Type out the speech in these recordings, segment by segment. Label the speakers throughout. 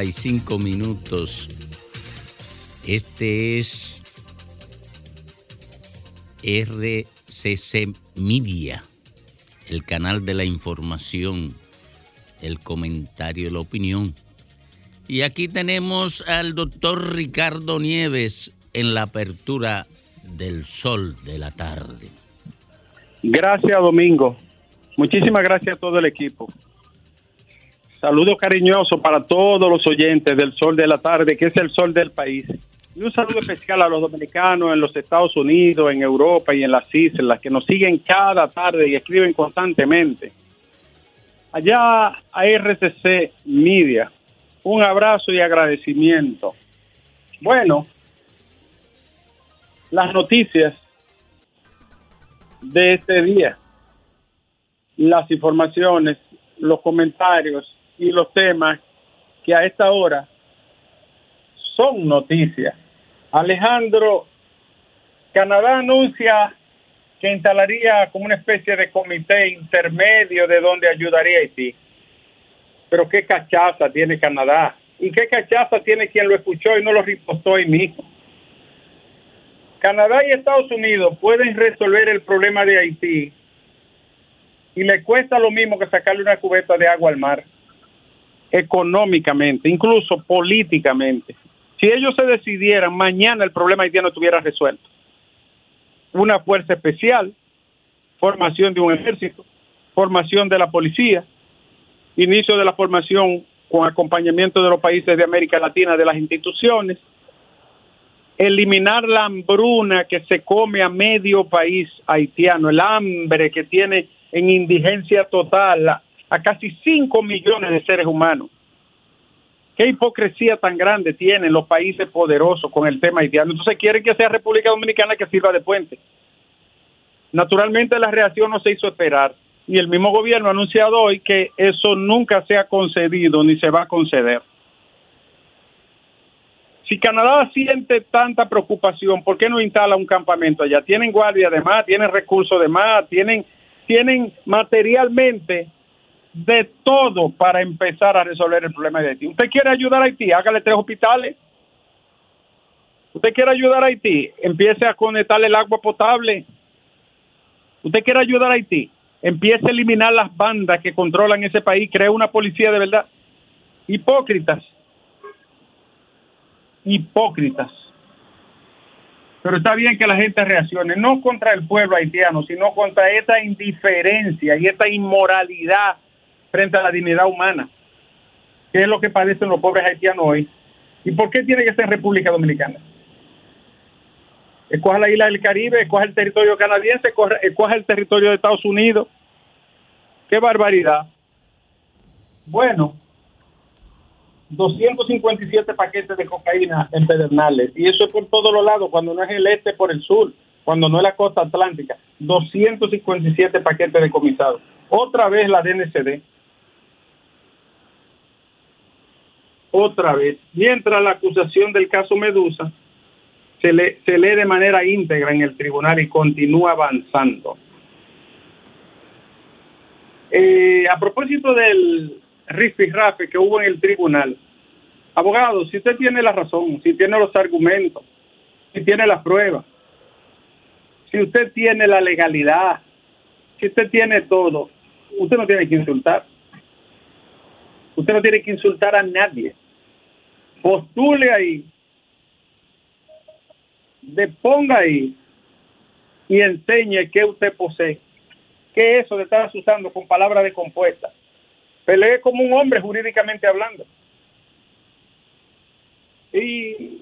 Speaker 1: 2.35 minutos. Este es RCC Media, el canal de la información, el comentario, la opinión. Y aquí tenemos al doctor Ricardo Nieves en la apertura del sol de la tarde.
Speaker 2: Gracias, Domingo. Muchísimas gracias a todo el equipo. Saludos cariñosos para todos los oyentes del Sol de la Tarde, que es el sol del país. Y un saludo especial a los dominicanos en los Estados Unidos, en Europa y en las islas, que nos siguen cada tarde y escriben constantemente. Allá a RCC Media, un abrazo y agradecimiento. Bueno, las noticias de este día, las informaciones, los comentarios y los temas que a esta hora son noticias. Alejandro, Canadá anuncia que instalaría como una especie de comité intermedio de donde ayudaría a Haití. Pero qué cachaza tiene Canadá y qué cachaza tiene quien lo escuchó y no lo ripostó hoy mismo. Canadá y Estados Unidos pueden resolver el problema de Haití y le cuesta lo mismo que sacarle una cubeta de agua al mar económicamente, incluso políticamente. Si ellos se decidieran, mañana el problema haitiano estuviera resuelto. Una fuerza especial, formación de un ejército, formación de la policía, inicio de la formación con acompañamiento de los países de América Latina, de las instituciones, eliminar la hambruna que se come a medio país haitiano, el hambre que tiene en indigencia total a casi 5 millones de seres humanos. ¿Qué hipocresía tan grande tienen los países poderosos con el tema haitiano? Entonces quieren que sea República Dominicana que sirva de puente. Naturalmente la reacción no se hizo esperar y el mismo gobierno ha anunciado hoy que eso nunca se ha concedido ni se va a conceder. Si Canadá siente tanta preocupación, ¿por qué no instala un campamento allá? Tienen guardia de más, tienen recursos de más, tienen, tienen materialmente de todo para empezar a resolver el problema de Haití. ¿Usted quiere ayudar a Haití? Hágale tres hospitales. ¿Usted quiere ayudar a Haití? Empiece a conectarle el agua potable. ¿Usted quiere ayudar a Haití? Empiece a eliminar las bandas que controlan ese país. Cree una policía de verdad. Hipócritas. Hipócritas. Pero está bien que la gente reaccione, no contra el pueblo haitiano, sino contra esta indiferencia y esta inmoralidad frente a la dignidad humana, que es lo que padecen los pobres haitianos hoy. ¿Y por qué tiene que ser República Dominicana? Escoja la isla del Caribe, escoja el territorio canadiense, escoja el territorio de Estados Unidos. ¡Qué barbaridad! Bueno, 257 paquetes de cocaína en Pedernales, y eso es por todos los lados, cuando no es el este, por el sur, cuando no es la costa atlántica. 257 paquetes decomisados. Otra vez la DNCD otra vez, mientras la acusación del caso Medusa se, le, se lee de manera íntegra en el tribunal y continúa avanzando. Eh, a propósito del rafe que hubo en el tribunal, abogado, si usted tiene la razón, si tiene los argumentos, si tiene las pruebas, si usted tiene la legalidad, si usted tiene todo, usted no tiene que insultar. Usted no tiene que insultar a nadie. Postule ahí. Deponga ahí y enseñe qué usted posee. ¿Qué es eso de estar usando con palabras de compuesta? Pelee como un hombre jurídicamente hablando. Y,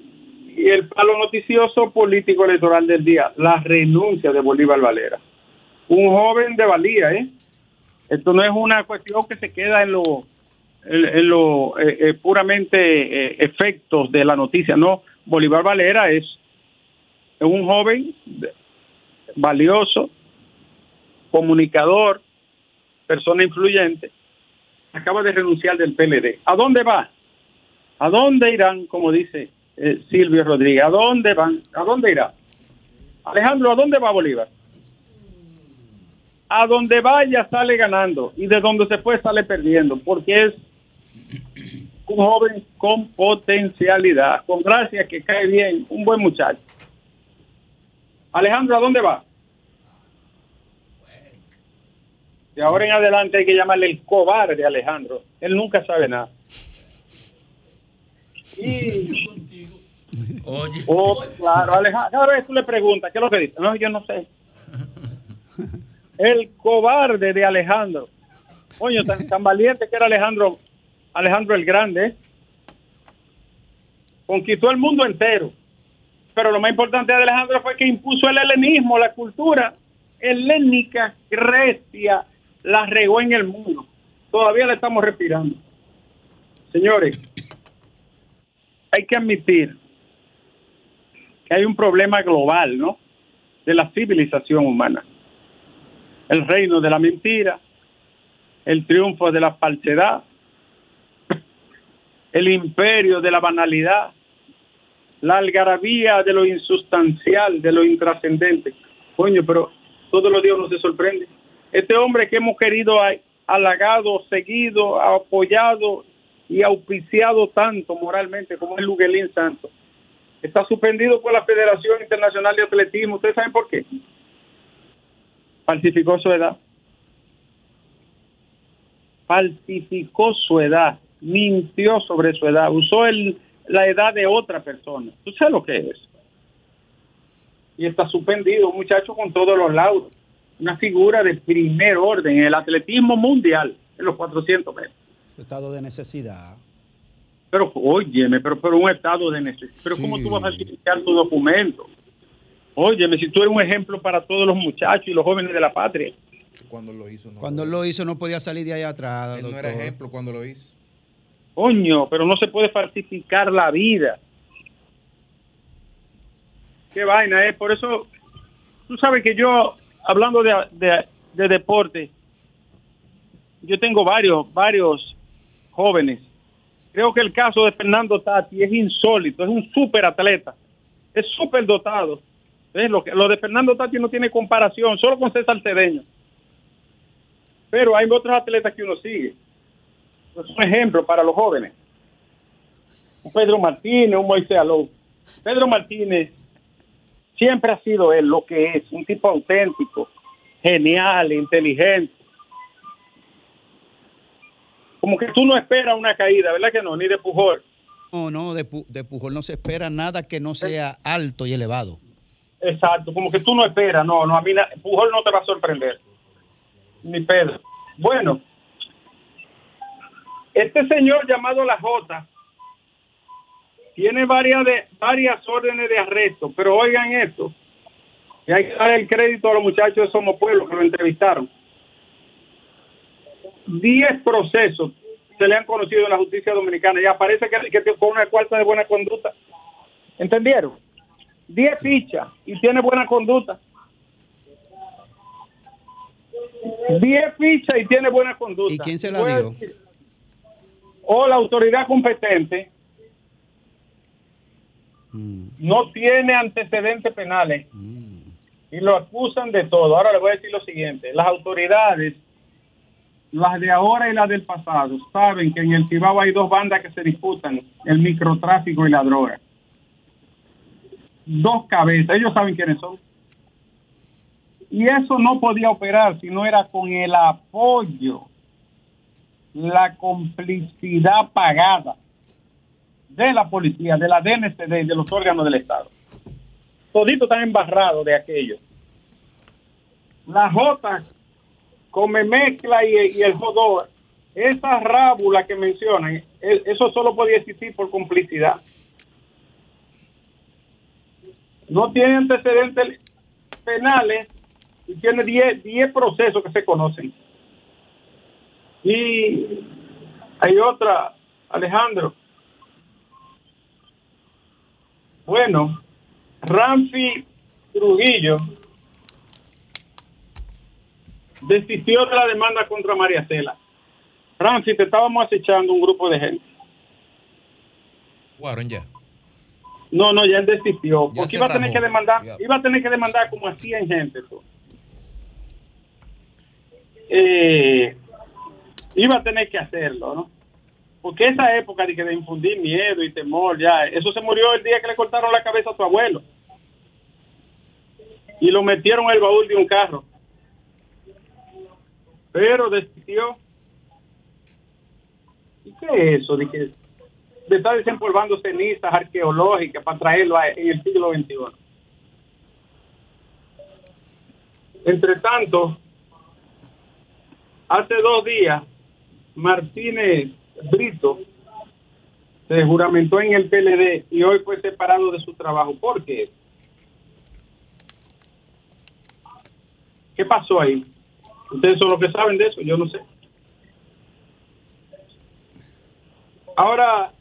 Speaker 2: y el palo noticioso político electoral del día, la renuncia de Bolívar Valera. Un joven de valía, ¿eh? Esto no es una cuestión que se queda en lo en, lo eh, eh, puramente eh, efectos de la noticia. No, Bolívar Valera es un joven valioso, comunicador, persona influyente, acaba de renunciar del PLD. ¿A dónde va? ¿A dónde irán, como dice eh, Silvio Rodríguez. ¿A dónde van? ¿A dónde irá? Alejandro, ¿a dónde va Bolívar? A donde vaya sale ganando y de donde se fue sale perdiendo, porque es un joven con potencialidad, con gracia que cae bien, un buen muchacho. Alejandro, ¿a dónde va? De ahora en adelante hay que llamarle el cobarde Alejandro. Él nunca sabe nada. Y...
Speaker 1: Oye.
Speaker 2: Oh, claro, Alejandro, vez tú le preguntas, ¿qué es lo que dice? No, yo no sé. El cobarde de Alejandro. Coño, tan, tan valiente que era Alejandro, Alejandro el Grande. Conquistó el mundo entero. Pero lo más importante de Alejandro fue que impuso el helenismo, la cultura helénica, Grecia, la regó en el mundo. Todavía la estamos respirando. Señores, hay que admitir que hay un problema global, ¿no? De la civilización humana. El reino de la mentira, el triunfo de la falsedad, el imperio de la banalidad, la algarabía de lo insustancial, de lo intrascendente. Coño, pero todos los días uno se sorprende. Este hombre que hemos querido halagado, seguido, apoyado y auspiciado tanto moralmente como es Luguelín Santos, está suspendido por la Federación Internacional de Atletismo. ¿Ustedes saben por qué? Falsificó su edad. Falsificó su edad, mintió sobre su edad, usó el, la edad de otra persona. ¿Tú sabes lo que es? Y está suspendido, un muchacho con todos los laudos. Una figura de primer orden en el atletismo mundial, en los 400 metros.
Speaker 3: Estado de necesidad.
Speaker 2: Pero, óyeme, pero, pero un estado de necesidad. Pero, ¿cómo
Speaker 3: Sí.
Speaker 2: tú vas a falsificar tu documento? Óyeme, si tú eres un ejemplo para todos los muchachos y los jóvenes de la patria.
Speaker 4: Cuando lo hizo, no.
Speaker 3: Cuando él lo hizo no podía salir de ahí atrás.
Speaker 4: Él no era ejemplo cuando lo hizo.
Speaker 2: Coño, pero no se puede falsificar la vida. Qué vaina es. Por eso, tú sabes que yo, hablando de, de, de deporte, yo tengo varios, varios jóvenes. Creo que el caso de Fernando Tati es insólito, es un súper atleta, es súper dotado. ¿Ves? Lo, que, lo de Fernando Tati no tiene comparación, solo con César Cedeño. Pero hay otros atletas que uno sigue. Es un ejemplo para los jóvenes. Un Pedro Martínez, un Moisés Alou. Pedro Martínez siempre ha sido él lo que es, un tipo auténtico, genial, inteligente. Como que tú no esperas una caída, ¿verdad que no? Ni de Pujol.
Speaker 3: No, no, de, de Pujol no se espera nada que no sea alto y elevado.
Speaker 2: Exacto, como que tú no esperas, no, no, a mí Pujol no te va a sorprender, ni Pedro. Bueno, este señor llamado La Jota tiene varias, de, varias órdenes de arresto, pero oigan esto, y hay que dar el crédito a los muchachos de Somos Pueblo que lo entrevistaron. Diez procesos se le han conocido en la justicia dominicana y aparece que, que con una cuarta de buena conducta. ¿Entendieron? 10 fichas y tiene buena conducta. 10 fichas y tiene buena conducta.
Speaker 3: ¿Y quién se la dio?
Speaker 2: decir, O la autoridad competente no tiene antecedentes penales y lo acusan de todo. Ahora le voy a decir lo siguiente. Las autoridades, las de ahora y las del pasado, saben que en el Cibao hay dos bandas que se disputan, el microtráfico y la droga. Dos cabezas, ellos saben quiénes son. Y eso no podía operar si no era con el apoyo, la complicidad pagada de la policía, de la DNCD, de los órganos del Estado. Todito están embarrados de aquello. La J come mezcla y, el jodor, esa rábula que mencionan, e- eso solo podía existir por complicidad. No tiene antecedentes penales y tiene 10 10 procesos que se conocen. Y hay otra, Alejandro. Bueno, Ramfi Trujillo desistió de la demanda contra María Cela. Ramfi, te estábamos acechando un grupo de gente.
Speaker 4: Jugaron ya.
Speaker 2: No, no, ya él desistió.
Speaker 4: Ya
Speaker 2: Porque iba a tener
Speaker 4: rajó.
Speaker 2: que demandar,
Speaker 4: Ya.
Speaker 2: iba a tener que demandar como a 100 gente. Eh, iba a tener que hacerlo, ¿no? Porque esa época de, que de infundir miedo y temor, ya, eso se murió el día que le cortaron la cabeza a tu abuelo. Y lo metieron en el baúl de un carro. Pero desistió. ¿Y qué es eso? De, que, de estar desempolvando cenizas arqueológicas para traerlo a- en el siglo XXI. Entre tanto, hace dos días, Martínez Brito se juramentó en el PLD y hoy fue separado de su trabajo. ¿Por qué? ¿Qué pasó ahí? Ustedes son los que saben de eso, yo no sé. Ahora,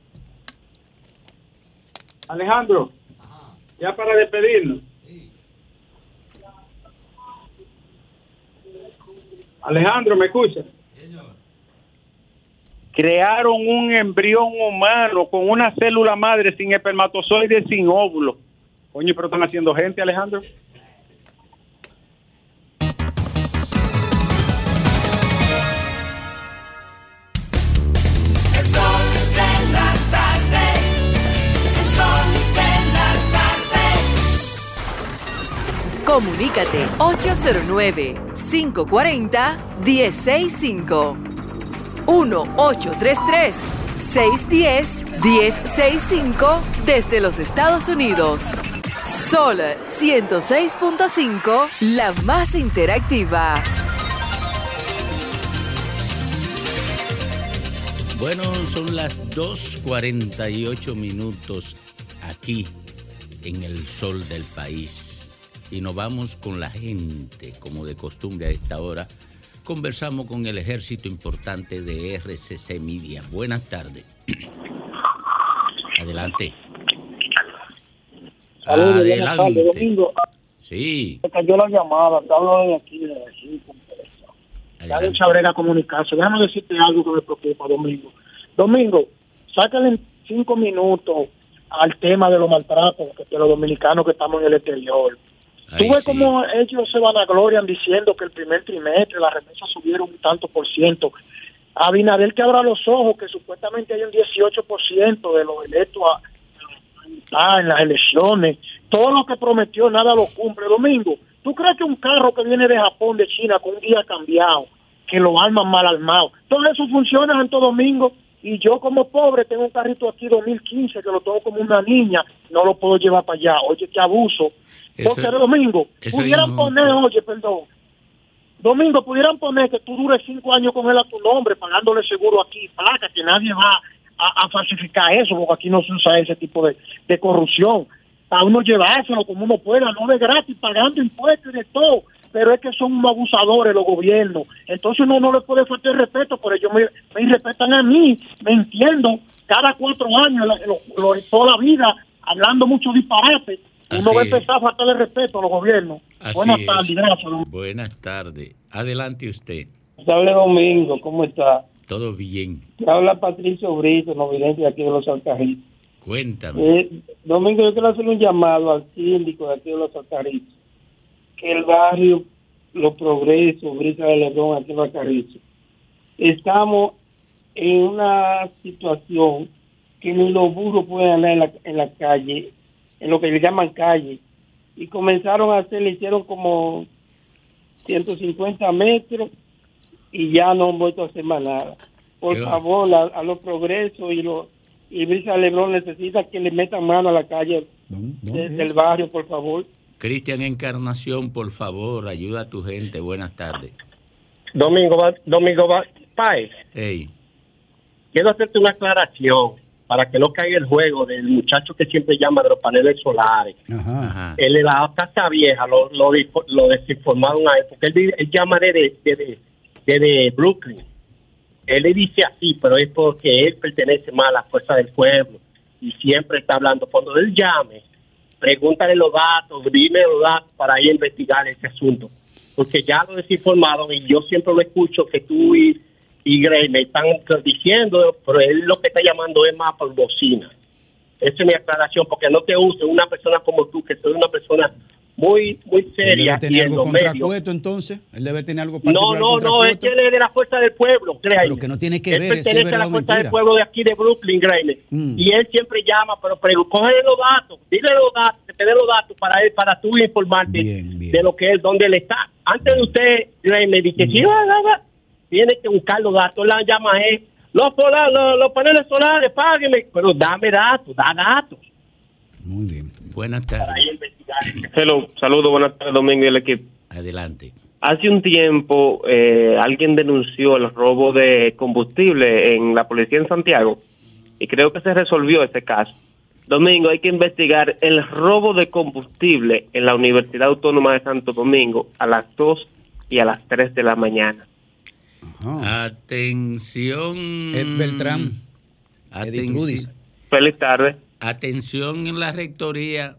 Speaker 2: Alejandro, ya para despedirnos. Alejandro, ¿me escucha? Crearon un embrión humano con una célula madre sin espermatozoide, sin óvulo. Coño, pero están haciendo gente, Alejandro.
Speaker 5: El sol de la tarde. El sol de la tarde.
Speaker 6: Comunícate 809 540 1065 1-833 610 1065 desde los Estados Unidos. Sol 106.5, la más interactiva.
Speaker 1: Bueno, son las 2.48 minutos aquí en el sol del país. Y nos vamos con la gente, como de costumbre a esta hora. Conversamos con el ejército importante de RCC Media. Buenas tardes. Adelante.
Speaker 7: Tardes,
Speaker 1: Adelante.
Speaker 7: Domingo.
Speaker 1: Sí,
Speaker 7: Me cayó la llamada, te hablo de aquí, de aquí,
Speaker 1: adelante.
Speaker 7: Chabrera comunicarse. Déjame decirte algo que me preocupa, Domingo. Domingo, sácale cinco minutos al tema de los maltratos que de los dominicanos que estamos en el exterior. Tú ves
Speaker 1: sí.
Speaker 7: cómo ellos se van a glorian diciendo que el primer trimestre las remesas subieron un tanto por ciento. Abinader que abra los ojos que supuestamente hay un 18% de los electos a- a- en las elecciones. Todo lo que prometió nada lo cumple. Domingo, ¿tú crees que un carro que viene de Japón, de China, con un día cambiado, que lo arman mal armado, todo eso funciona en Santo Domingo? Y yo como pobre tengo un carrito aquí 2015 que lo tengo como una niña, no lo puedo llevar para allá. Oye, qué abuso.
Speaker 1: Eso-
Speaker 7: Porque Domingo, pudieran poner, oye, perdón, Domingo, pudieran poner que tú dures cinco años con él a tu nombre, pagándole seguro aquí placa, que nadie va a, a falsificar eso, porque aquí no se usa ese tipo de, de corrupción. A uno llevárselo como uno pueda, no de gratis, pagando impuestos y de todo. Pero es que son unos abusadores los gobiernos. Entonces uno no le puede faltar respeto, pero ellos me, me respetan a mí, me entiendo, cada cuatro años, lo- lo- toda la vida, hablando mucho disparate. Uno va a empezar a faltarle respeto a los gobiernos.
Speaker 1: Así
Speaker 7: Buenas
Speaker 1: es.
Speaker 7: tardes, gracias. don-
Speaker 1: Buenas tardes. Adelante usted.
Speaker 8: Te habla Domingo, ¿cómo está?
Speaker 1: Todo bien.
Speaker 8: Habla Patricio Brito, novidente de aquí de los Alcarritos.
Speaker 1: Cuéntame.
Speaker 8: Eh, Domingo, yo quiero hacer un llamado al síndico de aquí de los Alcarritos. Que el barrio, los progresos, Brisa de Lebrón, aquí en los Alcarritos, estamos en una situación que ni los burros pueden andar en la, en la calle, en lo que le llaman calle. Y comenzaron a hacer, le hicieron como 150 metros y ya no han vuelto a hacer más nada. Por
Speaker 1: Qué
Speaker 8: favor, a, a los progresos y los y Brisa Lebrón necesita que le metan mano a la calle de- del barrio, por favor.
Speaker 1: Cristian Encarnación, por favor, ayuda a tu gente. Buenas tardes.
Speaker 9: Domingo, Domingo Páez,
Speaker 1: Hey,
Speaker 9: quiero hacerte una aclaración para que no caiga el juego del muchacho que siempre llama de los paneles solares.
Speaker 3: Ajá.
Speaker 1: ajá.
Speaker 9: Él de la casa vieja lo, lo, desinformaron a él, porque él, él llama desde de, de, de Brooklyn. Él le dice así, pero es porque él pertenece más a la fuerza del pueblo y siempre está hablando. Cuando él llame, pregúntale los datos, dime los datos para ir a investigar ese asunto. Porque ya lo desinformaron y yo siempre lo escucho que tú y, y me están diciendo, pero él lo que está llamando es más por bocina. Esa es mi aclaración, porque no te use una persona como tú, que soy una persona muy, muy
Speaker 3: Él
Speaker 9: seria
Speaker 3: debe tener algo contra
Speaker 9: medios.
Speaker 3: Cueto, entonces. Él debe tener algo
Speaker 9: No,
Speaker 3: particular
Speaker 9: no,
Speaker 3: contra
Speaker 9: no, es que él es de la fuerza del pueblo, créanme.
Speaker 3: Pero que no tiene que
Speaker 9: él
Speaker 3: ver, es
Speaker 9: pertenece a la fuerza del pueblo de aquí de Brooklyn, créeme.
Speaker 3: Mm.
Speaker 9: Y él siempre llama, pero, pero cógele los datos, dile los datos, te dé los datos para él, para tú informarte de lo que es, donde él está. Antes de usted, créeme, dice,
Speaker 3: Mm.
Speaker 9: sí, va, va, va, tiene que buscar los datos, la llama a él. Los, solar- los, los paneles solares, págueme, pero dame datos, da datos.
Speaker 1: Buenas tardes.
Speaker 10: Hello, saludos, buenas tardes, Domingo y el equipo.
Speaker 1: Adelante.
Speaker 10: Hace un tiempo eh, alguien denunció el robo de combustible en la policía en Santiago y creo que se resolvió ese caso. Domingo, hay que investigar el robo de combustible en la Universidad Autónoma de Santo Domingo a las 2 y a las 3 de la mañana.
Speaker 1: Atención.
Speaker 3: Ed Beltrán.
Speaker 1: Atención.
Speaker 10: Feliz tarde.
Speaker 1: Atención en la rectoría.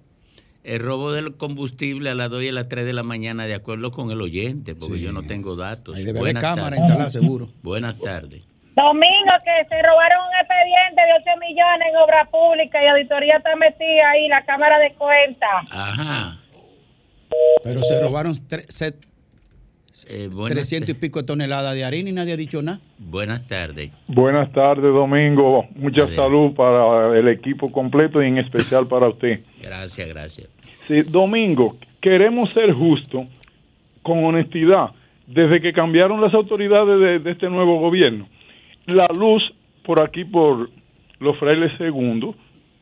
Speaker 1: El robo del combustible a las 2 y a las 3 de la mañana, de acuerdo con el oyente, porque yo no tengo datos.
Speaker 3: Haber
Speaker 1: Buenas
Speaker 3: cámara
Speaker 1: tardes.
Speaker 3: instalada, seguro.
Speaker 1: Buenas tardes.
Speaker 11: Domingo, que se robaron un expediente de 8 millones en obra pública y auditoría está metida ahí, la Cámara de Cuentas.
Speaker 1: Ajá.
Speaker 3: Pero se robaron tre- set-
Speaker 1: Eh, buenas
Speaker 3: 300 y pico de toneladas de harina y nadie ha dicho nada.
Speaker 1: Buenas tardes.
Speaker 12: Buenas tardes, Domingo. Mucha salud para el equipo completo y en especial para usted.
Speaker 1: Gracias, gracias.
Speaker 12: Sí, Domingo, queremos ser justos, con honestidad. Desde que cambiaron las autoridades de, de este nuevo gobierno, la luz por aquí, por los frailes segundos,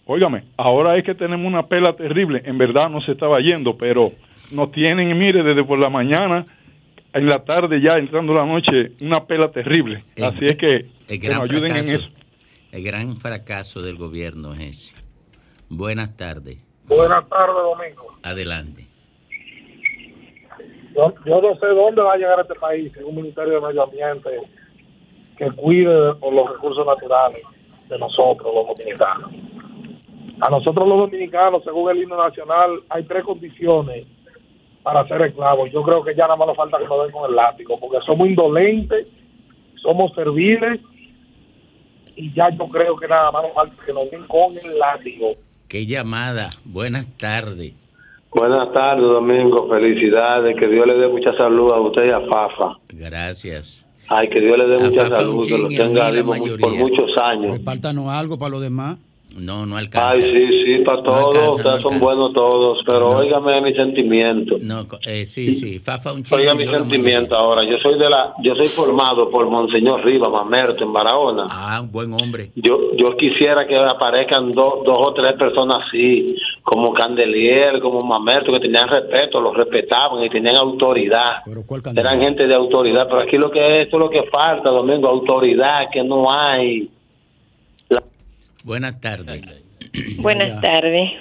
Speaker 12: óigame, ahora es que tenemos una pela terrible. En verdad no se estaba yendo, pero nos tienen, mire, desde por la mañana, en la tarde ya entrando la noche, una pela terrible. Así es que,
Speaker 1: El
Speaker 12: que
Speaker 1: gran,
Speaker 12: nos ayuden
Speaker 1: fracaso,
Speaker 12: en eso.
Speaker 1: el gran fracaso del gobierno es ese. Buenas tardes.
Speaker 7: Buenas tardes, Domingo.
Speaker 1: Adelante.
Speaker 7: Yo, yo no sé dónde va a llegar este país un Ministerio de Medio Ambiente que cuide de- por los recursos naturales de nosotros, los dominicanos. A nosotros los dominicanos, según el himno nacional, hay tres condiciones para ser esclavos. Yo creo que ya nada más nos falta que nos den con el látigo, porque somos indolentes, somos serviles, y ya yo creo que nada más nos falta que nos den con el látigo.
Speaker 1: ¿Qué llamada? Buenas tardes.
Speaker 13: Buenas tardes, Domingo. Felicidades. Que Dios le dé mucha salud a usted y a Fafa.
Speaker 1: Gracias.
Speaker 13: Ay, que Dios le dé
Speaker 1: A
Speaker 13: mucha
Speaker 1: Fafa
Speaker 13: salud, que lo tenga
Speaker 1: la
Speaker 13: vivo por muchos años.
Speaker 3: Repártanos algo para los demás.
Speaker 1: No, no alcanza.
Speaker 13: Ay, sí, sí, para
Speaker 1: No
Speaker 13: todos.
Speaker 1: alcanza, no
Speaker 13: Ustedes son buenos todos, pero óigame mi sentimiento.
Speaker 1: No, eh, sí, sí. Fafa un chico.
Speaker 13: Oiga mi sentimiento ahora. Yo soy de la, yo soy formado por Monseñor Riva Mamerto en Barahona.
Speaker 1: Ah, un buen hombre.
Speaker 13: Yo, yo quisiera que aparezcan dos, dos o tres personas así, como Candelier, como Mamerto, que tenían respeto, los respetaban y tenían autoridad. Eran gente de autoridad, pero aquí lo que es, esto es lo que falta, Domingo, autoridad, que no hay.
Speaker 1: Buenas tardes.
Speaker 14: Buenas tardes.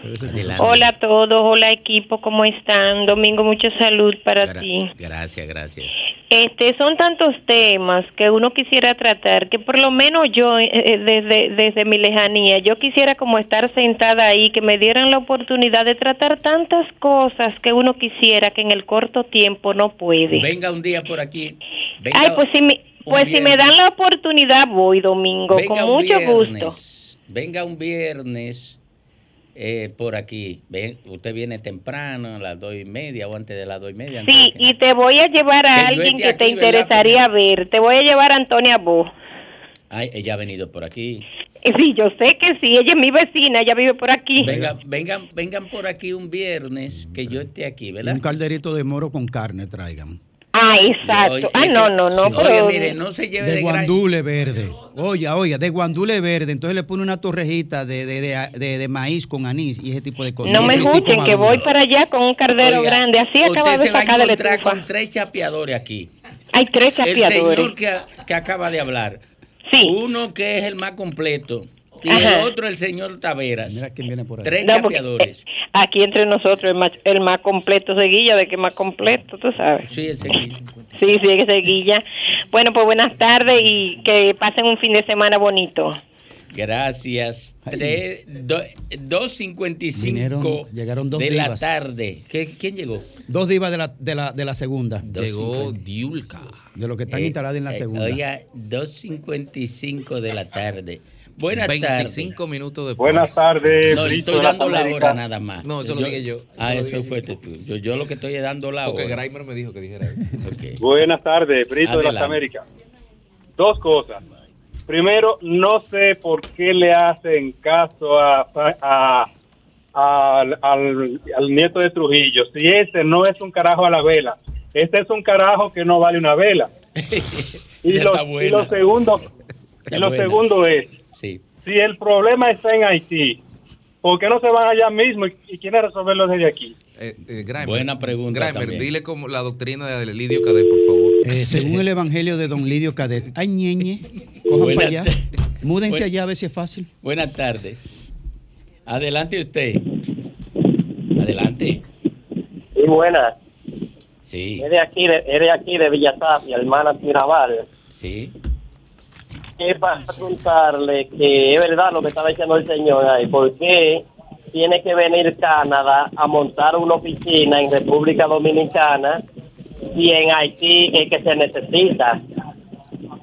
Speaker 14: Hola a todos, hola equipo, ¿cómo están? Domingo, mucha salud para
Speaker 1: Gra-
Speaker 14: ti.
Speaker 1: Gracias, gracias.
Speaker 14: Este, son tantos temas que uno quisiera tratar que por lo menos yo, eh, eh, desde, desde mi lejanía, yo quisiera como estar sentada ahí, que me dieran la oportunidad de tratar tantas cosas que uno quisiera que en el corto tiempo no puede.
Speaker 1: Venga un día por aquí. Venga,
Speaker 14: Ay, pues si me, pues si me
Speaker 1: viernes.
Speaker 14: dan la oportunidad voy, Domingo,
Speaker 1: venga
Speaker 14: con mucho gusto.
Speaker 1: Venga un viernes eh, por aquí. Ven, usted viene temprano, a las dos y media o antes de las dos y media.
Speaker 14: Sí,
Speaker 1: que-
Speaker 14: y te voy a llevar a
Speaker 1: Que
Speaker 14: alguien que te interesaría ver. Te voy a llevar a Antonia Bo.
Speaker 1: Ay, ella ha venido por aquí.
Speaker 14: Eh, Sí, yo sé que sí, ella es mi vecina, ella vive por aquí.
Speaker 1: Venga, vengan, vengan por aquí un viernes que yo esté aquí, ¿verdad?
Speaker 3: Un calderito de moro con carne traigan.
Speaker 14: Ah, exacto.
Speaker 1: Oye,
Speaker 14: ah, no, no, no,
Speaker 1: Oye,
Speaker 14: pero...
Speaker 1: mire, no se lleve
Speaker 3: De
Speaker 1: de, gran-
Speaker 3: guandule verde. Oiga, oiga, de guandule verde. Entonces le pone una torrejita de, de, de, de- de maíz con anís y ese tipo de cosas.
Speaker 14: No me escuchen, que voy para allá con un cardero
Speaker 1: Oiga,
Speaker 14: grande. Así acaba de sacar de la
Speaker 1: con tres chapeadores aquí.
Speaker 14: Hay tres
Speaker 1: El
Speaker 14: chapeadores.
Speaker 1: señor que, que acaba de hablar. Uno que es el más completo. Y
Speaker 14: Ajá.
Speaker 1: el otro el señor Taveras.
Speaker 3: Mira quién viene por ahí.
Speaker 1: Tres
Speaker 14: No, eh, Aquí entre nosotros el más, el más completo seguilla, de que más completo, tú sabes.
Speaker 1: Sí, el seguilla.
Speaker 14: Sí, sí, que seguilla. Bueno, pues buenas tardes y que pasen un fin de semana bonito.
Speaker 1: Gracias. Tres- do- 2.55
Speaker 3: Vinieron- llegaron dos
Speaker 1: de la
Speaker 3: divas.
Speaker 1: tarde. ¿Qué- ¿Quién llegó?
Speaker 3: Dos divas de la, de la, de la segunda.
Speaker 1: Llegó Diulca.
Speaker 3: De los que están
Speaker 1: Eh,
Speaker 3: instalados en la
Speaker 1: eh,
Speaker 3: segunda.
Speaker 1: Oiga, 2.55 de la tarde. Buenas
Speaker 4: 25 minutos después.
Speaker 2: Buenas tardes,
Speaker 1: No,
Speaker 2: Brito
Speaker 1: estoy dando la hora nada más.
Speaker 4: No, eso lo dije yo.
Speaker 1: Ah,
Speaker 4: Eso
Speaker 1: eso
Speaker 4: dije
Speaker 1: fue tú. Yo, yo lo que estoy es dando la
Speaker 4: Porque
Speaker 1: hora.
Speaker 4: Grimer me dijo que dijera eso.
Speaker 2: Buenas tardes, Brito de las. Américas. Dos cosas. Primero, no sé por qué le hacen caso a, a- al, al- al nieto de Trujillo. Si ese no es un carajo a la vela, este es un carajo que no vale una vela. y, lo, y segundo, y lo
Speaker 1: buena.
Speaker 2: segundo es,
Speaker 1: Sí.
Speaker 2: si el problema está en Haití, ¿por qué no se van allá mismo y, y quieren resolverlo desde aquí?
Speaker 4: Eh, eh, Grimer,
Speaker 1: Buena pregunta
Speaker 4: Grimer,
Speaker 1: también.
Speaker 4: dile como la doctrina de Lidio Cadet, por favor.
Speaker 3: Eh, según el evangelio de don Lidio Cadet. Ay, ñeñe, cojan para allá. Múdense
Speaker 1: Buen-
Speaker 3: allá a ver si es fácil.
Speaker 1: Buenas tardes. Adelante usted. Adelante.
Speaker 15: Sí, buenas.
Speaker 1: Sí,
Speaker 15: Eres aquí de, eres aquí de Villatapia, hermana Tirabal.
Speaker 1: sí.
Speaker 15: Es para preguntarle que es verdad lo que estaba diciendo el señor ahí, ¿por qué tiene que venir Canadá a montar una oficina en República Dominicana y en Haití es que se necesita?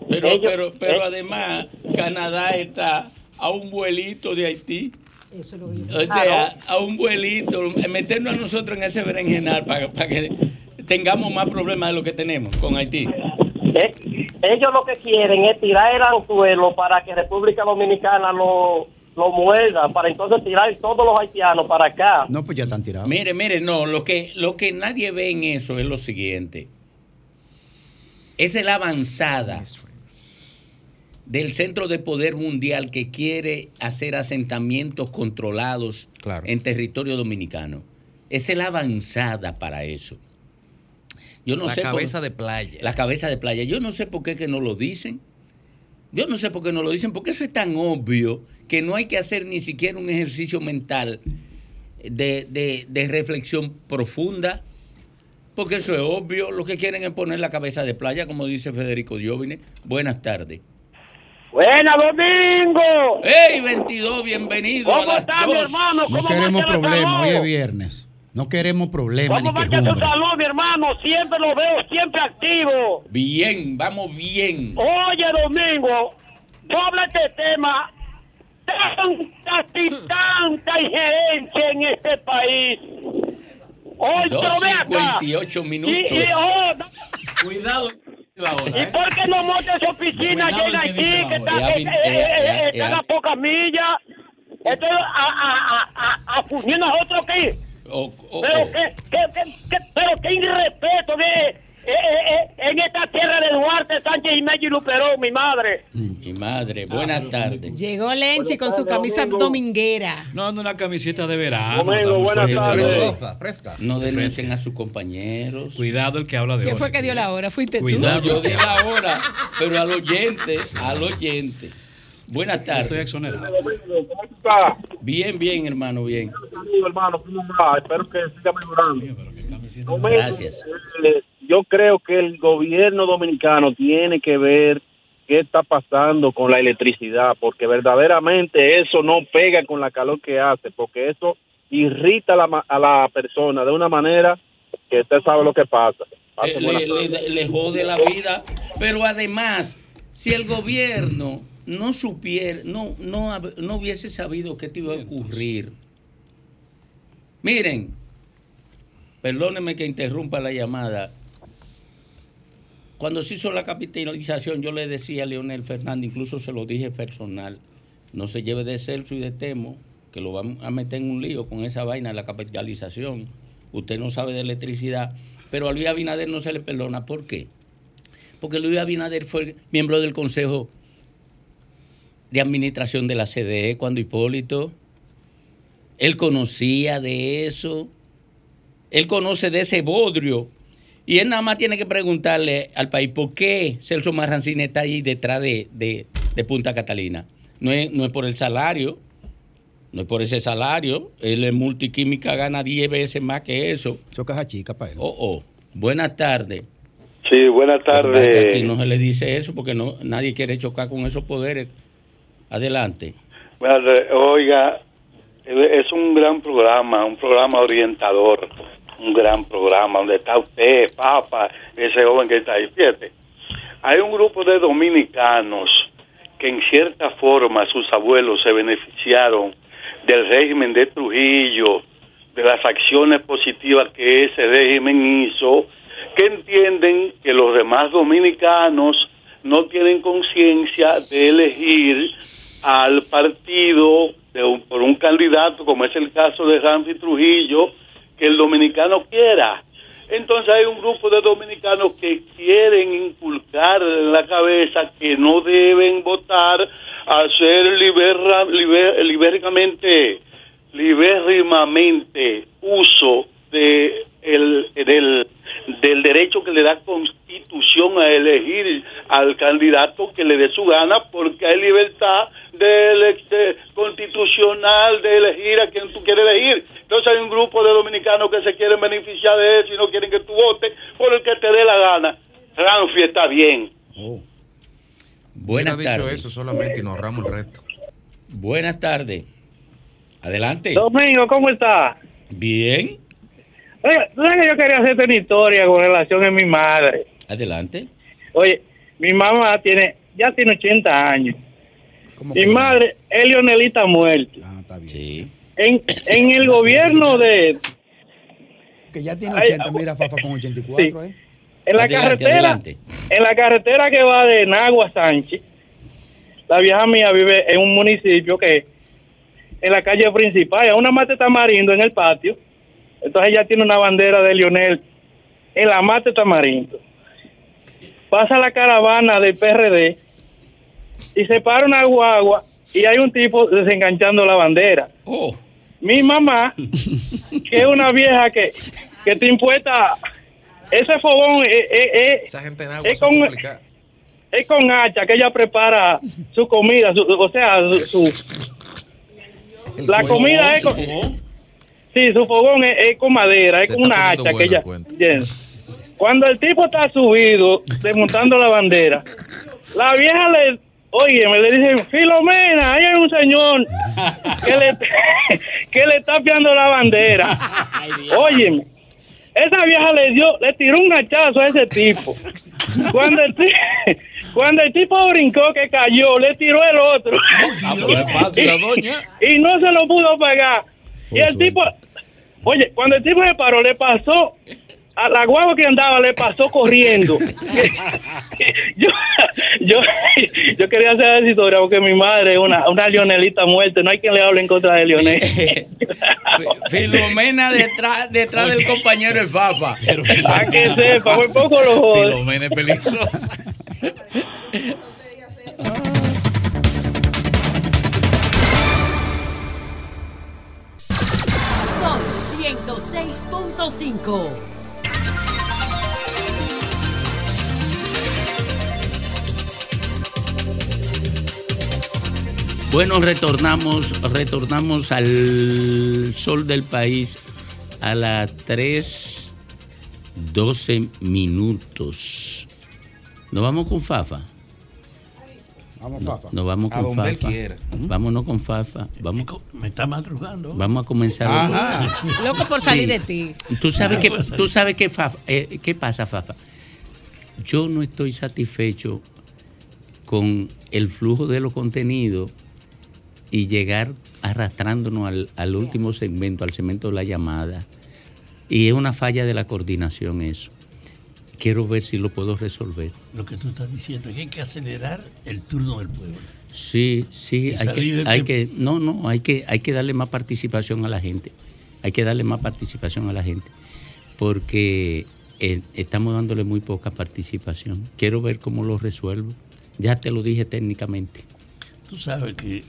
Speaker 1: Pero,
Speaker 15: Ellos-
Speaker 1: pero, pero
Speaker 15: eh.
Speaker 1: además, Canadá está a un vuelito de Haití. O sea,
Speaker 15: Claro.
Speaker 1: a un vuelito, meternos a nosotros en ese berenjenal para, para que tengamos más problemas de lo que tenemos con Haití.
Speaker 15: Eh, Ellos lo que quieren es tirar el anzuelo para que República Dominicana lo, lo muerda, para entonces tirar todos los haitianos para acá.
Speaker 3: No, pues ya están tirados.
Speaker 1: Mire, mire, no, lo que, lo que nadie ve en eso es lo siguiente. Es la avanzada del Centro de Poder Mundial que quiere hacer asentamientos controlados en territorio dominicano. Esa es la avanzada para eso. Yo no
Speaker 4: La
Speaker 1: sé por-
Speaker 4: cabeza de playa.
Speaker 1: La cabeza de playa. Yo no sé por qué que no lo dicen. Yo no sé por qué no lo dicen, porque eso es tan obvio que no hay que hacer ni siquiera un ejercicio mental de, de- de reflexión profunda, porque eso es obvio. Lo que quieren es poner la cabeza de playa, como dice Federico Dióvine. Buenas tardes.
Speaker 15: ¡Buena, Domingo!
Speaker 1: ¡Hey, 22! Bienvenido a
Speaker 15: ¿Cómo
Speaker 1: las
Speaker 15: está, mi hermano?
Speaker 3: No
Speaker 15: ¿Cómo
Speaker 3: queremos problemas, hoy es viernes. No queremos problemas ni
Speaker 15: ¿Cómo va que su salud, mi hermano? Siempre lo veo, siempre activo.
Speaker 1: Bien, vamos bien.
Speaker 15: Oye, Domingo, yo hablo de este tema. Tanta y tanta injerencia en este país. Ve acá.
Speaker 1: 2.58
Speaker 15: Y,
Speaker 1: minutos.
Speaker 15: y, oh, no-
Speaker 1: Cuidado.
Speaker 15: ¿Y por qué no monta esa oficina allá en Haití, que está,
Speaker 1: Ya
Speaker 15: eh,
Speaker 1: vin-
Speaker 15: eh,
Speaker 1: ya-
Speaker 15: eh,
Speaker 1: ya-
Speaker 15: están
Speaker 1: ya.
Speaker 15: a pocas millas? Esto es a, a, a, a, a nosotros aquí. Pero
Speaker 1: o-
Speaker 15: qué, qué, qué, qué- pero qué irrespeto de, eh, eh, eh, en esta tierra de Duarte, Sánchez y y Luperón, mi madre.
Speaker 1: Mi madre, buenas tardes.
Speaker 16: Llegó Lenchi con su camisa dominguera.
Speaker 17: No, ando una camiseta de verano.
Speaker 15: Domingo, buenas
Speaker 17: fresca.
Speaker 15: tardes.
Speaker 4: Fresca.
Speaker 1: No denuncien a sus compañeros.
Speaker 17: Cuidado el que habla de
Speaker 16: ¿Quién
Speaker 17: hoy.
Speaker 16: fue que dio la hora? ¿Fuiste tú?
Speaker 1: No, yo di la hora, pero al oyente, al oyente. Buenas tardes.
Speaker 17: Estoy exonerado.
Speaker 2: ¿Cómo estás?
Speaker 1: Bien, bien, hermano, bien.
Speaker 2: Saludos, hermano. ¿Cómo va? Espero que siga mejorando.
Speaker 1: Gracias.
Speaker 2: eh, yo creo que el gobierno dominicano tiene que ver qué está pasando con la electricidad, porque verdaderamente eso no pega con la calor que hace, porque eso irrita a la, ma- a la persona de una manera que usted sabe lo que pasa.
Speaker 1: Le, le- le- le jode la vida. Pero además, si el gobierno no supiera, no, no, hubiese sabido qué te iba a ocurrir. Miren, perdónenme que interrumpa la llamada. Cuando se hizo la capitalización, yo le decía a Leonel Fernández, incluso se lo dije personal, no se lleve de Celso y de Temo, que lo van a meter en un lío con esa vaina de la capitalización. Usted no sabe de electricidad, pero a Luis Abinader no se le perdona. ¿Por qué? Porque Luis Abinader fue miembro del Consejo de Administración de la CDE cuando Hipólito. Él conocía de eso. Él conoce de ese bodrio. Y él nada más tiene que preguntarle al país por qué Celso Marrancini está ahí detrás de, de- de Punta Catalina. No es, no es por el salario, no es por ese salario. Él en multiquímica gana 10 veces más que eso.
Speaker 3: Eso caja chica para él.
Speaker 1: Oh, oh. Buenas tardes.
Speaker 18: Sí, buenas
Speaker 1: Aquí
Speaker 18: tardes.
Speaker 1: no se le dice eso porque no, nadie quiere chocar con esos poderes. Adelante.
Speaker 18: Oiga, es un gran programa, un programa orientador, un gran programa donde está usted, Papa, ese joven que está ahí. Fíjate, hay un grupo de dominicanos que en cierta forma sus abuelos se beneficiaron del régimen de Trujillo, de las acciones positivas que ese régimen hizo, que entienden que los demás dominicanos no tienen conciencia de elegir al partido de un- por un candidato, como es el caso de Ramfi Trujillo, que el dominicano quiera. Entonces hay un grupo de dominicanos que quieren inculcar en la cabeza que no deben votar, hacer liberra, liber- libéricamente, uso de el, del, del derecho que le da constitución a elegir al candidato que le dé su gana porque hay libertad de ele- de- constitucional de elegir a quien tú quieres elegir. Entonces hay un grupo de dominicanos que se quieren beneficiar de eso y no quieren que tú votes por el que te dé la gana. Ramfi está bien.
Speaker 1: Buenas
Speaker 4: Hubiera dicho
Speaker 1: tardes.
Speaker 4: eso solamente y nos ahorramos el resto.
Speaker 1: Buenas tardes. Adelante.
Speaker 19: Domingo, ¿cómo está?
Speaker 1: Bien.
Speaker 19: Oye, tú sabes que yo quería hacerte una historia con relación a mi madre.
Speaker 1: Adelante.
Speaker 19: Oye, mi mamá tiene, ya tiene 80 años. Mi madre es Leonelita muerta.
Speaker 1: Sí.
Speaker 19: En, en el gobierno de,
Speaker 3: Que ya tiene
Speaker 19: Ay,
Speaker 3: 80, mira, Fafa con 84, ¿eh?
Speaker 19: en la
Speaker 3: Adelante,
Speaker 19: carretera,
Speaker 3: adelante.
Speaker 19: en la carretera que va de Nagua a Sánchez, la vieja mía vive en un municipio que en la calle principal, hay una mata de tamarindo en el patio. Entonces ella tiene una bandera de Lionel en la mata de tamarindo. Pasa la caravana del PRD y se para una guagua y hay un tipo desenganchando la bandera. Mi mamá, que es una vieja que, que te impuesta ese fogón es, es-
Speaker 4: Esa gente en agua
Speaker 19: es con, es con hacha que ella prepara su comida, su- o sea, su, su- la
Speaker 4: fuego,
Speaker 19: comida es
Speaker 4: su
Speaker 19: con,
Speaker 4: fogón.
Speaker 19: sí, su fogón es, es con madera, es
Speaker 4: Se
Speaker 19: con una hacha que ella.
Speaker 4: el.
Speaker 19: Cuando el tipo está subido desmontando la bandera, la vieja le, oye, me le dice, Filomena, ahí hay un señor que le, que le está piando la bandera. Óyeme, esa vieja le dio, le tiró un hachazo a ese tipo. Cuando el, cuando el tipo brincó que cayó, le tiró el otro.
Speaker 1: Ah, doña.
Speaker 19: Y no se lo pudo pegar. Y el tipo, oye, cuando el tipo se paró, le pasó, a la guagua que andaba le pasó corriendo. yo, yo, yo quería hacer esa historia porque mi madre es una, una leonelita muerta, no hay quien le hable en contra de Leonel.
Speaker 1: Filomena detrás, detrás del compañero es Fafa.
Speaker 19: A que sepa, muy poco lo jode.
Speaker 1: Filomena es peligrosa.
Speaker 5: Son 106.5.
Speaker 1: Bueno, retornamos, retornamos al sol del país a las 3.12 minutos. ¿Nos vamos con Fafa?
Speaker 3: Vamos,
Speaker 1: No,
Speaker 3: Fafa.
Speaker 1: Nos vamos
Speaker 3: A
Speaker 1: con
Speaker 3: donde él
Speaker 1: Fafa.
Speaker 3: quiera.
Speaker 1: Vámonos con Fafa. Vamos,
Speaker 20: Me está madrugando.
Speaker 1: vamos a comenzar.
Speaker 20: Ajá.
Speaker 16: Loco por salir
Speaker 1: Sí.
Speaker 16: de ti.
Speaker 1: Tú sabes que, tú sabes que Fafa, eh, qué pasa, Fafa. Yo no estoy satisfecho con el flujo de los contenidos y llegar arrastrándonos al, al último segmento, al segmento de la llamada. Y es una falla de la coordinación eso. Quiero ver si lo puedo resolver.
Speaker 20: Lo que tú estás diciendo es que hay que acelerar el turno del pueblo.
Speaker 1: Sí, sí, hay que, hay que, no, no, hay que, hay que darle más participación a la gente. Hay que darle más participación a la gente. Porque eh, estamos dándole muy poca participación. Quiero ver cómo lo resuelvo. Ya te lo dije técnicamente.
Speaker 20: Tú sabes que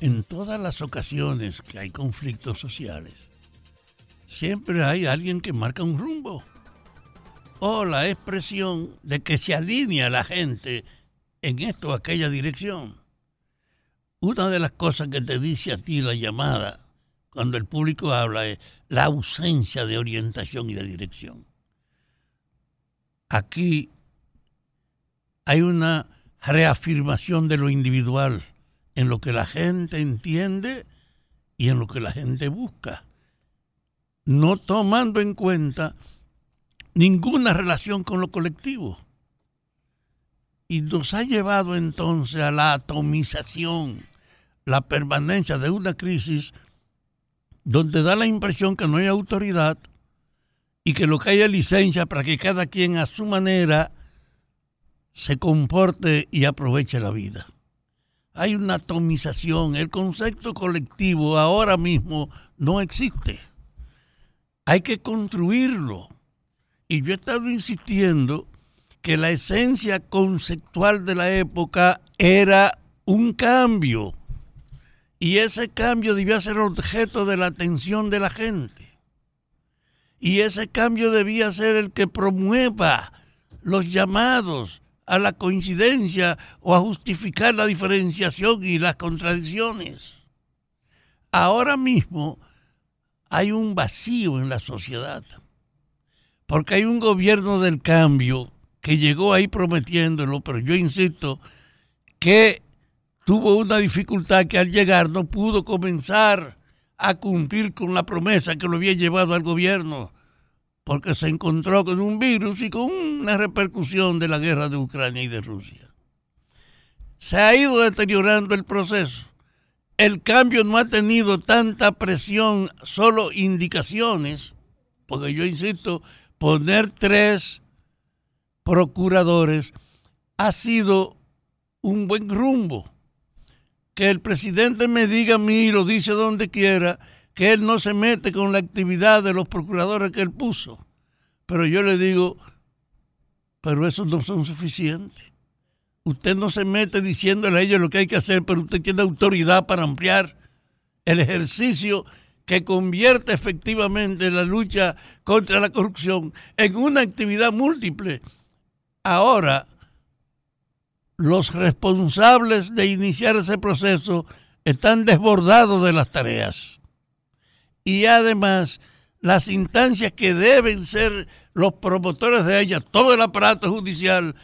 Speaker 20: en todas las ocasiones que hay conflictos sociales, siempre hay alguien que marca un rumbo. O la expresión de que se alinea la gente en esto o aquella dirección. Una de las cosas que te dice a ti la llamada cuando el público habla es la ausencia de orientación y de dirección. Aquí hay una reafirmación de lo individual en lo que la gente entiende y en lo que la gente busca, no tomando en cuenta ninguna relación con lo colectivo. y nos ha llevado entonces a la atomización, la permanencia de una crisis donde da la impresión que no hay autoridad y que lo que hay es licencia para que cada quien a su manera se comporte y aproveche la vida. Hay una atomización, el concepto colectivo ahora mismo no existe. Hay que construirlo. Y yo he estado insistiendo que la esencia conceptual de la época era un cambio. Y ese cambio debía ser objeto de la atención de la gente. Y ese cambio debía ser el que promueva los llamados a la coincidencia o a justificar la diferenciación y las contradicciones. Ahora mismo hay un vacío en la sociedad, porque hay un gobierno del cambio que llegó ahí prometiéndolo, pero yo insisto que tuvo una dificultad que al llegar no pudo comenzar a cumplir con la promesa que lo había llevado al gobierno, porque se encontró con un virus y con una repercusión de la guerra de Ucrania y de Rusia. Se ha ido deteriorando el proceso. El cambio no ha tenido tanta presión, solo indicaciones, porque yo insisto, poner tres procuradores ha sido un buen rumbo. Que el presidente me diga a mí, lo dice donde quiera, que él no se mete con la actividad de los procuradores que él puso. Pero yo le digo, pero esos no son suficientes. Usted no se mete diciéndole a ellos lo que hay que hacer, pero usted tiene autoridad para ampliar el ejercicio que convierte efectivamente la lucha contra la corrupción en una actividad múltiple. Ahora, los responsables de iniciar ese proceso están desbordados de las tareas. Y además, las instancias que deben ser los promotores de ella, todo el aparato judicial,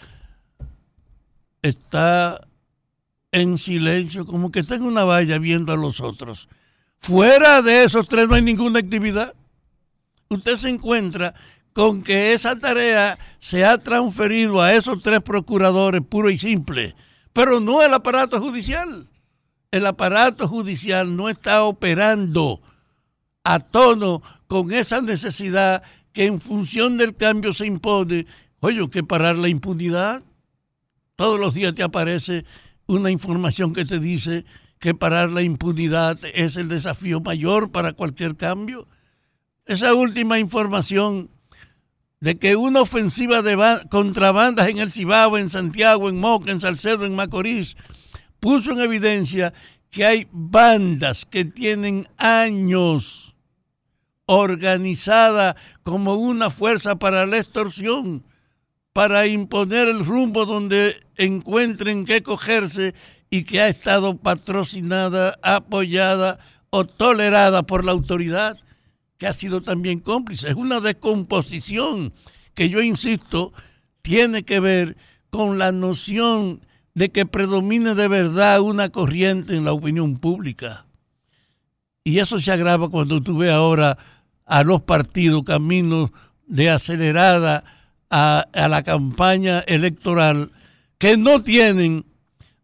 Speaker 20: está en silencio, como que está en una valla viendo a los otros. Fuera de esos tres no hay ninguna actividad. Usted se encuentra con que esa tarea se ha transferido a esos tres procuradores puro y simple, pero no el aparato judicial. El aparato judicial no está operando a tono con esa necesidad que en función del cambio se impone. Oye, que parar la impunidad. Todos los días te aparece una información que te dice que parar la impunidad es el desafío mayor para cualquier cambio. Esa última información de que una ofensiva de contrabandas en el Cibao, en Santiago, en Moca, en Salcedo, en Macorís, puso en evidencia que hay bandas que tienen años organizada como una fuerza para la extorsión, para imponer el rumbo donde encuentren que cogerse y que ha estado patrocinada, apoyada o tolerada por la autoridad, que ha sido también cómplice. Es una descomposición que yo insisto tiene que ver con la noción de que predomine de verdad una corriente en la opinión pública. Y eso se agrava cuando tú ves ahora a los partidos caminos de acelerada a, a la campaña electoral que no tienen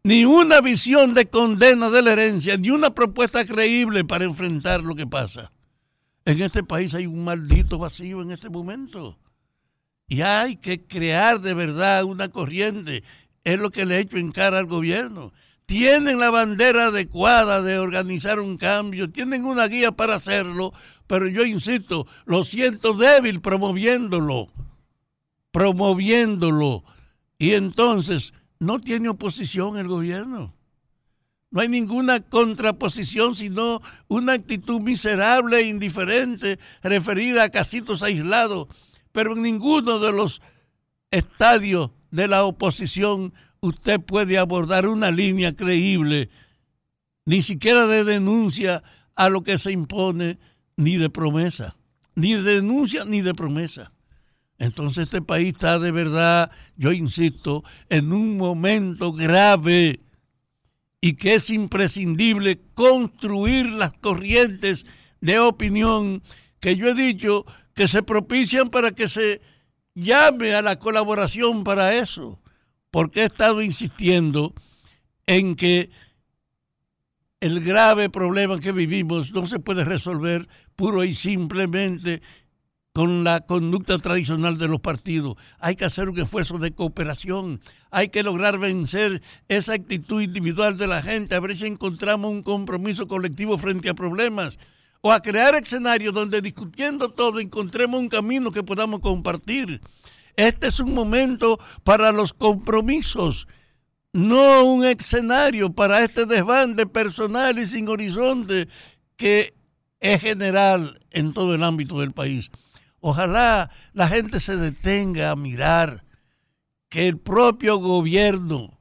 Speaker 20: ni una visión de condena de la herencia, ni una propuesta creíble para enfrentar lo que pasa. En este país hay un maldito vacío en este momento. Y hay que crear de verdad una corriente. Es lo que le he hecho en cara al gobierno. Tienen la bandera adecuada de organizar un cambio, tienen una guía para hacerlo, pero yo insisto, lo siento débil promoviéndolo, promoviéndolo. Y entonces no tiene oposición el gobierno. No hay ninguna contraposición, sino una actitud miserable e indiferente referida a casitos aislados. Pero en ninguno de los estadios de la oposición usted puede abordar una línea creíble, ni siquiera de denuncia a lo que se impone, ni de promesa. Ni de denuncia ni de promesa. Entonces este país está de verdad, yo insisto, en un momento grave y que es imprescindible construir las corrientes de opinión que yo he dicho que se propician para que se llame a la colaboración para eso. Porque he estado insistiendo en que el grave problema que vivimos no se puede resolver puro y simplemente con la conducta tradicional de los partidos. Hay que hacer un esfuerzo de cooperación. Hay que lograr vencer esa actitud individual de la gente, a ver si encontramos un compromiso colectivo frente a problemas. O a crear escenarios donde discutiendo todo encontremos un camino que podamos compartir. Este es un momento para los compromisos, no un escenario para este desbande personal y sin horizonte que es general en todo el ámbito del país. Ojalá la gente se detenga a mirar que el propio gobierno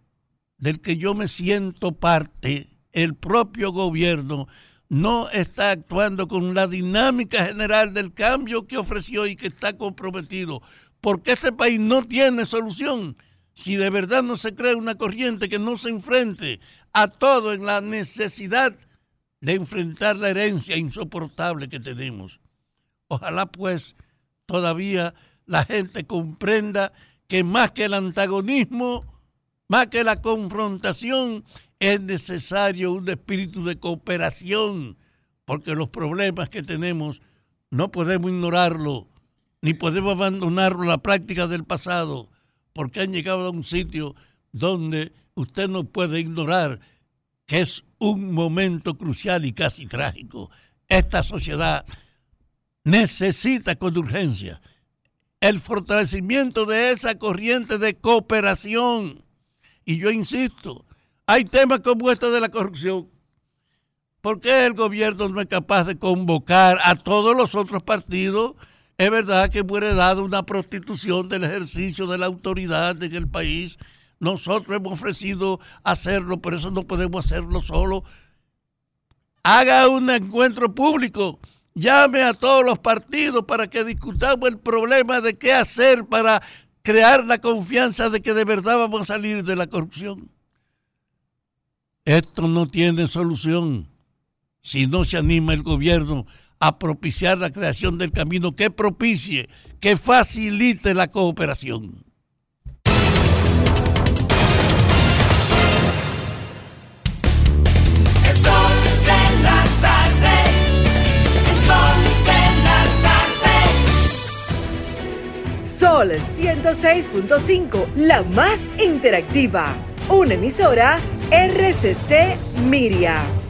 Speaker 20: del que yo me siento parte, el propio gobierno, no está actuando con la dinámica general del cambio que ofreció y que está comprometido, porque este país no tiene solución si de verdad no se crea una corriente que no se enfrente a todo en la necesidad de enfrentar la herencia insoportable que tenemos. Ojalá pues todavía la gente comprenda que más que el antagonismo, más que la confrontación, es necesario un espíritu de cooperación, porque los problemas que tenemos no podemos ignorarlo, ni podemos abandonarlo a la práctica del pasado, porque han llegado a un sitio donde usted no puede ignorar que es un momento crucial y casi trágico. Esta sociedad necesita con urgencia el fortalecimiento de esa corriente de cooperación. Y yo insisto, hay temas como este de la corrupción. ¿Por qué el gobierno no es capaz de convocar a todos los otros partidos? Es verdad que hemos heredado una prostitución del ejercicio de la autoridad en el país. Nosotros hemos ofrecido hacerlo, por eso no podemos hacerlo solo. Haga un encuentro público llame a todos los partidos para que discutamos el problema de qué hacer para crear la confianza de que de verdad vamos a salir de la corrupción. Esto no tiene solución si no se anima el gobierno a propiciar la creación del camino que propicie, que facilite la cooperación.
Speaker 5: El sol de la tarde. El sol de la tarde.
Speaker 6: Sol 106.5, la más interactiva. Una emisora RCC Miria.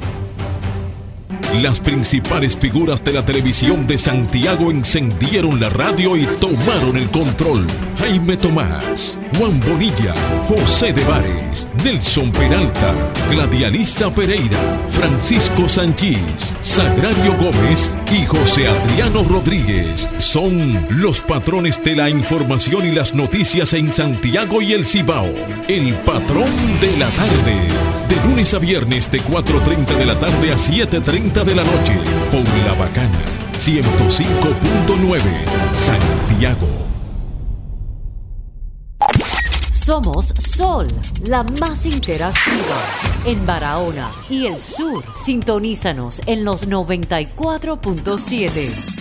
Speaker 21: Las principales figuras de la televisión de Santiago encendieron la radio y tomaron el control. Jaime Tomás, Juan Bonilla, José de Vares, Nelson Peralta, Gladialisa Pereira, Francisco Sanchís, Sagrario Gómez y José Adriano Rodríguez son los patrones de la información y las noticias en Santiago y el Cibao. El patrón de la tarde. De lunes a viernes de 4.30 de la tarde a 7.30 de la noche. Por La Bacana. 105.9. Santiago.
Speaker 22: Somos Sol, la más interactiva en Barahona y el sur. Sintonízanos en los 94.7.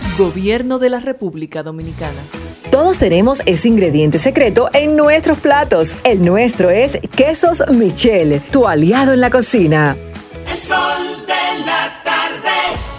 Speaker 6: Gobierno de la República Dominicana. Todos tenemos ese ingrediente secreto en nuestros platos. El nuestro es Quesos Michel, tu aliado en la cocina.
Speaker 5: El sol de la tarde.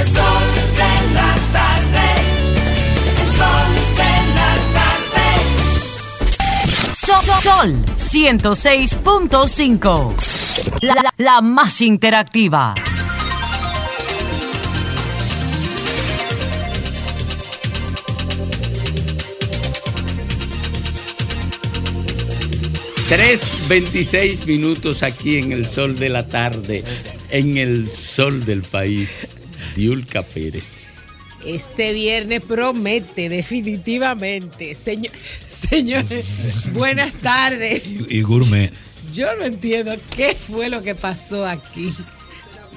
Speaker 5: El sol de la tarde. El sol de la tarde.
Speaker 22: Sol, Sol 106.5. La, la- la más interactiva.
Speaker 1: Tres 26 minutos aquí en el sol de la tarde, en el sol del país. Diulca Pérez.
Speaker 16: Este viernes promete, definitivamente. Señor, señores, buenas tardes.
Speaker 17: Y gourmet.
Speaker 16: Yo no entiendo qué fue lo que pasó aquí.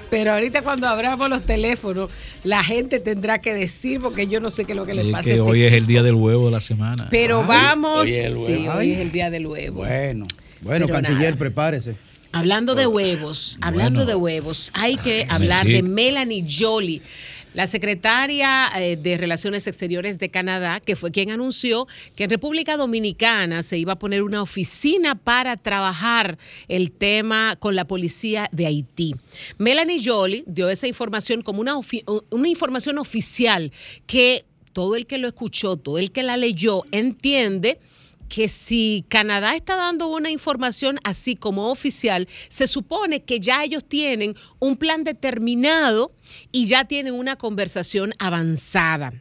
Speaker 16: Pero ahorita cuando abramos los teléfonos, la gente tendrá que decir porque yo no sé qué es lo que le
Speaker 17: Es
Speaker 16: pasa.
Speaker 17: que
Speaker 16: este
Speaker 17: hoy es el día del huevo de la semana.
Speaker 16: Pero vamos.
Speaker 3: hoy es el huevo.
Speaker 16: Sí, hoy es el día del huevo.
Speaker 3: Bueno, bueno,
Speaker 16: Pero
Speaker 3: canciller,
Speaker 16: nada.
Speaker 3: prepárese.
Speaker 16: Hablando de huevos, hablando
Speaker 3: Bueno.
Speaker 16: de huevos, hay que hablar de Melanie Jolie, la secretaria eh, de Relaciones Exteriores de Canadá, que fue quien anunció que en República Dominicana se iba a poner una oficina para trabajar el tema con la policía de Haití. Melanie Jolie dio esa información como una, ofi- una información oficial que todo el que lo escuchó, todo el que la leyó, entiende que si Canadá está dando una información así como oficial, se supone que ya ellos tienen un plan determinado y ya tienen una conversación avanzada.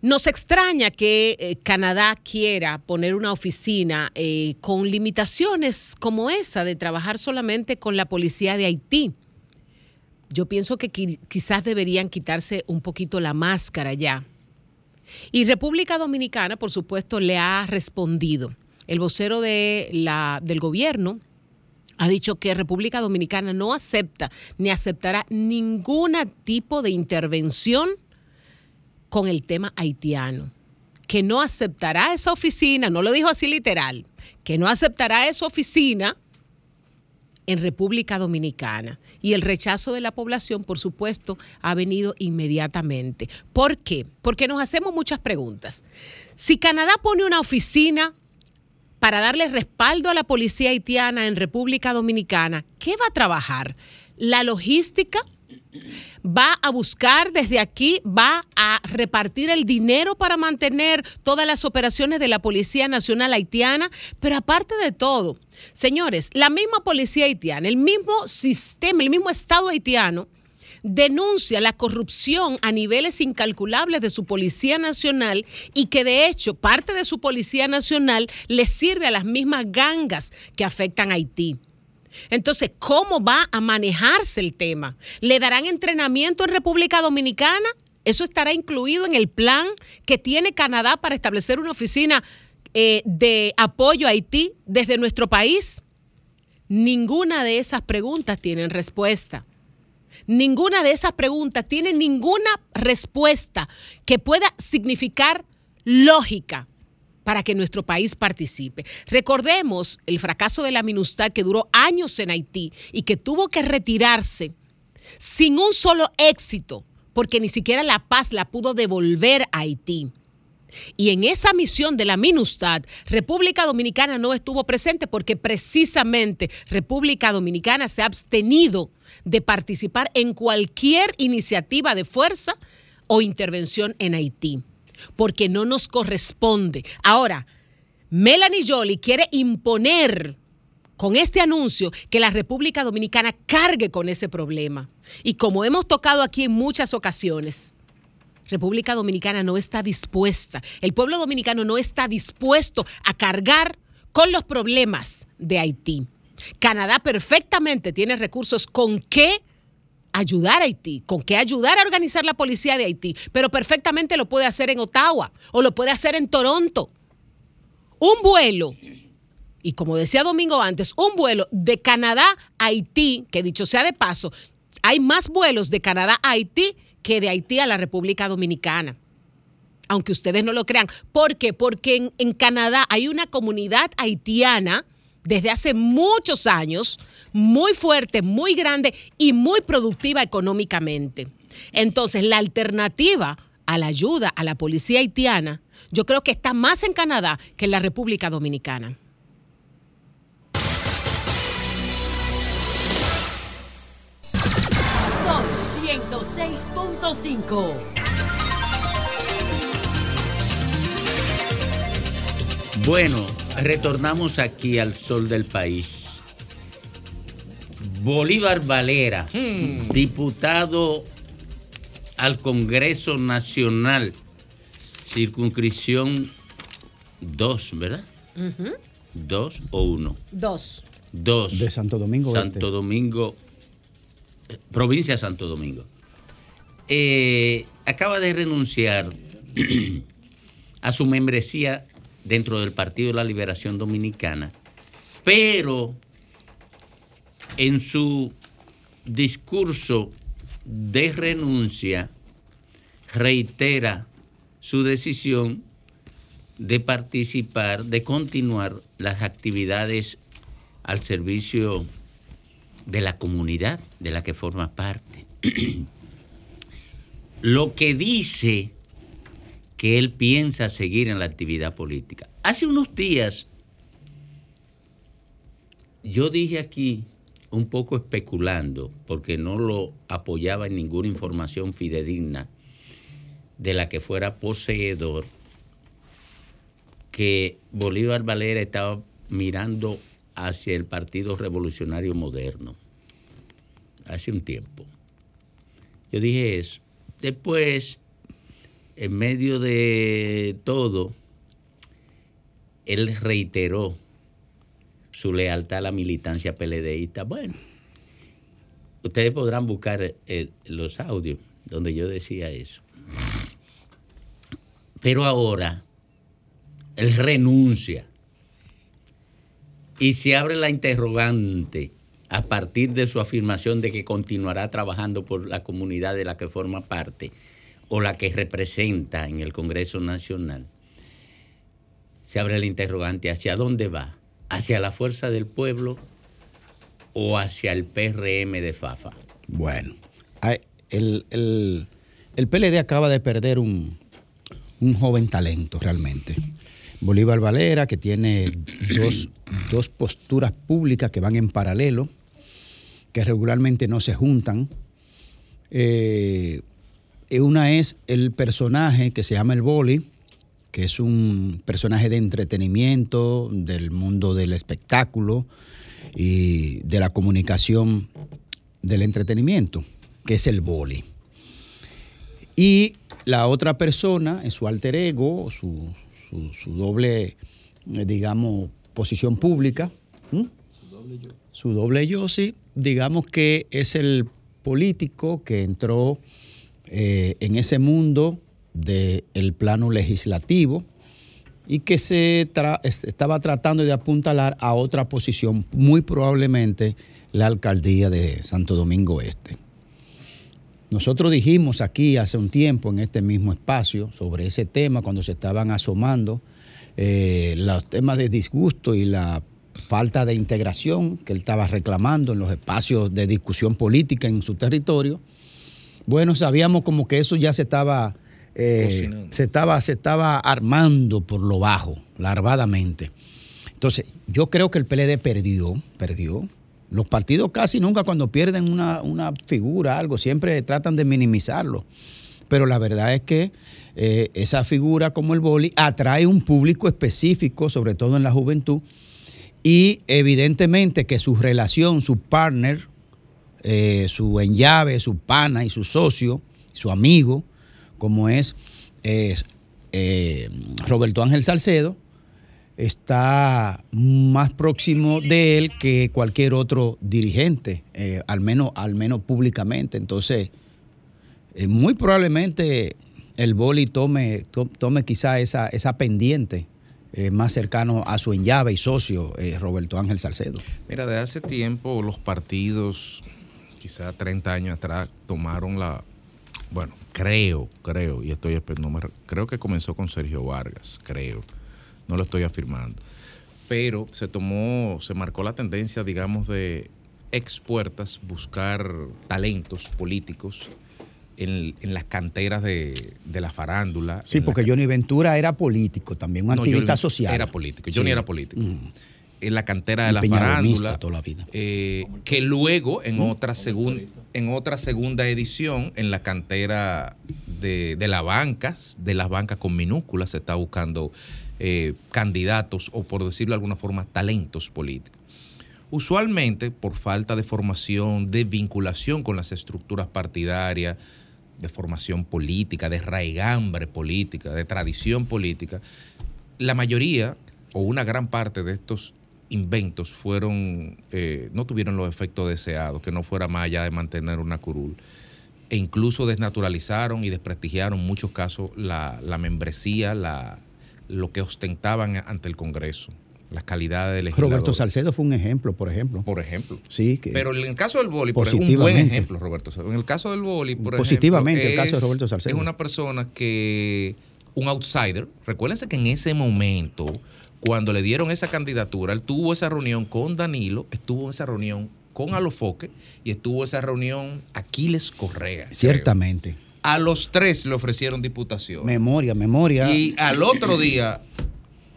Speaker 16: Nos extraña que eh, Canadá quiera poner una oficina eh, con limitaciones como esa de trabajar solamente con la policía de Haití. Yo pienso que qui- quizás deberían quitarse un poquito la máscara ya. Y República Dominicana, por supuesto, le ha respondido. El vocero de la, del gobierno ha dicho que República Dominicana no acepta ni aceptará ningún tipo de intervención con el tema haitiano. Que no aceptará esa oficina, no lo dijo así literal, que no aceptará esa oficina en República Dominicana. Y el rechazo de la población, por supuesto, ha venido inmediatamente. ¿Por qué? Porque nos hacemos muchas preguntas. Si Canadá pone una oficina para darle respaldo a la policía haitiana en República Dominicana, ¿qué va a trabajar? ¿La logística? Va a buscar desde aquí, va a repartir el dinero para mantener todas las operaciones de la Policía Nacional Haitiana, pero aparte de todo, señores, la misma policía haitiana, el mismo sistema, el mismo Estado haitiano, denuncia la corrupción a niveles incalculables de su Policía Nacional y que de hecho parte de su Policía Nacional le sirve a las mismas gangas que afectan a Haití. Entonces, ¿cómo va a manejarse el tema? ¿Le darán entrenamiento en República Dominicana? ¿Eso estará incluido en el plan que tiene Canadá para establecer una oficina eh, de apoyo a Haití desde nuestro país? Ninguna de esas preguntas tienen respuesta. Ninguna de esas preguntas tiene ninguna respuesta que pueda significar lógica para que nuestro país participe. Recordemos el fracaso de la MINUSTAD que duró años en Haití y que tuvo que retirarse sin un solo éxito, porque ni siquiera la paz la pudo devolver a Haití. Y en esa misión de la MINUSTAD, República Dominicana no estuvo presente porque precisamente República Dominicana se ha abstenido de participar en cualquier iniciativa de fuerza o intervención en Haití, porque no nos corresponde. Ahora, Melanie Jolie quiere imponer con este anuncio que la República Dominicana cargue con ese problema. Y como hemos tocado aquí en muchas ocasiones, República Dominicana no está dispuesta, el pueblo dominicano no está dispuesto a cargar con los problemas de Haití. Canadá perfectamente tiene recursos con qué ayudar a Haití, con qué ayudar a organizar la policía de Haití, pero perfectamente lo puede hacer en Ottawa o lo puede hacer en Toronto. Un vuelo, y como decía Domingo antes, un vuelo de Canadá a Haití, que dicho sea de paso, hay más vuelos de Canadá a Haití que de Haití a la República Dominicana. Aunque ustedes no lo crean. ¿Por qué? Porque en, en Canadá hay una comunidad haitiana desde hace muchos años, muy fuerte, muy grande y muy productiva económicamente. Entonces, la alternativa a la ayuda a la policía haitiana, yo creo que está más en Canadá que en la República Dominicana.
Speaker 22: Sol 106.5.
Speaker 1: Bueno, retornamos aquí al sol del país. Bolívar Valera, diputado al Congreso Nacional, circunscripción 2, ¿verdad? ¿Dos o uno?
Speaker 16: Dos.
Speaker 1: Dos.
Speaker 3: De Santo Domingo
Speaker 1: Santo
Speaker 3: Este.
Speaker 1: Domingo, eh, provincia de Santo Domingo. Eh, acaba de renunciar a su membresía dentro del Partido de la Liberación Dominicana, pero en su discurso de renuncia reitera su decisión de participar, de continuar las actividades al servicio de la comunidad de la que forma parte. Lo que dice que él piensa seguir en la actividad política. Hace unos días yo dije aquí, un poco especulando, porque no lo apoyaba en ninguna información fidedigna de la que fuera poseedor, que Bolívar Valera estaba mirando hacia el Partido Revolucionario Moderno hace un tiempo. Yo dije eso. Después, en medio de todo, él reiteró su lealtad a la militancia PLDista. Bueno, ustedes podrán buscar el- los audios donde yo decía eso. Pero ahora, él renuncia y se abre la interrogante a partir de su afirmación de que continuará trabajando por la comunidad de la que forma parte o la que representa en el Congreso Nacional. Se abre la interrogante hacia dónde va, hacia la fuerza del pueblo o hacia el PRM de Fafa.
Speaker 3: Bueno, el, el- el PLD acaba de perder un, un joven talento realmente. Bolívar Valera, que tiene dos, dos posturas públicas que van en paralelo, que regularmente no se juntan. Eh, una es el personaje que se llama el Boli, que es un personaje de entretenimiento, del mundo del espectáculo y de la comunicación del entretenimiento. que es el boli. Y la otra persona, en su alter ego, su, su- su doble, eh, digamos, posición pública, ¿m? su doble yo, sí, digamos que es el político que entró eh, en ese mundo del plano legislativo y que se tra- es- estaba tratando de apuntalar a otra posición, muy probablemente la alcaldía de Santo Domingo Este. Nosotros dijimos aquí hace un tiempo en este mismo espacio sobre ese tema cuando se estaban asomando eh, los temas de disgusto y la falta de integración que él estaba reclamando en los espacios de discusión política en su territorio. Bueno, sabíamos como que eso ya se estaba, eh, se estaba, se estaba armando por lo bajo, larvadamente. Entonces, yo creo que el PLD perdió, perdió. Los partidos casi nunca cuando pierden una, una figura, algo, siempre tratan de minimizarlo. Pero la verdad es que eh, esa figura como el boli atrae un público específico, sobre todo en la juventud, y evidentemente que su relación, su partner, eh, su enllave, su pana y su socio, su amigo, como es eh, eh, Roberto Ángel Salcedo, está más próximo de él que cualquier otro dirigente, eh, al, menos, al menos públicamente. Entonces, muy probablemente el boli tome, to- tome quizá esa, esa pendiente más cercano a su enllave y socio, Roberto Ángel Salcedo.
Speaker 4: Mira, de hace tiempo los partidos, quizá 30 años atrás, tomaron la, bueno, creo, creo, y estoy no me re- creo que comenzó con Sergio Vargas, creo, no lo estoy afirmando, pero se tomó, se marcó la tendencia, digamos, de expuertas buscar talentos políticos en, en las canteras de, de la farándula.
Speaker 3: Sí,
Speaker 4: en la
Speaker 3: porque Johnny Ventura era político también, un
Speaker 4: no,
Speaker 3: activista
Speaker 4: Johnny
Speaker 3: social.
Speaker 4: Era político. Johnny
Speaker 3: Sí.
Speaker 4: era político.
Speaker 3: Mm.
Speaker 4: En la cantera de la farándula.
Speaker 3: toda la vida.
Speaker 4: eh, que luego, en otra, segun- en otra segunda edición, en la cantera de, de las bancas, de las bancas con minúsculas, se está buscando eh, candidatos o, por decirlo de alguna forma, talentos políticos. Usualmente, por falta de formación, de vinculación con las estructuras partidarias, de formación política, de raigambre política, de tradición política, la mayoría o una gran parte de estos inventos fueron, eh, no tuvieron los efectos deseados, que no fuera más allá de mantener una curul. E incluso desnaturalizaron y desprestigiaron en muchos casos la, la membresía, la, lo que ostentaban ante el Congreso, las calidades de legislador.
Speaker 3: Roberto Salcedo fue un ejemplo, por ejemplo.
Speaker 4: Por ejemplo.
Speaker 3: Sí, que
Speaker 4: Pero en el caso del boli, por ejemplo, un buen ejemplo, Roberto. Salcedo. En el caso del boli, por
Speaker 3: Positivamente,
Speaker 4: ejemplo,
Speaker 3: el caso de Roberto Salcedo.
Speaker 4: Es una persona que, un outsider. Recuérdense que en ese momento, cuando le dieron esa candidatura, él tuvo esa reunión con Danilo, estuvo en esa reunión con Alofoque y estuvo esa reunión Aquiles Correa. creo.
Speaker 3: ciertamente.
Speaker 4: A los tres le ofrecieron diputación.
Speaker 3: Memoria, memoria.
Speaker 4: Y al otro día,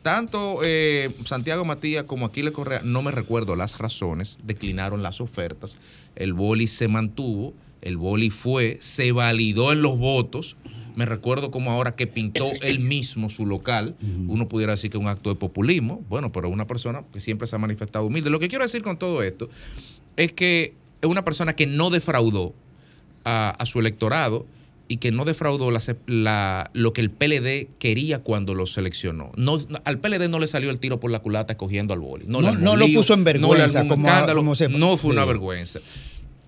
Speaker 4: tanto eh, Santiago Matías como Aquiles Correa, no me recuerdo las razones, declinaron las ofertas. El boli se mantuvo, el boli fue, se validó en los votos. Me recuerdo como ahora que pintó él mismo su local. Uno pudiera decir que es un acto de populismo. Bueno, pero una persona que siempre se ha manifestado humilde. Lo que quiero decir con todo esto es que es una persona que no defraudó a, a su electorado y que no defraudó la, se- la- lo que el PLD quería cuando lo seleccionó. No, al PLD no le salió el tiro por la culata escogiendo al boli. No,
Speaker 3: No- no lo puso en
Speaker 4: no
Speaker 3: vergüenza,
Speaker 4: un
Speaker 3: como- se-
Speaker 4: no fue una vergüenza.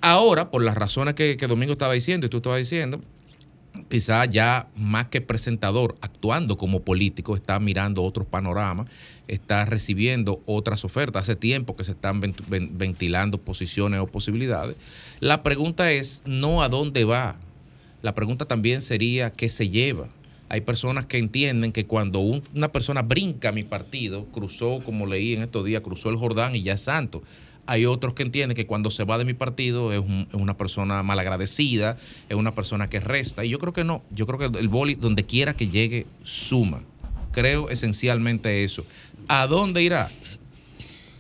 Speaker 4: Ahora, por las razones que, que Domingo estaba diciendo y tú estabas diciendo, quizá ya más que presentador, actuando como político, está mirando otros panoramas, está recibiendo otras ofertas. Hace tiempo que se están vent- ven- ventilando posiciones o posibilidades. La pregunta es no a dónde va. La pregunta también sería qué se lleva. Hay personas que entienden que cuando un- una persona brinca mi partido, cruzó, como leí en estos días, cruzó el Jordán y ya es santo. Hay otros que entienden que cuando se va de mi partido es, un- es una persona malagradecida, es una persona que resta. Y yo creo que no. Yo creo que el boli, donde quiera que llegue, suma. Creo esencialmente eso. ¿A dónde irá?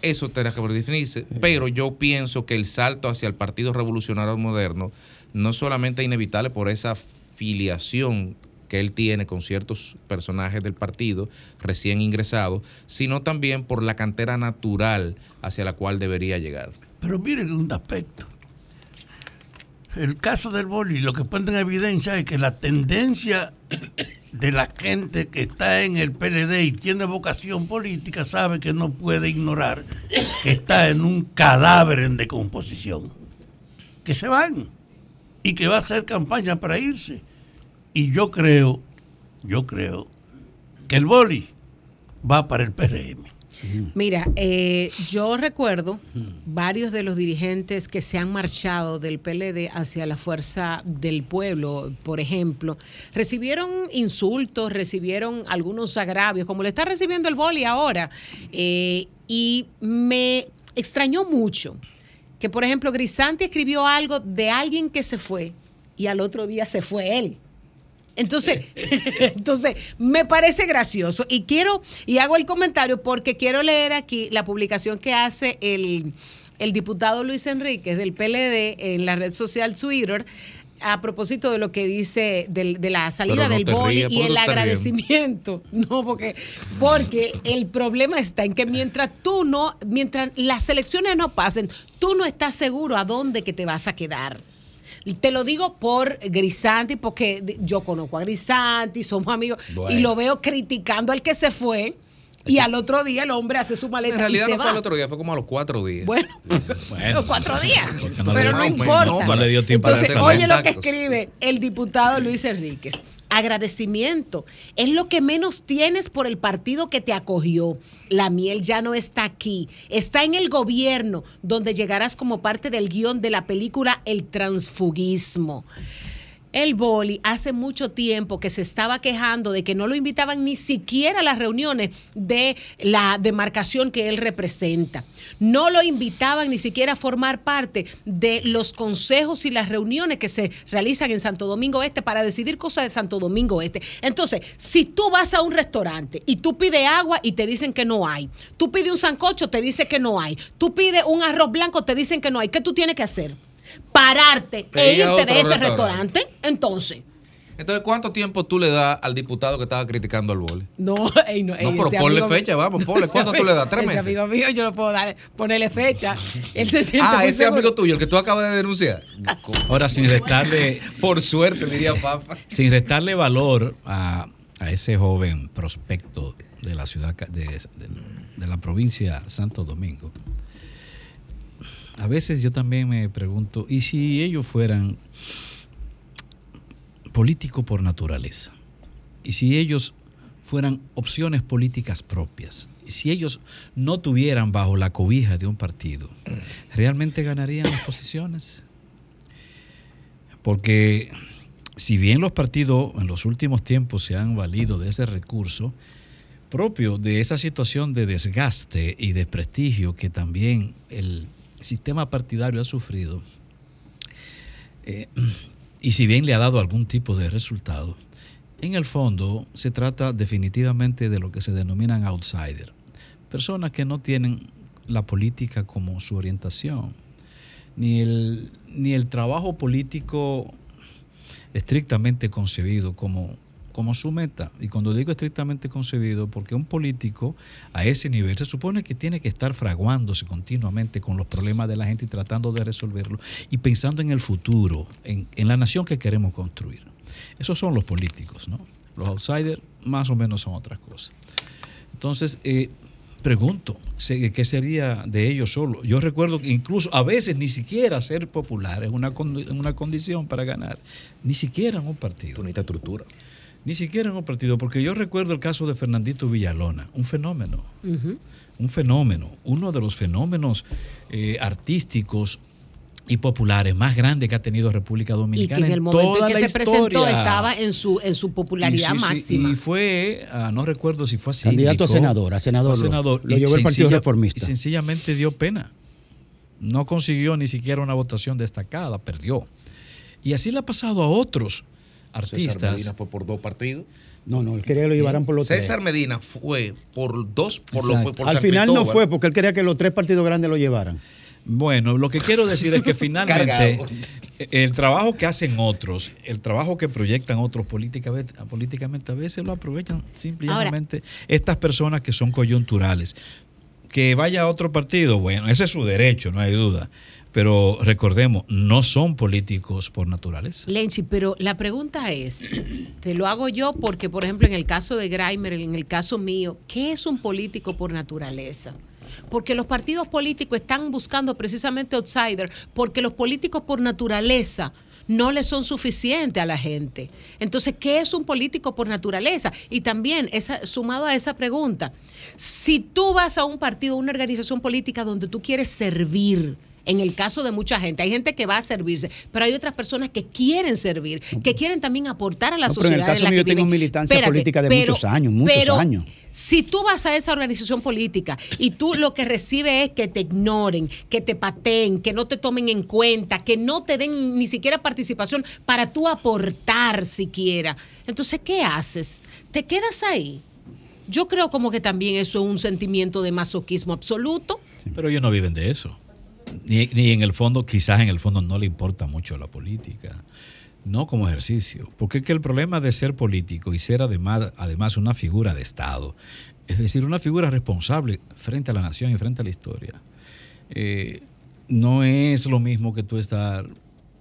Speaker 4: Eso tendrá que definirse. Pero yo pienso que el salto hacia el Partido Revolucionario Moderno no solamente es inevitable por esa filiación que él tiene con ciertos personajes del partido recién ingresados, sino también por la cantera natural hacia la cual debería llegar.
Speaker 20: Pero miren un aspecto. el caso del boli lo que pone en evidencia es que la tendencia de la gente que está en el PLD y tiene vocación política sabe que no puede ignorar que está en un cadáver en decomposición. Que se van y que va a hacer campaña para irse. Y yo creo, yo creo que el boli va para el PRM.
Speaker 16: Mira, eh, yo recuerdo varios de los dirigentes que se han marchado del PLD hacia la fuerza del pueblo, por ejemplo, recibieron insultos, recibieron algunos agravios, como le está recibiendo el boli ahora, eh, y me extrañó mucho que, por ejemplo, Grisanti escribió algo de alguien que se fue y al otro día se fue él. Entonces, entonces, me parece gracioso y quiero, y hago el comentario porque quiero leer aquí la publicación que hace el, el diputado Luis Enríquez del PLD en la red social Twitter a propósito de lo que dice de, la salida
Speaker 4: no
Speaker 16: del boli y
Speaker 4: ¿por qué
Speaker 16: el agradecimiento. No, porque, porque el problema está en que mientras tú no, mientras las elecciones no pasen, tú no estás seguro a dónde que te vas a quedar. Te lo digo por Grisanti, porque yo conozco a Grisanti, somos amigos,
Speaker 4: Bueno.
Speaker 16: y lo veo criticando al que se fue, y al otro día el hombre hace su maleta
Speaker 4: En realidad
Speaker 16: y se
Speaker 4: no
Speaker 16: va.
Speaker 4: fue el otro día, fue como a los cuatro días.
Speaker 16: Bueno, los cuatro días.
Speaker 4: no
Speaker 16: pero no importa.
Speaker 4: no, no le dio tiempo para
Speaker 16: Entonces, oye lo que escribe el diputado Luis Enríquez. Agradecimiento es lo que menos tienes por el partido que te acogió. La miel ya no está aquí, está en el gobierno, donde llegarás como parte del guion de la película El transfugismo. El boli hace mucho tiempo que se estaba quejando de que no lo invitaban ni siquiera a las reuniones de la demarcación que él representa. No lo invitaban ni siquiera a formar parte de los consejos y las reuniones que se realizan en Santo Domingo Este para decidir cosas de Santo Domingo Este. Entonces, si tú vas a un restaurante y tú pides agua y te dicen que no hay, tú pides un sancocho, te dice que no hay, tú pides un arroz blanco, te dicen que no hay, ¿qué tú tienes que hacer? Pararte e irte de ese
Speaker 4: restaurante.
Speaker 16: restaurante. Entonces,
Speaker 4: Entonces, ¿cuánto tiempo tú le das al diputado que estaba criticando al boli?
Speaker 16: no, ey, no,
Speaker 4: No,
Speaker 16: ey,
Speaker 4: pero
Speaker 16: ese
Speaker 4: ponle
Speaker 16: amigo-
Speaker 4: fecha, vamos, ponle. ¿Cuánto tú le das? ¿Tres
Speaker 16: ese
Speaker 4: meses?
Speaker 16: amigo mío, yo no puedo dar, ponerle fecha. Él se siente
Speaker 4: Ah,
Speaker 16: muy
Speaker 4: ese
Speaker 16: seguro.
Speaker 4: amigo tuyo, el que tú acabas de denunciar.
Speaker 17: Ahora, sin restarle.
Speaker 4: Por suerte, diría Fafa.
Speaker 17: Sin restarle valor a, a ese joven prospecto de la ciudad de, de- de la provincia Santo Domingo. A veces yo también me pregunto, ¿y si ellos fueran políticos por naturaleza? ¿Y si ellos fueran opciones políticas propias? ¿Y si ellos no tuvieran bajo la cobija de un partido? ¿Realmente ganarían las posiciones? Porque si bien los partidos en los últimos tiempos se han valido de ese recurso, propio de esa situación de desgaste y desprestigio que también el sistema partidario ha sufrido, eh, y si bien le ha dado algún tipo de resultado, en el fondo se trata definitivamente de lo que se denominan outsiders, personas que no tienen la política como su orientación, ni el, ni el trabajo político estrictamente concebido como, como su meta. Y cuando digo estrictamente concebido, porque un político a ese nivel se supone que tiene que estar fraguándose continuamente con los problemas de la gente y tratando de resolverlos y pensando en el futuro, en, la nación que queremos construir. Esos son los políticos, ¿no? Los outsiders más o menos son otras cosas. Entonces, eh, pregunto, ¿se- ¿qué sería de ellos solo? Yo recuerdo que incluso a veces ni siquiera ser popular es una, una condición para ganar, ni siquiera en un partido.
Speaker 4: Bonita estructura.
Speaker 17: Ni siquiera en un partido, porque yo recuerdo el caso de Fernandito Villalona, un fenómeno, un fenómeno, uno de los fenómenos eh, artísticos y populares más grandes que ha tenido República
Speaker 16: Y que
Speaker 17: Dominicana
Speaker 16: en el momento
Speaker 17: toda
Speaker 16: en que se presentó estaba en su, en su popularidad
Speaker 17: Y sí, sí,
Speaker 16: máxima.
Speaker 17: y fue, ah, no recuerdo si fue así.
Speaker 3: Candidato a senador, a senador lo- lo llevó el Partido Reformista.
Speaker 17: Y sencillamente dio pena. No consiguió ni siquiera una votación destacada, perdió. Y así le ha pasado a otros
Speaker 4: César
Speaker 17: artistas.
Speaker 4: Medina fue por dos partidos.
Speaker 3: No, no, él quería que lo llevaran por los
Speaker 4: César
Speaker 3: tres.
Speaker 4: Medina fue por dos, por, lo,
Speaker 3: Exacto.
Speaker 4: por
Speaker 3: Al
Speaker 4: San
Speaker 3: final no fue porque él quería que los tres partidos grandes lo llevaran.
Speaker 17: Bueno, lo que quiero decir es que finalmente el trabajo que hacen otros, el trabajo que proyectan otros políticamente, políticamente a veces lo aprovechan simplemente estas personas que son coyunturales. Que vaya a otro partido, bueno, ese es su derecho, no hay duda. Pero recordemos, no son políticos por naturaleza.
Speaker 16: Lenchi, pero la pregunta es, te lo hago yo porque, por ejemplo, en el caso de Grimer, en el caso mío, ¿qué es un político por naturaleza? Porque los partidos políticos están buscando precisamente outsider, porque los políticos por naturaleza no le son suficientes a la gente. Entonces, ¿qué es un político por naturaleza? Y también, sumado a esa pregunta, si tú vas a un partido, una organización política donde tú quieres servir, en el caso de mucha gente, hay gente que va a servirse, pero hay otras personas que quieren servir, que quieren también aportar a la
Speaker 3: No, pero en
Speaker 16: sociedad.
Speaker 3: el caso
Speaker 16: la
Speaker 3: mío
Speaker 16: que
Speaker 3: yo tengo militancia
Speaker 16: Espérate,
Speaker 3: política de
Speaker 16: pero-
Speaker 3: muchos años, muchos
Speaker 16: pero
Speaker 3: años.
Speaker 16: Si tú vas a esa organización política y tú lo que recibes es que te ignoren, que te pateen, que no te tomen en cuenta, que no te den ni siquiera participación para tú aportar siquiera, entonces, ¿qué haces? ¿Te quedas ahí? Yo creo como que también eso es un sentimiento de masoquismo absoluto.
Speaker 17: Pero ellos no viven de eso. Ni, ni en el fondo, quizás en el fondo no le importa mucho la política. No como ejercicio. Porque es que el problema de ser político y ser además, además una figura de Estado, es decir, una figura responsable frente a la nación y frente a la historia, eh, no es lo mismo que tú estar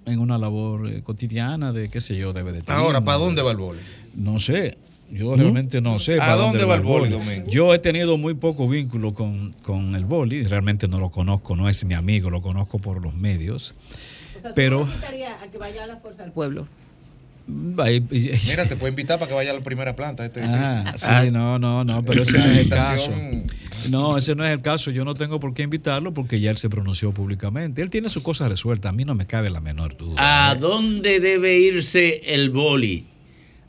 Speaker 17: en una labor eh, cotidiana de, qué sé yo, de vedetismo,
Speaker 4: Ahora, ¿para
Speaker 17: de-
Speaker 4: dónde va el boli?
Speaker 17: No sé. Yo
Speaker 4: ¿Mm?
Speaker 17: realmente no sé.
Speaker 4: ¿A
Speaker 17: para
Speaker 4: dónde va el boli,
Speaker 17: boli.
Speaker 4: Domingo?
Speaker 17: Yo he tenido muy poco vínculo con, con el boli. Realmente no lo conozco, no es mi amigo, lo conozco por los medios. Pero.
Speaker 16: a que vaya a la fuerza del pueblo.
Speaker 4: Mira, te puedo invitar para que vaya a la primera planta este
Speaker 17: Ah, sí, no, no, no, pero ese no es el caso. No, ese no es el caso. Yo no tengo por qué invitarlo porque ya él se pronunció públicamente. Él tiene su cosa resuelta. A mí no me cabe la menor duda.
Speaker 1: ¿A dónde debe irse el boli?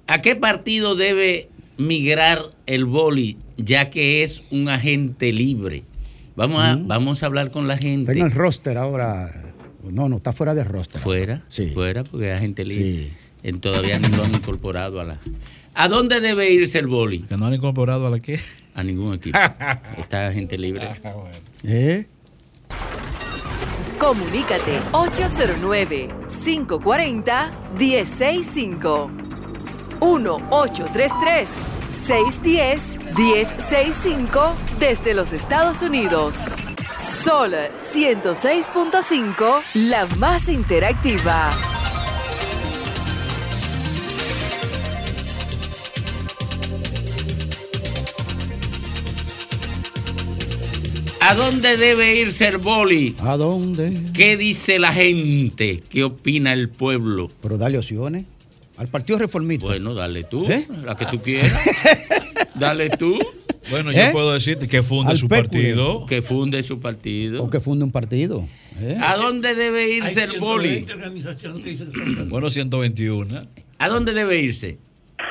Speaker 1: ¿A qué partido debe migrar el boli, ya que es un agente libre? Vamos a, vamos a hablar con la gente.
Speaker 3: Está en el roster ahora. No, no, está fuera del roster.
Speaker 1: Fuera,
Speaker 3: Sí.
Speaker 1: fuera, porque es agente libre.
Speaker 3: Sí.
Speaker 1: En- todavía no lo han incorporado a la. ¿A dónde debe irse el boli?
Speaker 17: ¿Que no han incorporado a la qué?
Speaker 1: A ningún equipo. Está agente libre.
Speaker 3: ¿Eh?
Speaker 6: Comunícate 809-540-1065. 1-833-610-1065 desde los Estados Unidos. Sol 106.5, la más interactiva.
Speaker 1: ¿A dónde debe irse el boli?
Speaker 3: ¿A dónde?
Speaker 1: ¿Qué dice la gente? ¿Qué opina el pueblo?
Speaker 3: Pero dale opciones. Al Partido Reformista.
Speaker 1: Bueno, dale tú,
Speaker 3: ¿Eh?
Speaker 1: la que tú quieras. dale tú.
Speaker 17: Bueno,
Speaker 3: ¿Eh?
Speaker 17: yo puedo decirte que funde
Speaker 3: Al
Speaker 17: su partido.
Speaker 1: Que funde su partido.
Speaker 3: O que funde un partido. ¿eh?
Speaker 1: ¿A dónde debe irse el boli?
Speaker 17: Bueno, 121.
Speaker 1: ¿A dónde debe irse?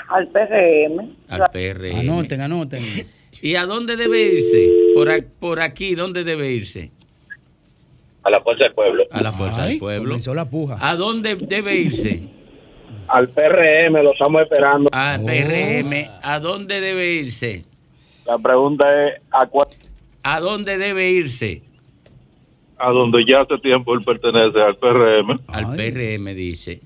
Speaker 23: Al PRM.
Speaker 1: Al PRM.
Speaker 3: Anoten, anoten.
Speaker 1: ¿Y a dónde debe irse? Por, a- por aquí, ¿dónde debe irse?
Speaker 24: A la fuerza del pueblo.
Speaker 1: A la fuerza
Speaker 3: Ay,
Speaker 1: del pueblo.
Speaker 3: comenzó la puja.
Speaker 1: ¿A dónde debe irse?
Speaker 24: Al PRM, lo estamos esperando.
Speaker 1: Al PRM. ¿A dónde debe irse?
Speaker 24: La pregunta es, ¿a, cuál-
Speaker 1: ¿A dónde debe irse?
Speaker 24: a donde ya hace tiempo él pertenece, al PRM?
Speaker 1: Al PRM dice.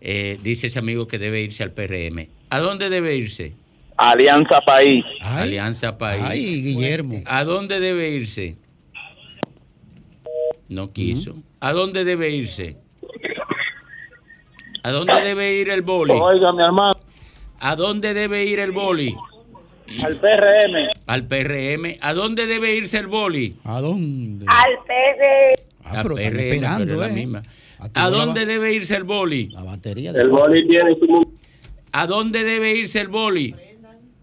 Speaker 1: Eh, dice ese amigo que debe irse al PRM. ¿A dónde debe irse?
Speaker 24: Alianza País.
Speaker 1: Alianza País.
Speaker 3: Ay, Guillermo.
Speaker 1: ¿A dónde debe irse? No quiso. ¿A dónde debe irse? ¿A dónde debe ir el boli?
Speaker 24: Oiga, mi hermano.
Speaker 1: ¿A dónde debe ir el boli?
Speaker 24: Al PRM.
Speaker 1: Al PRM. ¿A dónde debe irse el boli?
Speaker 3: ¿A dónde?
Speaker 23: Al PRM.
Speaker 3: Ah, pero están
Speaker 1: PRM,
Speaker 3: esperando,
Speaker 1: pero es la
Speaker 3: ¿eh?
Speaker 1: misma. ¿A
Speaker 3: la
Speaker 1: dónde debe irse el boli?
Speaker 3: La batería de
Speaker 24: El boli tiene su...
Speaker 1: ¿A dónde debe irse el boli?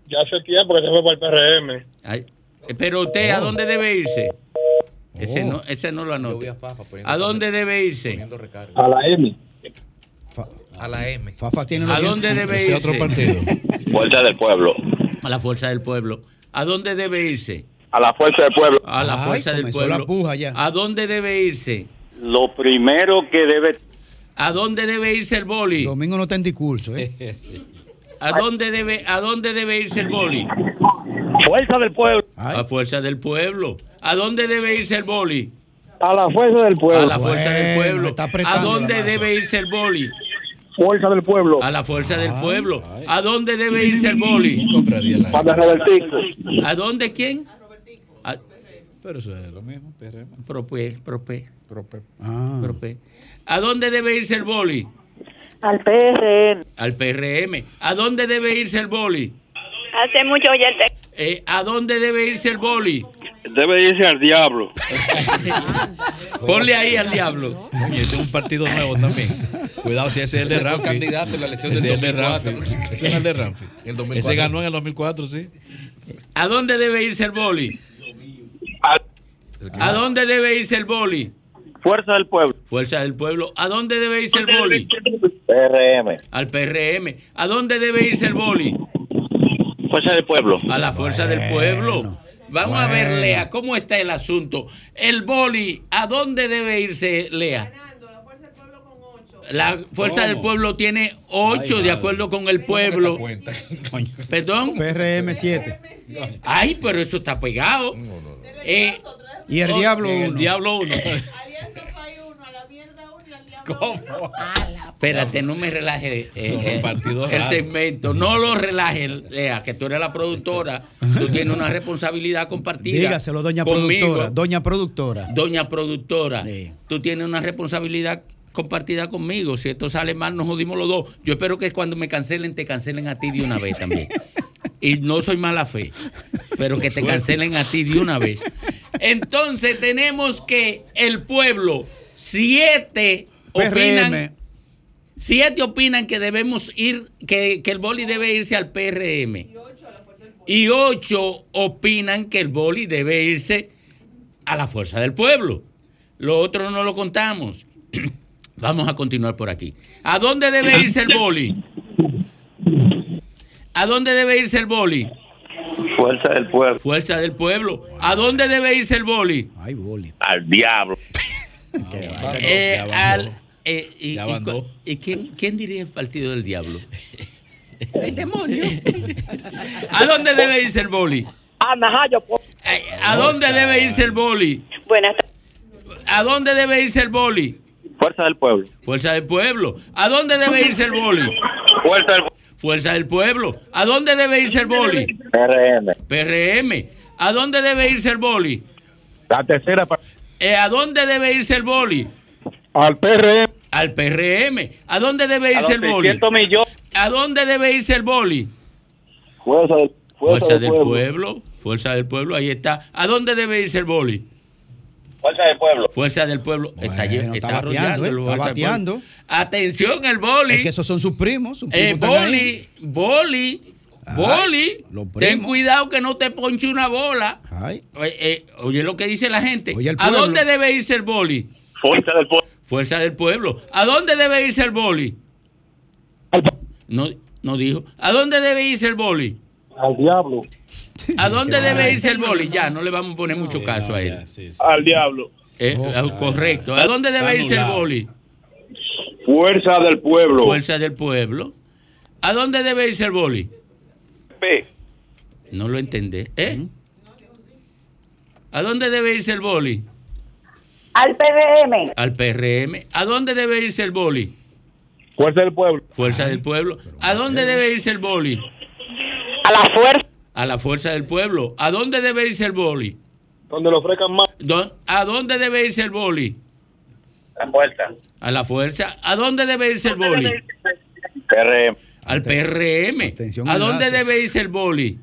Speaker 24: Ya hace tiempo que se fue para el PRM.
Speaker 1: Ay, eh, pero usted, ¿a
Speaker 24: Oh.
Speaker 1: dónde debe irse? Ese,
Speaker 3: Oh.
Speaker 1: no, ese no lo anote.
Speaker 4: a Fafa poniendo-
Speaker 1: ¿A dónde debe irse?
Speaker 24: A la M.
Speaker 4: A la M.
Speaker 3: Fafa tiene
Speaker 1: ¿A dónde debe irse?
Speaker 17: otro partido.
Speaker 24: Fuerza del pueblo.
Speaker 1: A la fuerza del pueblo. ¿A dónde debe irse?
Speaker 24: A la fuerza del pueblo.
Speaker 1: A la
Speaker 3: Ay,
Speaker 1: fuerza del pueblo.
Speaker 3: la puja ya.
Speaker 1: ¿A dónde debe irse?
Speaker 24: Lo primero que debe...
Speaker 1: ¿A dónde debe irse el boli?
Speaker 3: Domingo no está en discurso, ¿eh?
Speaker 1: ¿A dónde debe, a dónde debe irse el boli?
Speaker 24: Fuerza del pueblo.
Speaker 1: A fuerza del pueblo. ¿A dónde debe irse el boli?
Speaker 24: A la fuerza del
Speaker 1: A
Speaker 24: pueblo.
Speaker 1: la fuerza del pueblo.
Speaker 3: está
Speaker 1: ¿A dónde debe irse el boli?
Speaker 24: Fuerza del pueblo.
Speaker 1: A la fuerza del pueblo. ¿A dónde debe irse el boli?
Speaker 17: Compraría la
Speaker 24: Para Robertico.
Speaker 1: ¿A dónde quién? A-
Speaker 17: Pero eso es lo mismo, PRM.
Speaker 1: Prope, prope.
Speaker 4: Prope.
Speaker 3: Ah.
Speaker 1: Prope. ¿A dónde debe irse el boli?
Speaker 23: Al PRM.
Speaker 1: Al PRM. ¿A dónde debe irse el boli?
Speaker 23: Hace mucho oyente.
Speaker 1: Eh, ¿A dónde debe irse el boli?
Speaker 24: Debe irse al diablo.
Speaker 1: Ponle ahí al diablo.
Speaker 17: Oye, ese es un partido nuevo también. Cuidado si ese es el de Ramfi.
Speaker 4: candidato en la elección
Speaker 17: Ese
Speaker 4: del
Speaker 17: es el de
Speaker 4: 2004.
Speaker 17: Ramfi. Ese es el de Ramfi.
Speaker 4: En el 2004.
Speaker 17: Ese ganó en el 2004, sí.
Speaker 1: ¿A dónde debe irse el boli? ¿A dónde debe irse el boli?
Speaker 24: Fuerza del pueblo.
Speaker 1: Fuerza del pueblo. ¿A dónde debe irse el boli?
Speaker 24: PRM.
Speaker 1: Al PRM. ¿A dónde debe irse el boli?
Speaker 24: Fuerza del pueblo.
Speaker 1: A la fuerza del pueblo. Vamos a ver,
Speaker 24: Bueno.
Speaker 1: Lea, cómo está el asunto. El boli, ¿a dónde debe irse, Lea? La fuerza
Speaker 3: ¿Cómo?
Speaker 1: del pueblo tiene ocho,
Speaker 3: Ay,
Speaker 1: de acuerdo con el pueblo. Perdón.
Speaker 3: PRM 7.
Speaker 1: Ay, pero eso está pegado. Eh,
Speaker 3: Y el Diablo
Speaker 1: El
Speaker 3: 1.
Speaker 1: Diablo 1. ¿Cómo? Espérate, no me relaje eh, eh, el segmento. No lo relaje, Lea, que tú eres la productora. Tú tienes una responsabilidad compartida.
Speaker 3: Dígaselo, doña
Speaker 1: conmigo.
Speaker 3: productora. Doña productora.
Speaker 1: Doña productora, tú tienes una responsabilidad compartida conmigo. Si esto sale mal, nos jodimos los dos. Yo espero que cuando me cancelen, te cancelen a ti de una vez también. Y no soy mala fe, pero que te cancelen a ti de una vez. Entonces tenemos que el pueblo, siete opinan, siete opinan que debemos ir, que, que el boli debe irse al PRM. Y ocho opinan que el boli debe irse a la fuerza del pueblo. Lo otro no lo contamos. Vamos a continuar por aquí. ¿A dónde debe irse el boli? ¿A dónde debe irse el boli?
Speaker 24: Fuerza del pueblo.
Speaker 1: Fuerza del pueblo. ¿A dónde debe irse el boli?
Speaker 3: Ay, boli.
Speaker 24: Al diablo.
Speaker 1: Eh, al- eh, y,
Speaker 17: Ya
Speaker 1: y
Speaker 17: van
Speaker 1: cu-
Speaker 17: dos.
Speaker 1: ¿y quién, quién diría el partido del diablo?
Speaker 16: El demonio.
Speaker 1: ¿A dónde debe irse el boli?
Speaker 23: A Najayo.
Speaker 1: Eh, ¿A dónde debe irse el boli?
Speaker 23: Buenas
Speaker 1: ¿A dónde debe irse el boli?
Speaker 24: Fuerza del pueblo.
Speaker 1: Fuerza del pueblo. ¿A dónde debe irse el boli?
Speaker 24: Fuerza del
Speaker 1: Fuerza del pueblo. ¿A dónde debe irse el boli?
Speaker 24: PRM.
Speaker 1: PRM. ¿A dónde debe irse el boli?
Speaker 24: La tercera
Speaker 1: Eh, ¿A dónde debe irse el boli?
Speaker 24: al PRM.
Speaker 1: Al PRM. ¿A dónde debe irse el boli?
Speaker 24: millones.
Speaker 1: ¿A dónde debe irse el boli?
Speaker 24: Fuerza del,
Speaker 1: Fuerza del pueblo. Fuerza del pueblo, ahí está. ¿A dónde debe irse el boli?
Speaker 24: Fuerza del pueblo.
Speaker 1: Fuerza del pueblo. está,
Speaker 3: Bueno,
Speaker 1: está
Speaker 3: está bateando,
Speaker 1: arrollando
Speaker 3: ¿eh?
Speaker 1: el
Speaker 3: Está
Speaker 1: Fuerza del
Speaker 3: bateando.
Speaker 1: Pueblo. Atención, el boli.
Speaker 3: Es que esos son sus primos. Sus
Speaker 1: Eh,
Speaker 3: primos están ahí.
Speaker 1: boli, boli, boli. Ten cuidado que no te ponche una bola.
Speaker 3: Ay.
Speaker 1: Oye, eh, oye lo que dice la gente.
Speaker 3: Oye, el
Speaker 1: ¿A
Speaker 3: pueblo.
Speaker 1: dónde debe irse el boli?
Speaker 24: Fuerza del pueblo.
Speaker 1: Fuerza del pueblo. ¿A dónde debe irse el boli? No, no dijo. ¿A dónde debe irse el boli?
Speaker 24: Al diablo.
Speaker 1: ¿A dónde debe irse el boli? Ya, no le vamos a poner mucho caso a él.
Speaker 24: Al diablo.
Speaker 1: Eh, ah, correcto. ¿A dónde debe irse el boli?
Speaker 24: Fuerza del pueblo.
Speaker 1: Fuerza del pueblo. ¿A dónde debe irse el boli?
Speaker 24: P.
Speaker 1: No lo entendé. ¿Eh? ¿A dónde debe irse el boli?
Speaker 23: Al PRM.
Speaker 1: Al PRM. ¿A dónde debe irse el boli?
Speaker 24: Fuerza del pueblo.
Speaker 1: Fuerza del pueblo. ¿A dónde debe irse el boli?
Speaker 23: A la fuerza.
Speaker 1: A la fuerza del pueblo. ¿A dónde debe irse el boli?
Speaker 24: Donde lo ofrezcan más.
Speaker 1: Dó- ¿A dónde debe irse el boli?
Speaker 24: La fuerza.
Speaker 1: A la fuerza. ¿A dónde debe irse el boli?
Speaker 24: PRM.
Speaker 1: Al PRM.
Speaker 3: Atención,
Speaker 1: ¿A dónde
Speaker 3: enlaces.
Speaker 1: debe irse el boli?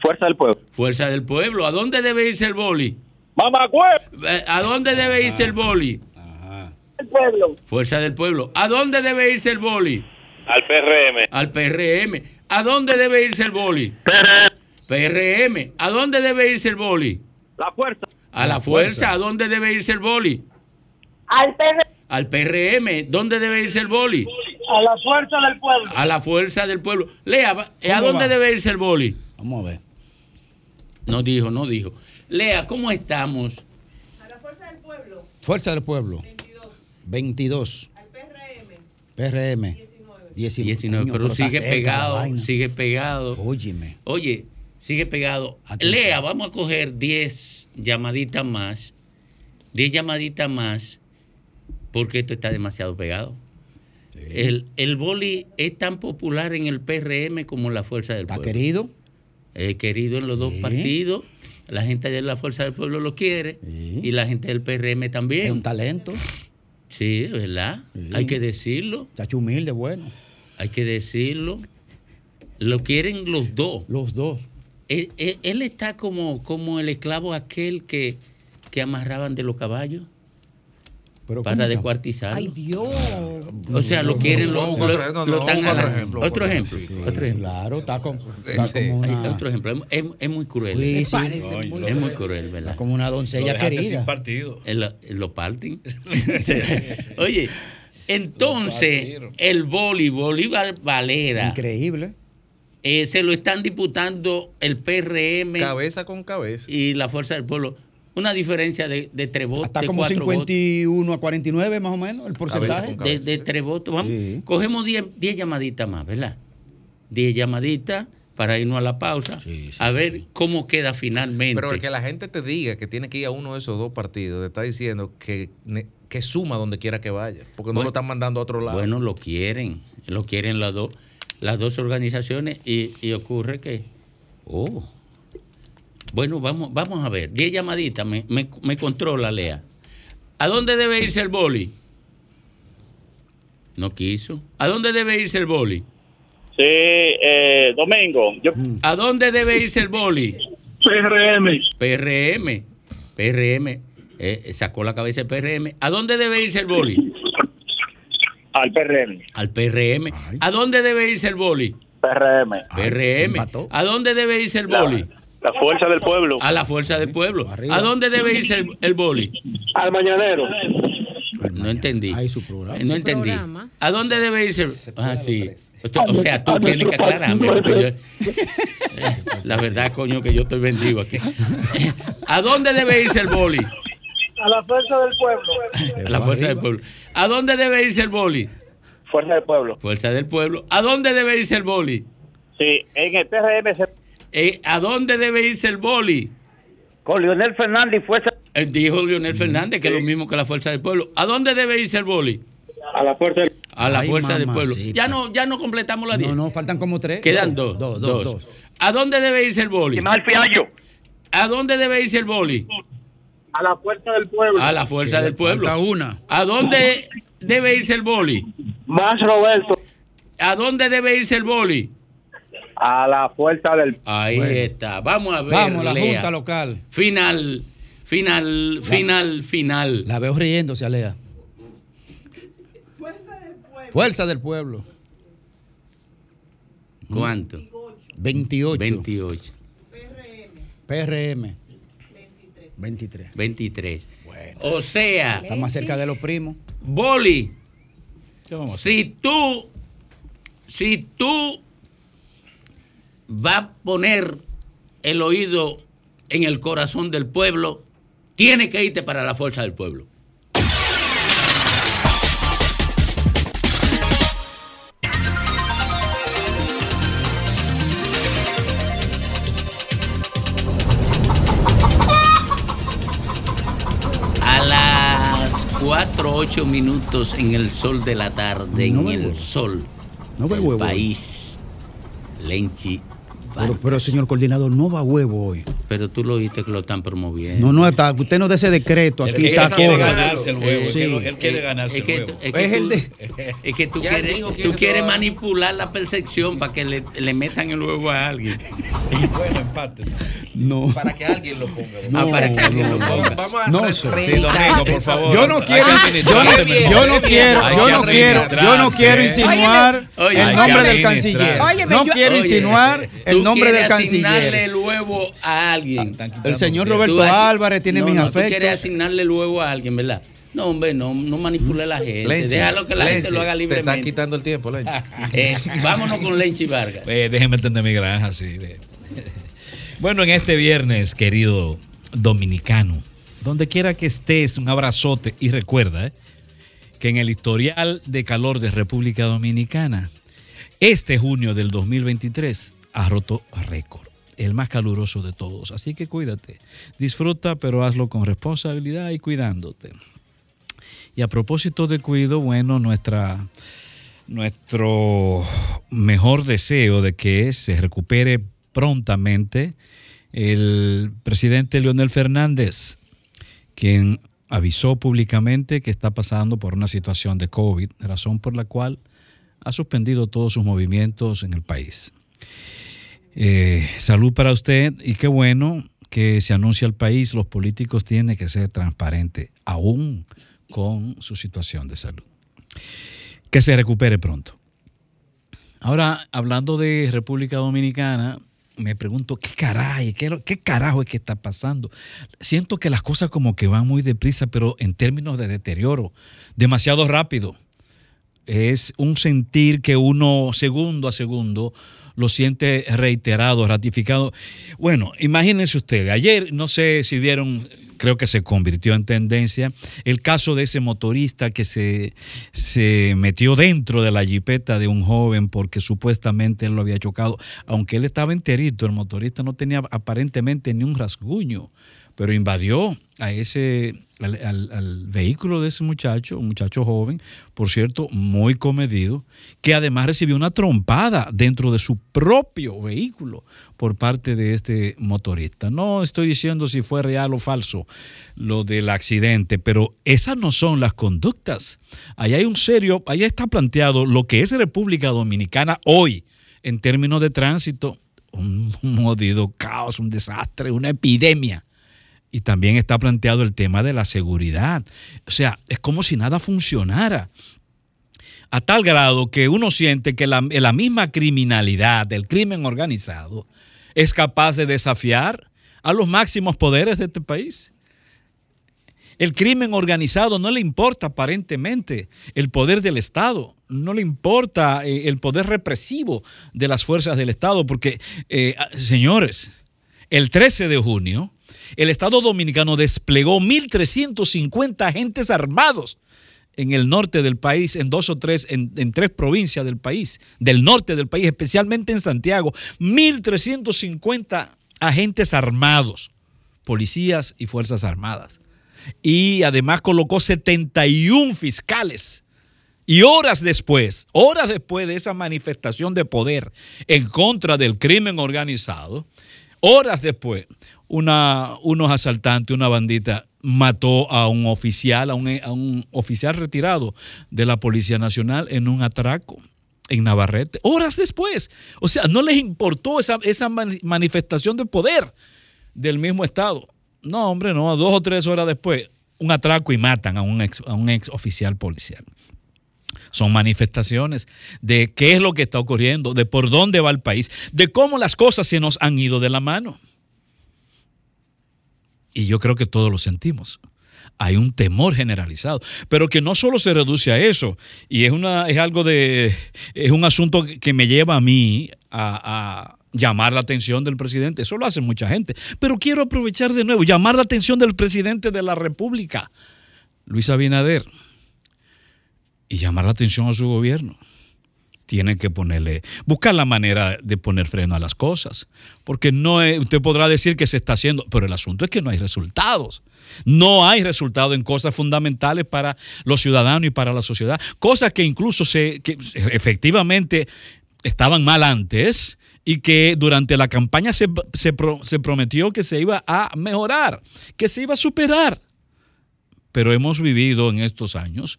Speaker 24: Fuerza del pueblo.
Speaker 1: Fuerza del pueblo. ¿A dónde debe irse el boli? Eh, ¿A dónde debe irse el boli?
Speaker 23: El pueblo.
Speaker 1: Fuerza del pueblo. ¿A dónde debe irse el boli?
Speaker 24: Al PRM.
Speaker 1: Al PRM. ¿A dónde debe irse el boli? PRM. ¿A dónde debe irse el boli?
Speaker 24: La fuerza.
Speaker 1: A la fuerza. ¿A dónde debe irse el boli?
Speaker 23: Al PRM.
Speaker 1: Al PRM. ¿Dónde debe irse el boli?
Speaker 23: A la fuerza del pueblo.
Speaker 1: A la fuerza del pueblo. Lea, ¿a
Speaker 3: ¿Cómo
Speaker 1: dónde
Speaker 3: va?
Speaker 1: debe irse el boli?
Speaker 3: Vamos a ver.
Speaker 1: No dijo, no dijo. Lea, ¿cómo estamos?
Speaker 3: Fuerza del pueblo. 22. PRM. 19.
Speaker 1: 19,
Speaker 3: Coño,
Speaker 1: pero
Speaker 3: está
Speaker 1: sigue
Speaker 3: cerca la
Speaker 1: pegado, sigue pegado.
Speaker 3: Óyeme.
Speaker 1: Oye, sigue pegado.
Speaker 3: Atención.
Speaker 1: Lea, vamos a coger 10 llamaditas más. 10 llamaditas más. Porque esto está demasiado pegado. El, el boli es tan popular en el PRM como en la Fuerza del
Speaker 3: ¿Está
Speaker 1: Pueblo.
Speaker 3: querido?
Speaker 1: Es querido en los dos partidos. La gente de la Fuerza del Pueblo lo quiere y la gente del PRM también.
Speaker 3: Es un talento.
Speaker 1: Sí, verdad. Hay que decirlo.
Speaker 3: Chacho humilde, bueno.
Speaker 1: Hay que decirlo. Lo quieren los dos.
Speaker 3: Los dos.
Speaker 1: Él, él- él está como, como el esclavo aquel que, que amarraban de los caballos
Speaker 3: Pero
Speaker 1: para
Speaker 3: ¿cómo?
Speaker 1: descuartizarlo.
Speaker 16: Ay, Dios.
Speaker 1: O sea, lo quieren, lo, lo-
Speaker 3: otro-
Speaker 1: lo
Speaker 3: ejemplo,
Speaker 1: Otro ejemplo.
Speaker 3: ejemplo.
Speaker 1: Otro ejemplo.
Speaker 3: Claro, está, como- está
Speaker 1: Sí.
Speaker 3: como una...
Speaker 1: Otro ejemplo. Es, es muy cruel.
Speaker 3: Sí, sí. Parece muy
Speaker 1: es muy cruel, ¿verdad?
Speaker 3: Como una doncella querida.
Speaker 17: sin partido.
Speaker 1: En lo, en lo parten. Oye, entonces el boli, Bolívar Valera.
Speaker 3: Increíble.
Speaker 1: eh, se lo están disputando el PRM.
Speaker 4: Cabeza con cabeza.
Speaker 1: Y la Fuerza del Pueblo. Una diferencia de, de tres votos.
Speaker 3: Está como
Speaker 1: cuatro
Speaker 3: 51 a 49 más o menos el porcentaje.
Speaker 1: votos. De, de tres votos. Vamos, Cogemos 10 10 llamaditas más, ¿verdad? 10 llamaditas para irnos a la pausa. a ver cómo queda finalmente.
Speaker 4: Pero el que la gente te diga que tiene que ir a uno de esos dos partidos, te está diciendo que, que suma donde quiera que vaya, porque no lo están mandando a otro lado.
Speaker 1: Bueno, lo quieren, lo quieren las dos, las dos organizaciones y, y ocurre que, oh, bueno, vamos, vamos a ver, 10 llamaditas, me, me, me controla Lea. ¿A dónde debe irse el boli? No quiso. ¿A dónde debe irse el boli?
Speaker 19: Sí, eh, Domingo, yo...
Speaker 1: ¿A dónde debe irse el boli?
Speaker 19: PRM.
Speaker 1: PRM. PRM. eh, sacó la cabeza el PRM. ¿A dónde debe irse el boli?
Speaker 19: Al PRM.
Speaker 1: Al PRM. ¿A dónde debe irse el boli?
Speaker 19: PRM.
Speaker 1: PRM. ¿A dónde debe irse el boli?
Speaker 19: La fuerza del pueblo.
Speaker 1: A la fuerza del pueblo. ¿A dónde debe irse el, el boli?
Speaker 19: Al mañanero.
Speaker 1: No entendí.
Speaker 3: Hay su programa.
Speaker 1: No entendí.
Speaker 16: programa.
Speaker 1: ¿A dónde debe irse? el- Ah, sí. O sea, tú tienes que aclararme. porque yo- La verdad, coño, que yo estoy vendido aquí. ¿A dónde debe irse el boli?
Speaker 19: A la fuerza del pueblo.
Speaker 1: A la fuerza del pueblo. ¿A dónde debe irse el boli?
Speaker 19: Fuerza del pueblo.
Speaker 1: Fuerza del pueblo. ¿A dónde debe irse el boli?
Speaker 19: Sí, en el PRM se...
Speaker 1: Eh, ¿A dónde debe irse el boli?
Speaker 19: Con Leonel Fernández y fuerza...
Speaker 1: Él dijo Leonel Fernández, que es lo mismo que la fuerza del pueblo. ¿A dónde debe irse el boli?
Speaker 19: A la fuerza del
Speaker 1: A la
Speaker 3: Ay,
Speaker 1: fuerza del pueblo. Ya no, ya no completamos la 10.
Speaker 3: No, no, faltan como tres.
Speaker 1: Quedan dos.
Speaker 3: Dos,
Speaker 1: dos,
Speaker 3: dos, dos.
Speaker 1: ¿A dónde debe irse el boli? ¿A dónde debe irse el boli?
Speaker 19: A la fuerza del pueblo.
Speaker 1: A la fuerza del pueblo.
Speaker 3: Falta una.
Speaker 1: ¿A dónde debe irse el boli?
Speaker 19: Más Roberto.
Speaker 1: ¿A dónde debe irse el boli?
Speaker 19: A la fuerza del
Speaker 1: Ahí
Speaker 3: Bueno.
Speaker 1: está. Vamos a ver.
Speaker 3: Vamos, la
Speaker 1: Lea.
Speaker 3: Junta Local.
Speaker 1: Final, final, final, final.
Speaker 3: La veo riéndose, Alea. Fuerza del pueblo.
Speaker 1: ¿Cuánto?
Speaker 3: 28.
Speaker 1: 28.
Speaker 3: PRM. 23.
Speaker 1: 23. O sea,
Speaker 3: Está más cerca de los primos.
Speaker 1: Boli,
Speaker 17: ¿Qué vamos a hacer?
Speaker 1: si tú, si tú vas a poner el oído en el corazón del pueblo, tienes que irte para la fuerza del pueblo. A las 4, 8 minutos en el sol de la tarde,
Speaker 3: No
Speaker 1: en el
Speaker 3: huevo.
Speaker 1: sol
Speaker 3: No
Speaker 1: del
Speaker 3: huevo.
Speaker 1: país, Lenchi
Speaker 3: Pero, pero, señor coordinador, no va huevo hoy.
Speaker 1: Pero tú lo oíste que lo están promoviendo.
Speaker 3: No, no, está, usted no dé ese decreto. Aquí
Speaker 17: quiere-
Speaker 3: está
Speaker 17: él quiere
Speaker 3: todo.
Speaker 17: ganarse el huevo, él
Speaker 3: Sí.
Speaker 17: quiere- él quiere ganarse
Speaker 1: es que,
Speaker 17: el
Speaker 1: tú-
Speaker 17: huevo.
Speaker 1: es que
Speaker 3: Es el
Speaker 1: tú,
Speaker 3: de-
Speaker 1: es que tú
Speaker 4: Ya
Speaker 1: quieres, tú manipular la percepción para que le, le metan el huevo a alguien.
Speaker 17: Bueno, en parte.
Speaker 3: No.
Speaker 4: Para que alguien lo ponga.
Speaker 3: No,
Speaker 1: Ah, para que alguien lo
Speaker 3: no,
Speaker 1: ponga.
Speaker 4: Vamos a
Speaker 3: No, sí,
Speaker 17: Domingo, por favor.
Speaker 3: Yo no quiero,
Speaker 17: que
Speaker 3: yo no, yo quiero, yo
Speaker 17: que
Speaker 3: no quiero, yo no quiero insinuar el nombre
Speaker 17: que
Speaker 3: del canciller. No quiero insinuar el
Speaker 1: tú
Speaker 3: nombre del
Speaker 1: quieres asignarle
Speaker 3: canciller.
Speaker 1: el huevo a alguien.
Speaker 3: El señor Roberto Álvarez tiene
Speaker 1: no,
Speaker 3: mis
Speaker 1: no, Tú quieres
Speaker 3: afectos.
Speaker 1: asignarle el huevo a alguien, ¿verdad? No, hombre, no, no manipule a la gente.
Speaker 4: Lenchi,
Speaker 1: Déjalo que la gente lo haga
Speaker 4: Te están
Speaker 1: libremente.
Speaker 4: quitando el tiempo, Lenchi.
Speaker 1: Eh, vámonos con Lenchi Vargas.
Speaker 17: Eh, déjeme entender mi granja, sí. de- Bueno, en este viernes, querido dominicano, donde quiera que estés, un abrazote y recuerda eh, que en el historial de calor de República Dominicana, este junio del 2023 ha roto récord, el más caluroso de todos. Así que cuídate, disfruta, pero hazlo con responsabilidad y cuidándote. Y a propósito de cuido, bueno, nuestra, nuestro mejor deseo de que se recupere prontamente el presidente Leonel Fernández, quien avisó públicamente que está pasando por una situación de COVID, razón por la cual ha suspendido todos sus movimientos en el país. Eh, salud para usted y qué bueno que se anuncia al país, los políticos tienen que ser transparentes, aún con su situación de salud. Que se recupere pronto. Ahora, hablando de República Dominicana, me pregunto, ¿qué caray? ¿Qué, ¿Qué carajo es que está pasando? Siento que las cosas como que van muy deprisa, pero en términos de deterioro, demasiado rápido. Es un sentir que uno segundo a segundo lo siente reiterado, ratificado. Bueno, imagínense ustedes, ayer no sé si vieron, creo que se convirtió en tendencia, el caso de ese motorista que se, se metió dentro de la jipeta de un joven porque supuestamente él lo había chocado, aunque él estaba enterito, el motorista no tenía aparentemente ni un rasguño, pero invadió a ese, al, vehículo de ese muchacho, un muchacho joven, por cierto, muy comedido, que además recibió una trompada dentro de su propio vehículo por parte de este motorista. No estoy diciendo si fue real o falso lo del accidente, pero esas no son las conductas. Ahí hay un serio, ahí está planteado lo que es República Dominicana hoy en términos de tránsito, un modido caos, un desastre, una epidemia. Y también está planteado el tema de la seguridad. O sea, es como si nada funcionara. A tal grado que uno siente que la, la misma criminalidad, del crimen organizado, es capaz de desafiar a los máximos poderes de este país. El crimen organizado no le importa aparentemente el poder del Estado, no le importa eh, el poder represivo de las fuerzas del Estado, porque, eh, señores, el 13 de junio, el Estado dominicano desplegó 1.350 agentes armados en el norte del país, en dos o tres, en, tres provincias del país, del norte del país, especialmente en Santiago, 1.350 agentes armados, policías y fuerzas armadas. Y además colocó 71 fiscales. Y horas después, horas después de esa manifestación de poder en contra del crimen organizado, horas después, una, unos asaltantes, una bandita, mató a un oficial, a un, a un oficial retirado de la Policía Nacional en un atraco en Navarrete. Horas después. O sea, no les importó esa, esa mani- manifestación de poder del mismo Estado. No, hombre, no. Dos o tres horas después, un atraco y matan a un ex, a un ex oficial policial. Son manifestaciones de qué es lo que está ocurriendo, de por dónde va el país, de cómo las cosas se nos han ido de la mano. Y yo creo que todos lo sentimos. Hay un temor generalizado, pero que no solo se reduce a eso, y es, una, es algo de, es un asunto que me lleva a mí a, a llamar la atención del presidente. Eso lo hace mucha gente. Pero quiero aprovechar de nuevo, llamar la atención del presidente de la República, Luis Abinader, y llamar la atención a su gobierno. Tienen que ponerle, buscar la manera de poner freno a las cosas. Porque no es, usted podrá decir que se está haciendo, pero el asunto es que no hay resultados. No hay resultados en cosas fundamentales para los ciudadanos y para la sociedad. Cosas que incluso se, efectivamente estaban mal antes y que durante la campaña se, se prometió que se iba a mejorar, que se iba a superar. Pero hemos vivido en estos años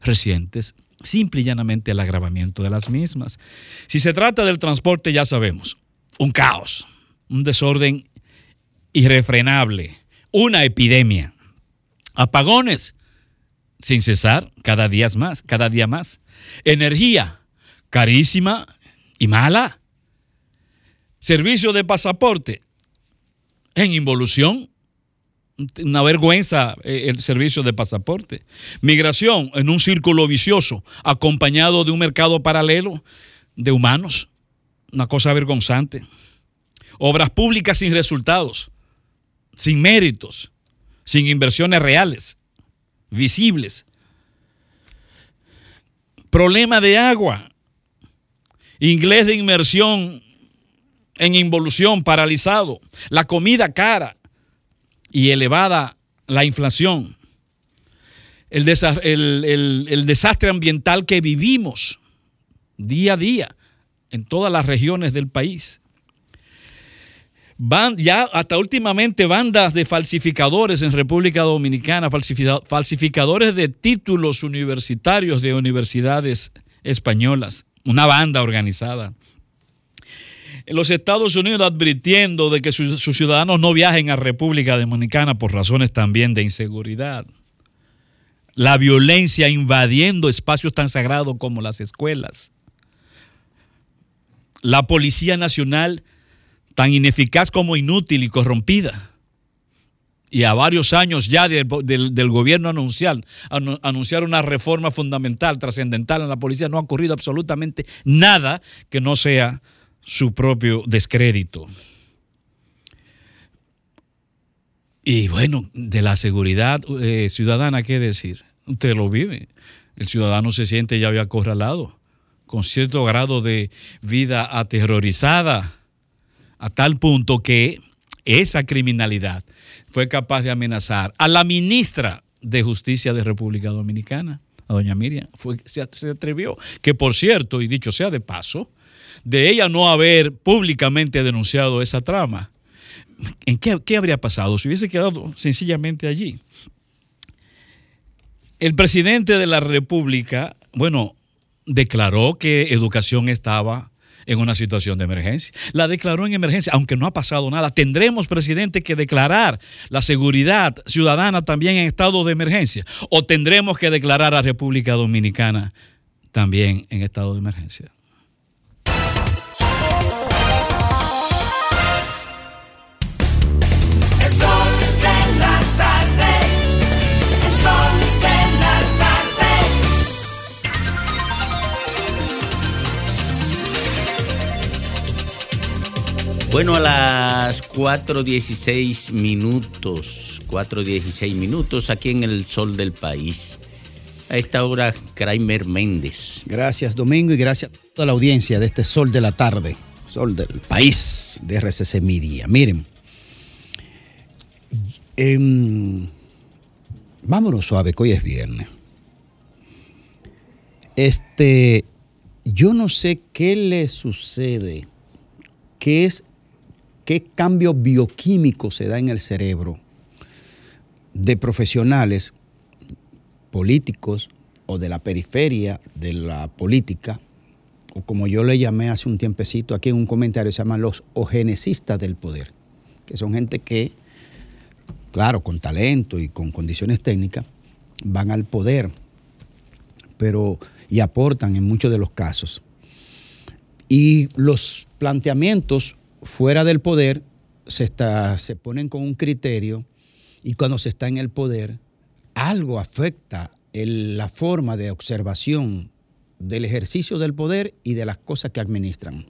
Speaker 17: recientes simple y llanamente el agravamiento de las mismas. Si se trata del transporte, ya sabemos, un caos, un desorden irrefrenable, una epidemia, apagones sin cesar, cada día más, cada día más, energía carísima y mala, servicio de pasaporte en involución, una vergüenza eh, el servicio de pasaporte. Migración en un círculo vicioso, acompañado de un mercado paralelo de humanos. Una cosa vergonzante. Obras públicas sin resultados, sin méritos, sin inversiones reales, visibles. Problema de agua. Inglés de inmersión en involución, paralizado. La comida cara y elevada la inflación, el, desa- el- el- el desastre ambiental que vivimos día a día en todas las regiones del país. Van, ya hasta últimamente bandas de falsificadores en República Dominicana, falsifica- falsificadores de títulos universitarios de universidades españolas, una banda organizada. Los Estados Unidos advirtiendo de que sus, ciudadanos no viajen a República Dominicana por razones también de inseguridad. La violencia invadiendo espacios tan sagrados como las escuelas. La Policía Nacional tan ineficaz como inútil y corrompida. Y a varios años ya del, gobierno anunciar, anu- anunciar una reforma fundamental, trascendental en la policía, no ha ocurrido absolutamente nada que no sea su propio descrédito. Y bueno, de la seguridad eh, ciudadana, ¿qué decir? Usted lo vive. El ciudadano se siente ya acorralado, con cierto grado de vida aterrorizada, a tal punto que esa criminalidad fue capaz de amenazar a la ministra de Justicia de República Dominicana, a doña Miriam. Fue, se, se atrevió, que por cierto, y dicho sea de paso, de ella no haber públicamente denunciado esa trama, ¿en qué, habría pasado si hubiese quedado sencillamente allí? El presidente de la República, bueno, declaró que educación estaba en una situación de emergencia. La declaró en emergencia, aunque no ha pasado nada. Tendremos, presidente, que declarar la seguridad ciudadana también en estado de emergencia. O tendremos que declarar a República Dominicana también en estado de emergencia.
Speaker 1: Bueno, a las 4.16 minutos, 4.16 minutos aquí en el sol del país. A esta hora, Kramer Méndez.
Speaker 3: Gracias, Domingo, y gracias a toda la audiencia de este Sol de la Tarde, Sol del País de RCC Media. Miren, em, vámonos suave, que hoy es viernes. Este, yo no sé qué le sucede, qué es, qué cambio bioquímico se da en el cerebro de profesionales políticos o de la periferia de la política, o como yo le llamé hace un tiempecito aquí en un comentario, se llaman los ogenesistas del poder, que son gente que, claro, con talento y con condiciones técnicas, van al poder, pero y aportan en muchos de los casos. Y los planteamientos fuera del poder se, está, se ponen con un criterio y cuando se está en el poder, algo afecta la forma de observación del ejercicio del poder y de las cosas que administran.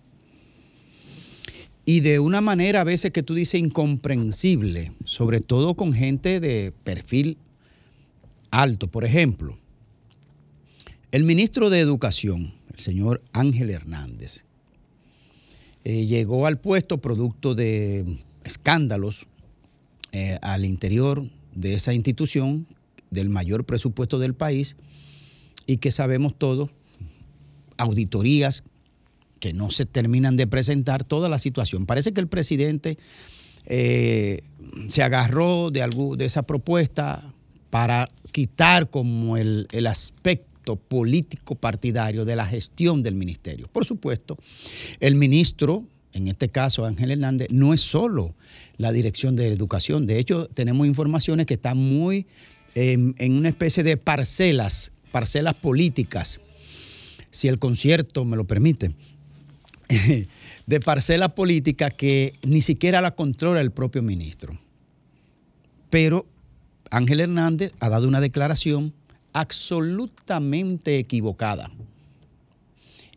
Speaker 3: Y de una manera a veces que tú dices incomprensible, sobre todo con gente de perfil alto. Por ejemplo, el ministro de Educación, el señor Ángel Hernández, eh, llegó al puesto producto de escándalos eh, al interior de esa institución, del mayor presupuesto del país, y que sabemos todos, auditorías que no se terminan de presentar, toda la situación. Parece que el presidente eh, se agarró de, algú- de esa propuesta para quitar como el, el aspecto político partidario de la gestión del ministerio. Por supuesto, el ministro, en este caso Ángel Hernández, no es solo la dirección de educación. De hecho, tenemos informaciones que están muy en, en una especie de parcelas, parcelas políticas, si el concierto me lo permite, de parcelas políticas que ni siquiera la controla el propio ministro. Pero Ángel Hernández ha dado una declaración absolutamente equivocada.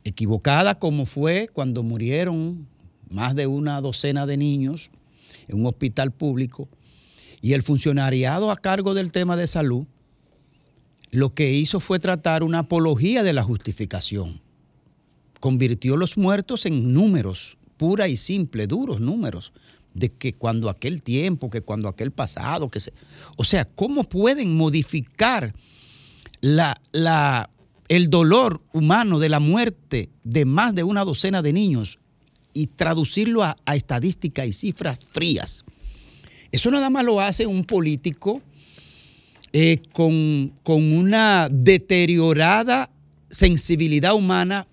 Speaker 3: Equivocada como fue cuando murieron más de una docena de niños en un hospital público y el funcionariado a cargo del tema de salud lo que hizo fue tratar una apología de la justificación. Convirtió los muertos en números, pura y simple, duros números, de que cuando aquel tiempo, que cuando aquel pasado, que se... O sea, ¿cómo pueden modificar la, el dolor humano de la muerte de más de una docena de niños y traducirlo a, estadísticas y cifras frías. Eso nada más lo hace un político eh, con, con una deteriorada sensibilidad humana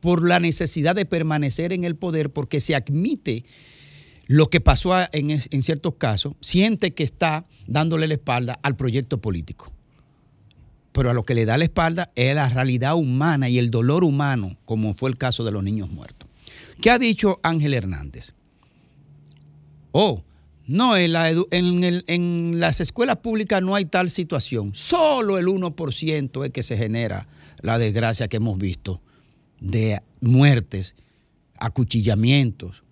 Speaker 3: por la necesidad de permanecer en el poder, porque se admite lo que pasó en, en ciertos casos, siente que está dándole la espalda al proyecto político. Pero a lo que le da la espalda es la realidad humana y el dolor humano, como fue el caso de los niños muertos. ¿Qué ha dicho Ángel Hernández? Oh, no, en, las escuelas públicas no hay tal situación. Solo el 1% es que se genera la desgracia que hemos visto de muertes, acuchillamientos,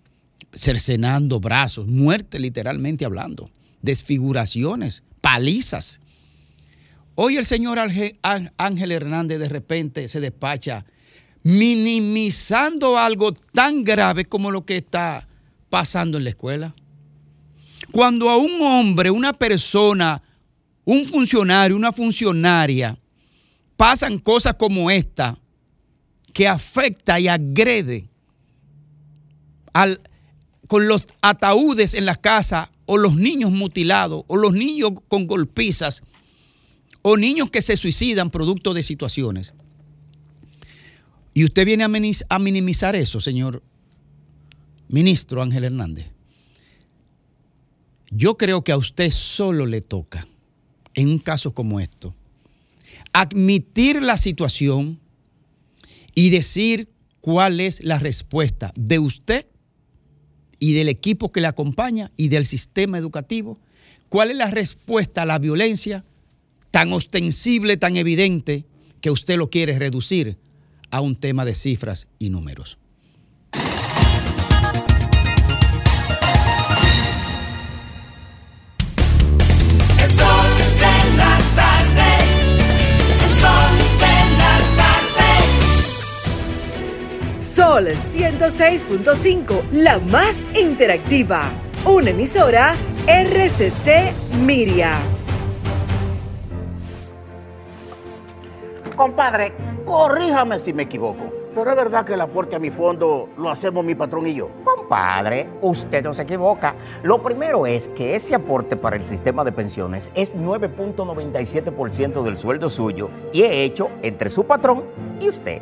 Speaker 3: cercenando brazos, muerte literalmente hablando, desfiguraciones, palizas. Hoy el señor Ángel Hernández de repente se despacha minimizando algo tan grave como lo que está pasando en la escuela. Cuando a un hombre, una persona, un funcionario, una funcionaria, pasan cosas como esta, que afecta y agrede con los ataúdes en las casas, o los niños mutilados, o los niños con golpizas, o niños que se suicidan producto de situaciones. Y usted viene a minimizar eso, señor ministro Ángel Hernández. Yo creo que a usted solo le toca, en un caso como esto, admitir la situación y decir cuál es la respuesta de usted y del equipo que le acompaña y del sistema educativo, cuál es la respuesta a la violencia tan ostensible, tan evidente, que usted lo quiere reducir a un tema de cifras y números.
Speaker 5: El sol de la tarde. El sol de la tarde.
Speaker 6: Sol 106.5, la más interactiva. Una emisora RCC Miria.
Speaker 25: Compadre, corríjame si me equivoco. Pero es verdad que el aporte a mi fondo lo hacemos mi patrón y yo.
Speaker 26: Compadre, usted no se equivoca. Lo primero es que ese aporte para el sistema de pensiones es 9.97% del sueldo suyo y es hecho entre su patrón y usted.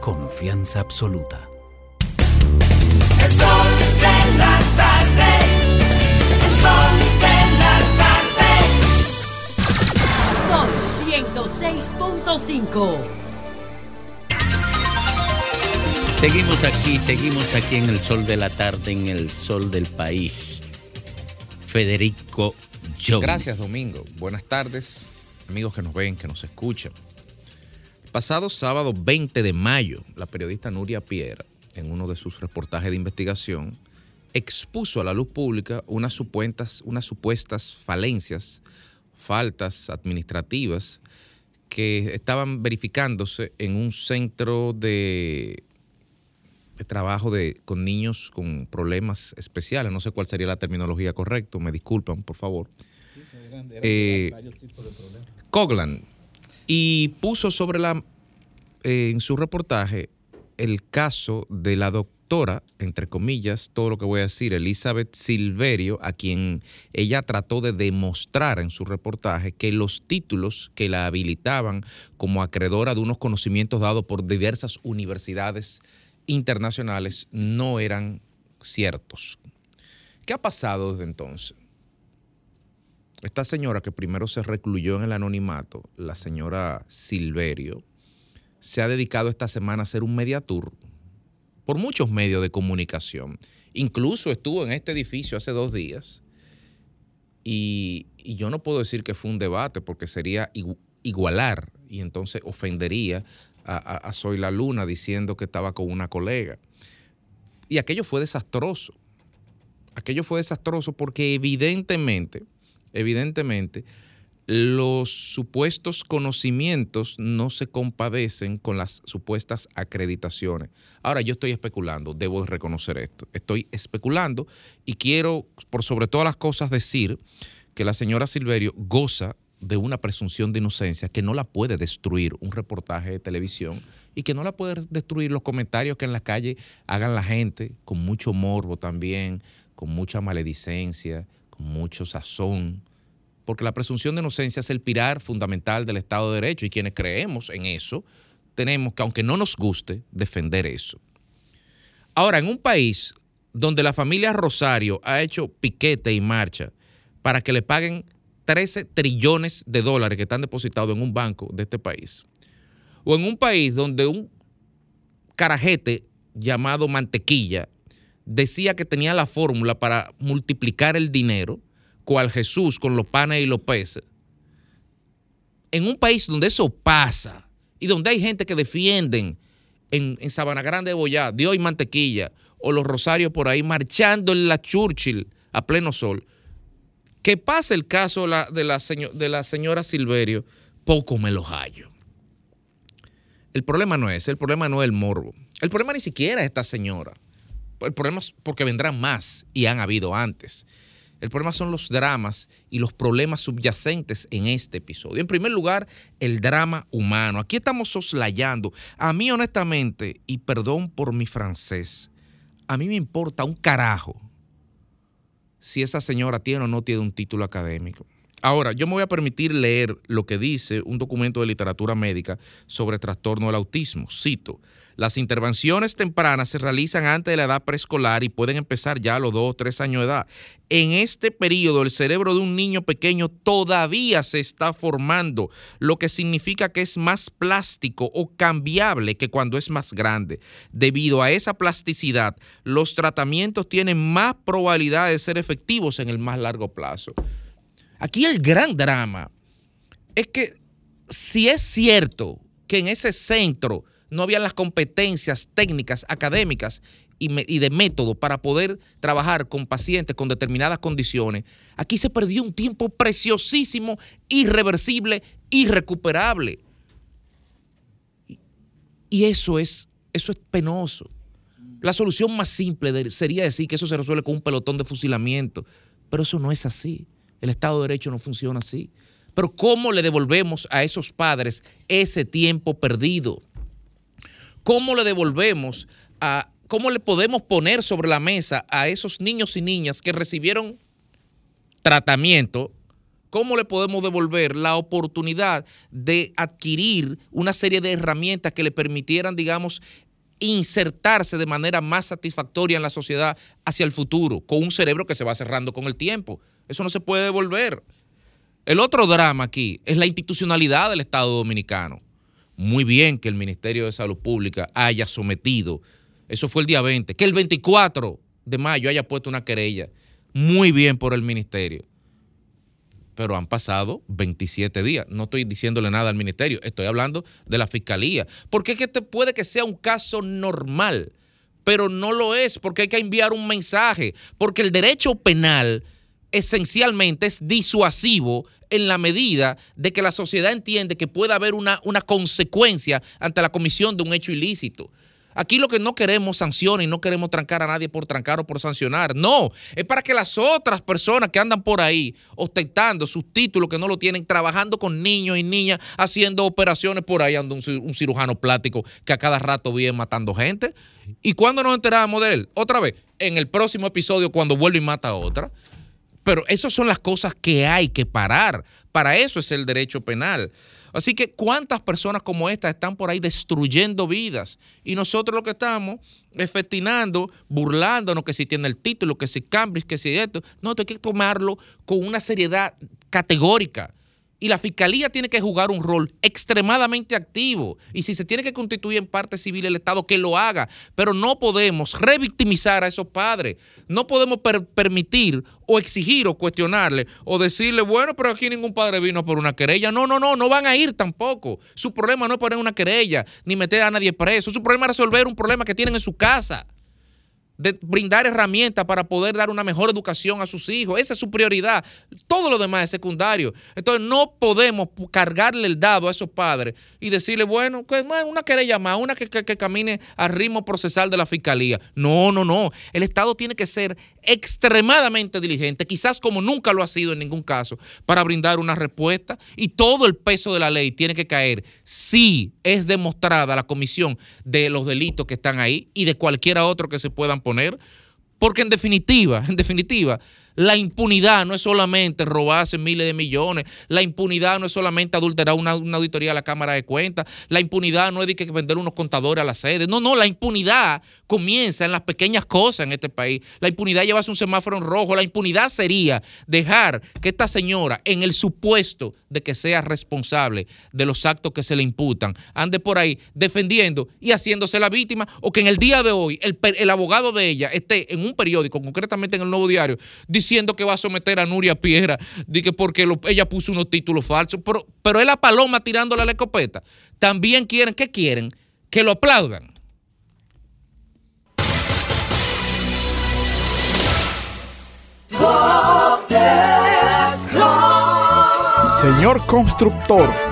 Speaker 27: confianza absoluta.
Speaker 5: El sol de la tarde. El sol de la tarde.
Speaker 22: Sol 106.5.
Speaker 1: Seguimos aquí, seguimos aquí en el sol de la tarde, en el sol del país. Federico John.
Speaker 4: Gracias, Domingo. Buenas tardes, amigos que nos ven, que nos escuchan. Pasado sábado 20 de mayo, la periodista Nuria Piera, en uno de sus reportajes de investigación, expuso a la luz pública unas supuestas, unas supuestas falencias, faltas administrativas que estaban verificándose en un centro de, de trabajo de, con niños con problemas especiales. No sé cuál sería la terminología correcta, me disculpan, por favor. Eh, Coglan. Y puso sobre la, eh, en su reportaje el caso de la doctora, entre comillas, todo lo que voy a decir, Elizabeth Silverio, a quien ella trató de demostrar en su reportaje que los títulos que la habilitaban como acreedora de unos conocimientos dados por diversas universidades internacionales no eran ciertos. ¿Qué ha pasado desde entonces? Esta señora que primero se recluyó en el anonimato, la señora Silverio, se ha dedicado esta semana a hacer un mediatur por muchos medios de comunicación. Incluso estuvo en este edificio hace dos días y, yo no puedo decir que fue un debate porque sería igu- igualar y entonces ofendería a, a, a Soy la Luna diciendo que estaba con una colega. Y aquello fue desastroso. Aquello fue desastroso porque evidentemente, evidentemente, los supuestos conocimientos no se compadecen con las supuestas acreditaciones. Ahora, yo estoy especulando, debo reconocer esto. Estoy especulando y quiero, por sobre todas las cosas, decir que la señora Silverio goza de una presunción de inocencia que no la puede destruir un reportaje de televisión y que no la puede destruir los comentarios que en la calle hagan la gente con mucho morbo también, con mucha maledicencia, mucho sazón, porque la presunción de inocencia es el pilar fundamental del Estado de Derecho y quienes creemos en eso tenemos que, aunque no nos guste, defender eso. Ahora, en un país donde la familia Rosario ha hecho piquete y marcha para que le paguen 13 trillones de dólares que están depositados en un banco de este país, o en un país donde un carajete llamado Mantequilla decía que tenía la fórmula para multiplicar el dinero, cual Jesús con los panes y los peces. En un país donde eso pasa y donde hay gente que defienden en, en Sabana Grande de Boyá, Dios y Mantequilla, o los Rosarios por ahí marchando en la Churchill a pleno sol, que pase el caso de, la de la señora Silverio, poco me lo hallo. El problema no es, el problema no es el morbo. El problema ni siquiera es esta señora. El problema es porque vendrán más y han habido antes. El problema son los dramas y los problemas subyacentes en este episodio. En primer lugar, el drama humano. Aquí estamos soslayando. A mí, honestamente, y perdón por mi francés, a mí me importa un carajo si esa señora tiene o no tiene un título académico. Ahora, yo me voy a permitir leer lo que dice un documento de literatura médica sobre trastorno del autismo. Cito, las intervenciones tempranas se realizan antes de la edad preescolar y pueden empezar ya a los 2 o 3 años de edad. En este periodo, el cerebro de un niño pequeño todavía se está formando, lo que significa que es más plástico o cambiable que cuando es más grande. Debido a esa plasticidad, los tratamientos tienen más probabilidad de ser efectivos en el más largo plazo. Aquí el gran drama es que si es cierto que en ese centro no había las competencias técnicas, académicas y, de método para poder trabajar con pacientes con determinadas condiciones, aquí se perdió un tiempo preciosísimo, irreversible, irrecuperable. Y- eso es, eso es penoso. La solución más simple sería decir que eso se resuelve con un pelotón de fusilamiento, pero eso no es así. El Estado de Derecho no funciona así. Pero ¿cómo le devolvemos a esos padres ese tiempo perdido? ¿Cómo le devolvemos a, cómo le podemos poner sobre la mesa a esos niños y niñas que recibieron tratamiento? ¿Cómo le podemos devolver la oportunidad de adquirir una serie de herramientas que le permitieran, digamos, insertarse de manera más satisfactoria en la sociedad hacia el futuro, con un cerebro que se va cerrando con el tiempo? Eso no se puede devolver. El otro drama aquí es la institucionalidad del Estado Dominicano. Muy bien que el Ministerio de Salud Pública haya sometido, eso fue el día 20, que el 24 de mayo haya puesto una querella. Muy bien por el Ministerio. Pero han pasado 27 días. No estoy diciéndole nada al Ministerio, estoy hablando de la Fiscalía. Porque es que este puede que sea un caso normal, pero no lo es, porque hay que enviar un mensaje, porque el derecho penal esencialmente es disuasivo en la medida de que la sociedad entiende que puede haber una, una consecuencia ante la comisión de un hecho ilícito. Aquí lo que no queremos sanciones y no queremos trancar a nadie por trancar o por sancionar. No, es para que las otras personas que andan por ahí ostentando sus títulos que no lo tienen, trabajando con niños y niñas, haciendo operaciones por ahí, anda un, ci- un cirujano plástico que a cada rato viene matando gente. ¿Y cuándo nos enteramos de él? Otra vez, en el próximo episodio cuando vuelve y mata a otra. Pero esas son las cosas que hay que parar. Para eso es el derecho penal. Así que cuántas personas como esta están por ahí destruyendo vidas y nosotros lo que estamos es festinando, burlándonos que si tiene el título, que si Cambridge, que si esto. No, hay que tomarlo con una seriedad categórica. Y la fiscalía tiene que jugar un rol extremadamente activo. Y si se tiene que constituir en parte civil el Estado, que lo haga. Pero no podemos revictimizar a esos padres. No podemos per- permitir o exigir o cuestionarle o decirle, bueno, pero aquí ningún padre vino por una querella. No, no, no, no van a ir tampoco. Su problema no es poner una querella ni meter a nadie preso. Su problema es resolver un problema que tienen en su casa de brindar herramientas para poder dar una mejor educación a sus hijos. Esa es su prioridad. Todo lo demás es secundario. Entonces no podemos cargarle el dado a esos padres y decirle, bueno, bueno, una querella más, una que camine al ritmo procesal de la fiscalía. No, no, no. El Estado tiene que ser extremadamente diligente, quizás como nunca lo ha sido en ningún caso, para brindar una respuesta y todo el peso de la ley tiene que caer si es demostrada la comisión de los delitos que están ahí y de cualquiera otro que se puedan poner, porque en definitiva, en definitiva, la impunidad no es solamente robarse miles de millones, la impunidad no es solamente adulterar una, auditoría a la Cámara de Cuentas, la impunidad no es de que vender unos contadores a la sede, no, no, la impunidad comienza en las pequeñas cosas en este país, la impunidad llevarse un semáforo en rojo, la impunidad sería dejar que esta señora, en el supuesto de que sea responsable de los actos que se le imputan, ande por ahí defendiendo y haciéndose la víctima, o que en el día de hoy el, el abogado de ella esté en un periódico, concretamente en el Nuevo Diario, diciendo que va a someter a Nuria Piedra, de que porque ella puso unos títulos falsos, pero, pero es la paloma tirándole a la escopeta. También quieren, ¿qué quieren? Que lo aplaudan.
Speaker 28: Señor constructor,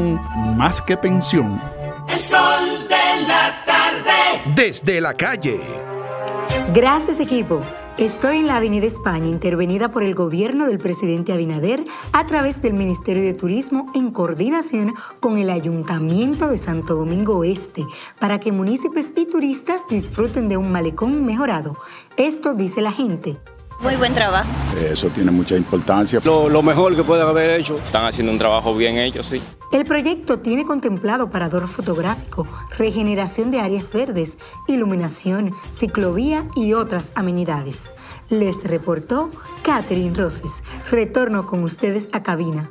Speaker 28: más que pensión.
Speaker 5: El sol de la tarde.
Speaker 28: Desde la calle.
Speaker 29: Gracias equipo. Estoy en la Avenida España, intervenida por el gobierno del presidente Abinader a través del Ministerio de Turismo en coordinación con el Ayuntamiento de Santo Domingo Este, para que municipios y turistas disfruten de un malecón mejorado. Esto dice la gente.
Speaker 30: Muy buen trabajo.
Speaker 31: Eso tiene mucha importancia.
Speaker 32: Lo, lo mejor que pueden haber hecho. Están haciendo un trabajo bien hecho, sí.
Speaker 29: El proyecto tiene contemplado parador fotográfico, regeneración de áreas verdes, iluminación, ciclovía y otras amenidades. Les reportó Catherine Roses. Retorno con ustedes a cabina.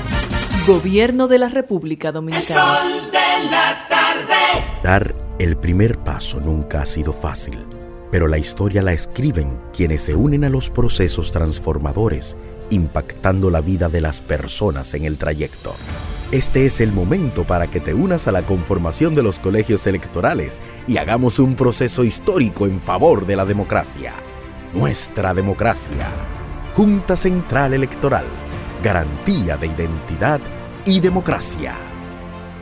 Speaker 22: Gobierno de la República Dominicana.
Speaker 5: Sol de la tarde.
Speaker 33: Dar el primer paso nunca ha sido fácil, pero la historia la escriben quienes se unen a los procesos transformadores, impactando la vida de las personas en el trayecto. Este es el momento para que te unas a la conformación de los colegios electorales y hagamos un proceso histórico en favor de la democracia. Nuestra democracia. Junta Central Electoral. Garantía de identidad y democracia.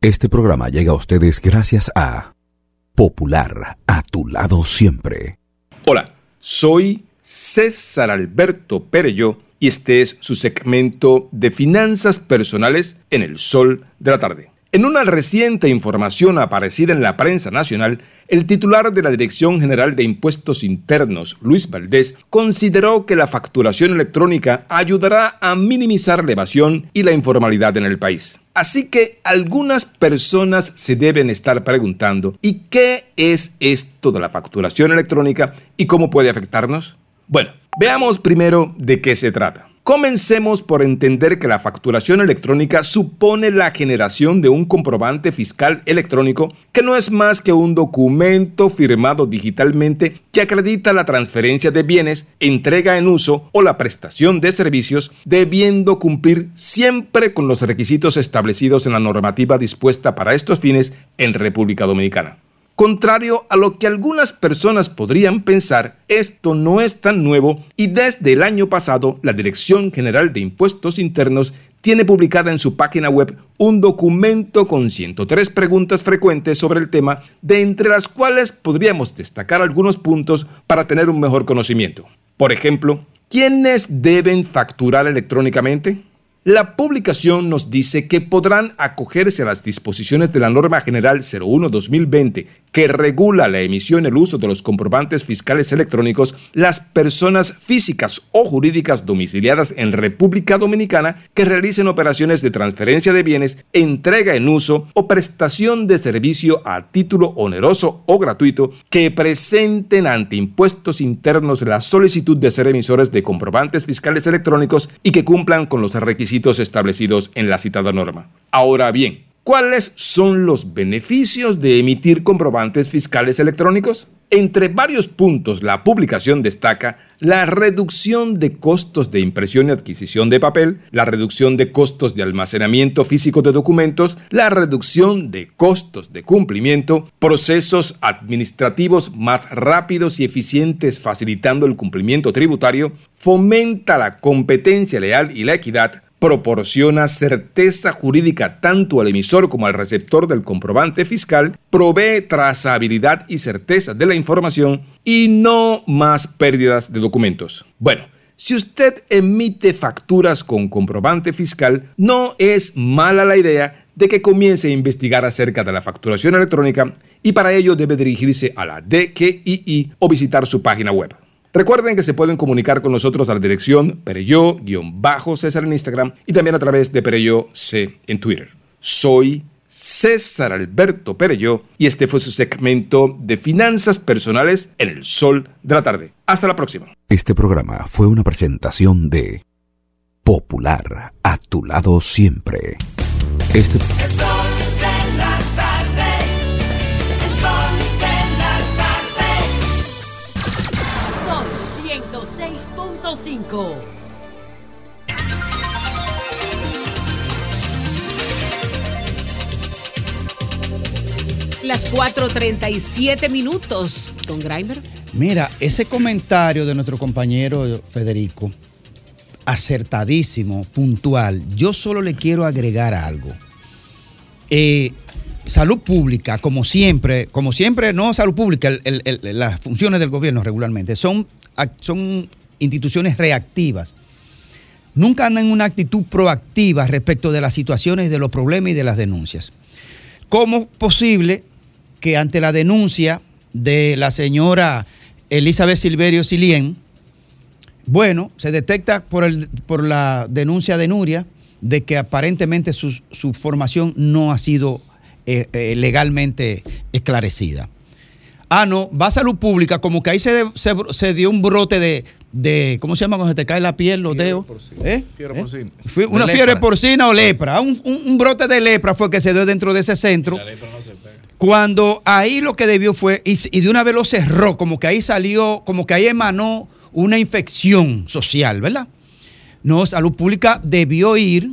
Speaker 34: Este programa llega a ustedes gracias a Popular, a tu lado siempre.
Speaker 35: Hola, soy César Alberto Perello y este es su segmento de finanzas personales en el sol de la tarde. En una reciente información aparecida en la prensa nacional, el titular de la Dirección General de Impuestos Internos, Luis Valdés, consideró que la facturación electrónica ayudará a minimizar la evasión y la informalidad en el país. Así que algunas personas se deben estar preguntando, ¿y qué es esto de la facturación electrónica y cómo puede afectarnos? Bueno, veamos primero de qué se trata. Comencemos por entender que la facturación electrónica supone la generación de un comprobante fiscal electrónico que no es más que un documento firmado digitalmente que acredita la transferencia de bienes, entrega en uso o la prestación de servicios, debiendo cumplir siempre con los requisitos establecidos en la normativa dispuesta para estos fines en República Dominicana. Contrario a lo que algunas personas podrían pensar, esto no es tan nuevo y desde el año pasado la Dirección General de Impuestos Internos tiene publicada en su página web un documento con 103 preguntas frecuentes sobre el tema, de entre las cuales podríamos destacar algunos puntos para tener un mejor conocimiento. Por ejemplo, ¿quiénes deben facturar electrónicamente? La publicación nos dice que podrán acogerse a las disposiciones de la Norma General 01-2020 que regula la emisión y el uso de los comprobantes fiscales electrónicos las personas físicas o jurídicas domiciliadas en República Dominicana que realicen operaciones de transferencia de bienes, entrega en uso o prestación de servicio a título oneroso o gratuito que presenten ante impuestos internos la solicitud de ser emisores de comprobantes fiscales electrónicos y que cumplan con los requisitos establecidos en la citada norma. Ahora bien, ¿Cuáles son los beneficios de emitir comprobantes fiscales electrónicos? Entre varios puntos, la publicación destaca la reducción de costos de impresión y adquisición de papel, la reducción de costos de almacenamiento físico de documentos, la reducción de costos de cumplimiento, procesos administrativos más rápidos y eficientes facilitando el cumplimiento tributario, fomenta la competencia leal y la equidad, proporciona certeza jurídica tanto al emisor como al receptor del comprobante fiscal, provee trazabilidad y certeza de la información y no más pérdidas de documentos. Bueno, si usted emite facturas con comprobante fiscal, no es mala la idea de que comience a investigar acerca de la facturación electrónica y para ello debe dirigirse a la DQII o visitar su página web. Recuerden que se pueden comunicar con nosotros a la dirección Pereyó-César en Instagram y también a través de Pereyó C en Twitter. Soy César Alberto Pereyó y este fue su segmento de finanzas personales en el sol de la tarde. Hasta la próxima.
Speaker 34: Este programa fue una presentación de Popular, a tu lado siempre. Este
Speaker 36: Las 4.37 minutos, don Grimer.
Speaker 3: Mira, ese comentario de nuestro compañero Federico, acertadísimo, puntual, yo solo le quiero agregar algo. Eh, salud pública, como siempre, como siempre, no salud pública, las funciones del gobierno regularmente son, son instituciones reactivas. Nunca andan en una actitud proactiva respecto de las situaciones, de los problemas y de las denuncias. ¿Cómo posible que ante la denuncia de la señora Elizabeth Silverio Silien, bueno, se detecta por, el- por la denuncia de Nuria de que aparentemente su, su formación no ha sido eh, eh, legalmente esclarecida. Ah, no, va a salud pública, como que ahí se, de- se, se dio un brote de, de, ¿cómo se llama cuando se te cae la piel, los dedos? ¿Eh?
Speaker 28: Fiebre
Speaker 3: ¿Eh?
Speaker 28: porcina.
Speaker 3: Fue una fiebre
Speaker 28: lepra.
Speaker 3: porcina o lepra. Un, un- un brote de lepra fue que se dio dentro de ese centro. Cuando ahí lo que debió fue, y, de una vez lo cerró, como que ahí salió, como que ahí emanó una infección social, ¿verdad? No, salud pública debió ir,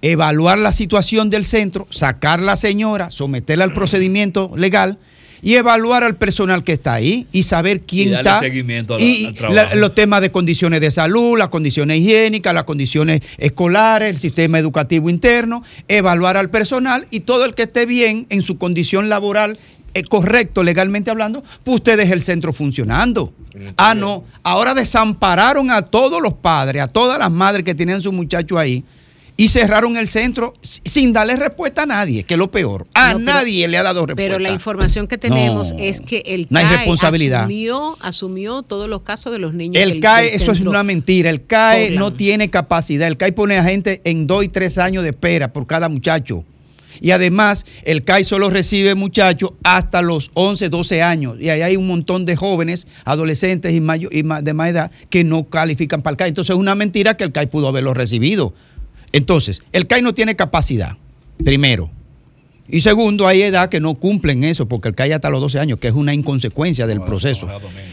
Speaker 3: evaluar la situación del centro, sacar a la señora, someterla al procedimiento legal y evaluar al personal que está ahí y saber quién
Speaker 37: Y darle
Speaker 3: está.
Speaker 37: seguimiento
Speaker 3: y
Speaker 37: al trabajo.
Speaker 3: la- los temas de condiciones de salud, las condiciones higiénicas, las condiciones escolares, el sistema educativo interno, evaluar al personal y todo el que esté bien en su condición laboral. eh, correcto legalmente hablando, pues usted deje el centro funcionando. Ah, no, ahora desampararon a todos los padres, a todas las madres que tenían sus muchachos ahí y cerraron el centro sin darle respuesta a nadie, que es lo peor. A
Speaker 36: No, pero-
Speaker 3: nadie le ha dado respuesta.
Speaker 36: Pero la información que tenemos
Speaker 3: No,
Speaker 36: es que el
Speaker 3: no hay
Speaker 36: CAE
Speaker 3: responsabilidad.
Speaker 36: Asumió, asumió todos los casos de los niños.
Speaker 3: El
Speaker 36: del-
Speaker 3: CAE,
Speaker 36: del
Speaker 3: eso es una mentira. El CAE no tiene capacidad. El CAE pone a gente en dos y tres años de espera por cada muchacho. Y además, el CAI solo recibe muchachos hasta los 11, 12 años. Y ahí hay un montón de jóvenes, adolescentes y, y de más edad que no califican para el CAI. Entonces, es una mentira que el CAI pudo haberlo recibido. Entonces, el CAI no tiene capacidad, primero. Y segundo, hay edad que no cumplen eso, porque el CAI hasta los 12 años, que es una inconsecuencia del proceso.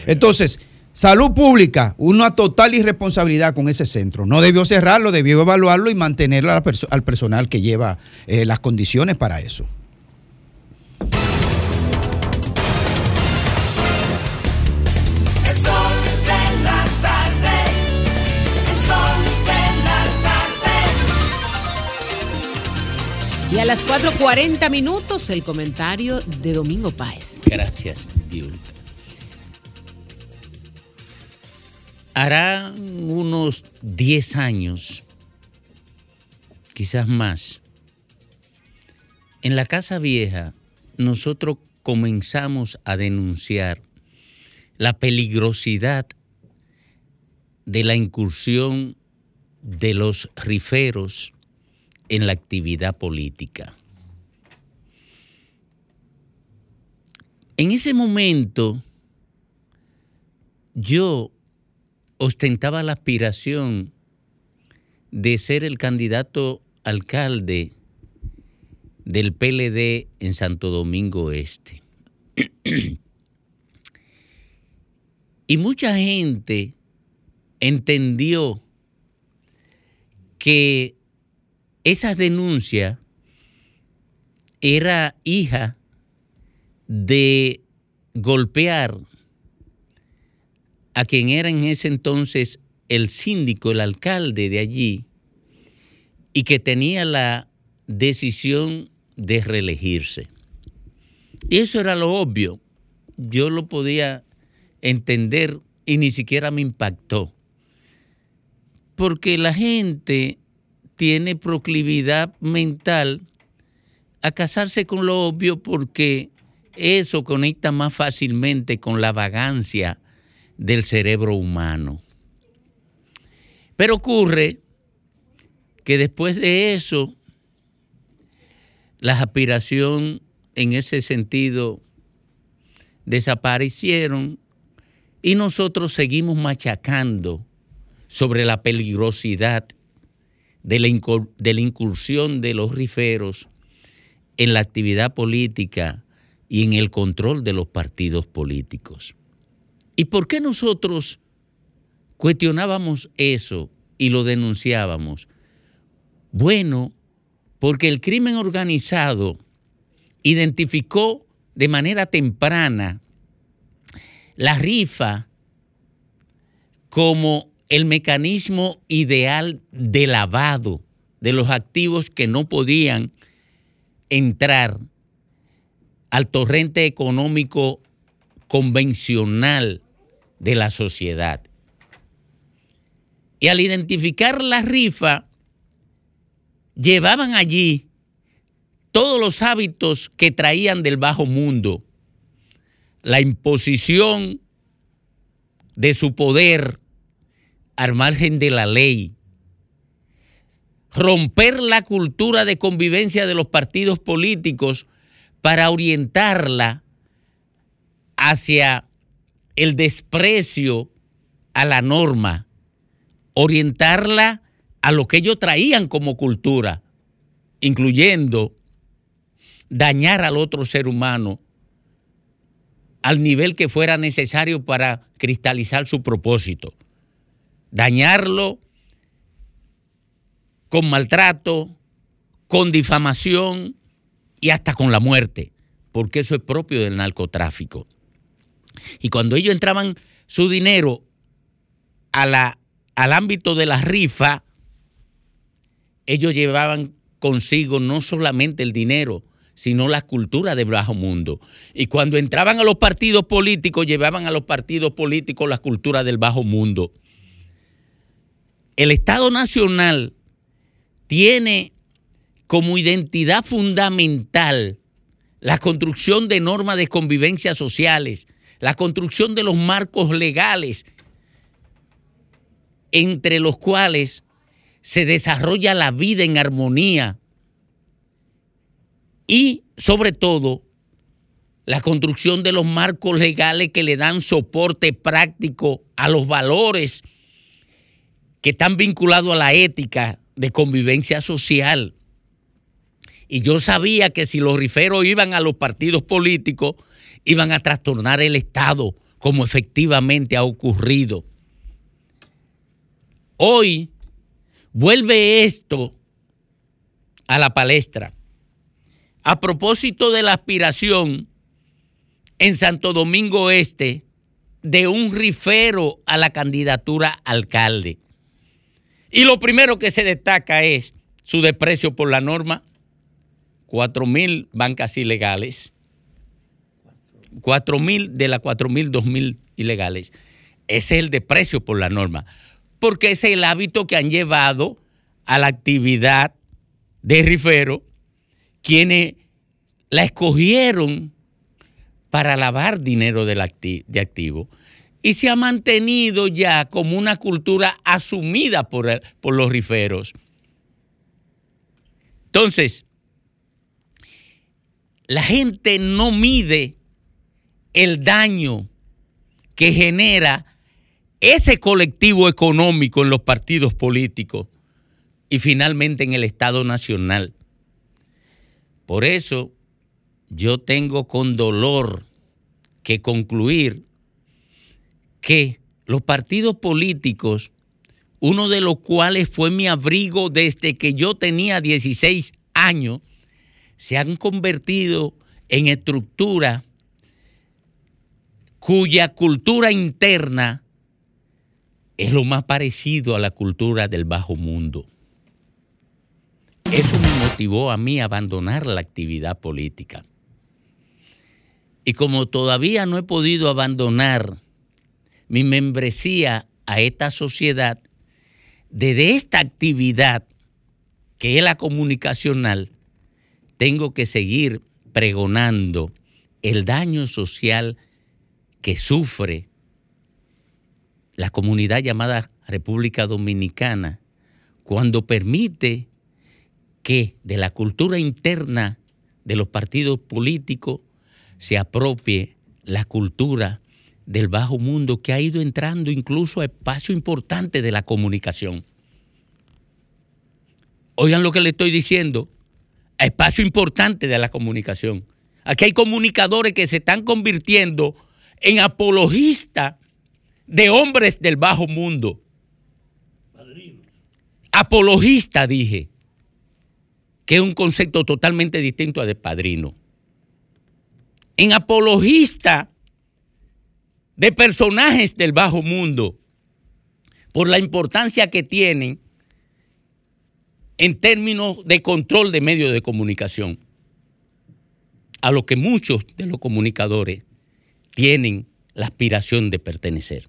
Speaker 3: Entonces, salud pública, una total irresponsabilidad con ese centro. No debió cerrarlo, debió evaluarlo y mantener al personal que lleva eh, las condiciones para eso.
Speaker 36: Y a las 4.40 minutos, el comentario de Domingo Páez.
Speaker 1: Gracias, Diulca. Hará unos 10 años, quizás más, en la Casa Vieja nosotros comenzamos a denunciar la peligrosidad de la incursión de los riferos en la actividad política. En ese momento, yo ostentaba la aspiración de ser el candidato alcalde del PLD en Santo Domingo Este. y mucha gente entendió que esa denuncia era hija de golpear a quien era en ese entonces el síndico, el alcalde de allí, y que tenía la decisión de reelegirse. Y eso era lo obvio. Yo lo podía entender y ni siquiera me impactó. Porque la gente tiene proclividad mental a casarse con lo obvio porque eso conecta más fácilmente con la vagancia del cerebro humano. Pero ocurre que después de eso, las aspiraciones en ese sentido desaparecieron y nosotros seguimos machacando sobre la peligrosidad de la, de la incursión de los riferos en la actividad política y en el control de los partidos políticos. ¿Y por qué nosotros cuestionábamos eso y lo denunciábamos? Bueno, porque el crimen organizado identificó de manera temprana la rifa como el mecanismo ideal de lavado de los activos que no podían entrar al torrente económico convencional de la sociedad. Y al identificar la rifa, llevaban allí todos los hábitos que traían del bajo mundo, la imposición de su poder al margen de la ley, romper la cultura de convivencia de los partidos políticos para orientarla hacia el desprecio a la norma, orientarla a lo que ellos traían como cultura, incluyendo dañar al otro ser humano al nivel que fuera necesario para cristalizar su propósito. Dañarlo con maltrato, con difamación y hasta con la muerte, porque eso es propio del narcotráfico. Y cuando ellos entraban su dinero al ámbito de la rifa, ellos llevaban consigo no solamente el dinero, sino la cultura del bajo mundo. Y cuando entraban a los partidos políticos, llevaban a los partidos políticos la cultura del bajo mundo. El Estado Nacional tiene como identidad fundamental la construcción de normas de convivencia sociales, la construcción de los marcos legales entre los cuales se desarrolla la vida en armonía y sobre todo la construcción de los marcos legales que le dan soporte práctico a los valores que están vinculados a la ética de convivencia social. Y yo sabía que si los riferos iban a los partidos políticos, iban a trastornar el Estado, como efectivamente ha ocurrido. Hoy vuelve esto a la palestra. A propósito de la aspiración en Santo Domingo Este de un rifero a la candidatura alcalde. Y lo primero que se destaca es su desprecio por la norma, cuatro mil bancas ilegales, cuatro mil de las cuatro mil, dos mil ilegales. Ese es el desprecio por la norma, porque ese es el hábito que han llevado a la actividad de rifero, quienes la escogieron para lavar dinero de activo y se ha mantenido ya como una cultura asumida por, por los riferos. Entonces, la gente no mide el daño que genera ese colectivo económico en los partidos políticos y finalmente en el Estado Nacional. Por eso yo tengo con dolor que concluir que los partidos políticos, uno de los cuales fue mi abrigo desde que yo tenía 16 años, se han convertido en estructuras cuya cultura interna es lo más parecido a la cultura del bajo mundo. Eso me motivó a mí a abandonar la actividad política. Y como todavía no he podido abandonar mi membresía a esta sociedad, desde esta actividad que es la comunicacional, tengo que seguir pregonando el daño social que sufre la comunidad llamada República Dominicana cuando permite que de la cultura interna de los partidos políticos se apropie la cultura del bajo mundo que ha ido entrando incluso a espacio importante de la comunicación. Oigan lo que le estoy diciendo, a espacio importante de la comunicación. Aquí hay comunicadores que se están convirtiendo en apologistas de hombres del bajo mundo. Apologista, dije, que es un concepto totalmente distinto a de padrino. En apologista de personajes del bajo mundo, por la importancia que tienen en términos de control de medios de comunicación, a lo que muchos de los comunicadores tienen la aspiración de pertenecer.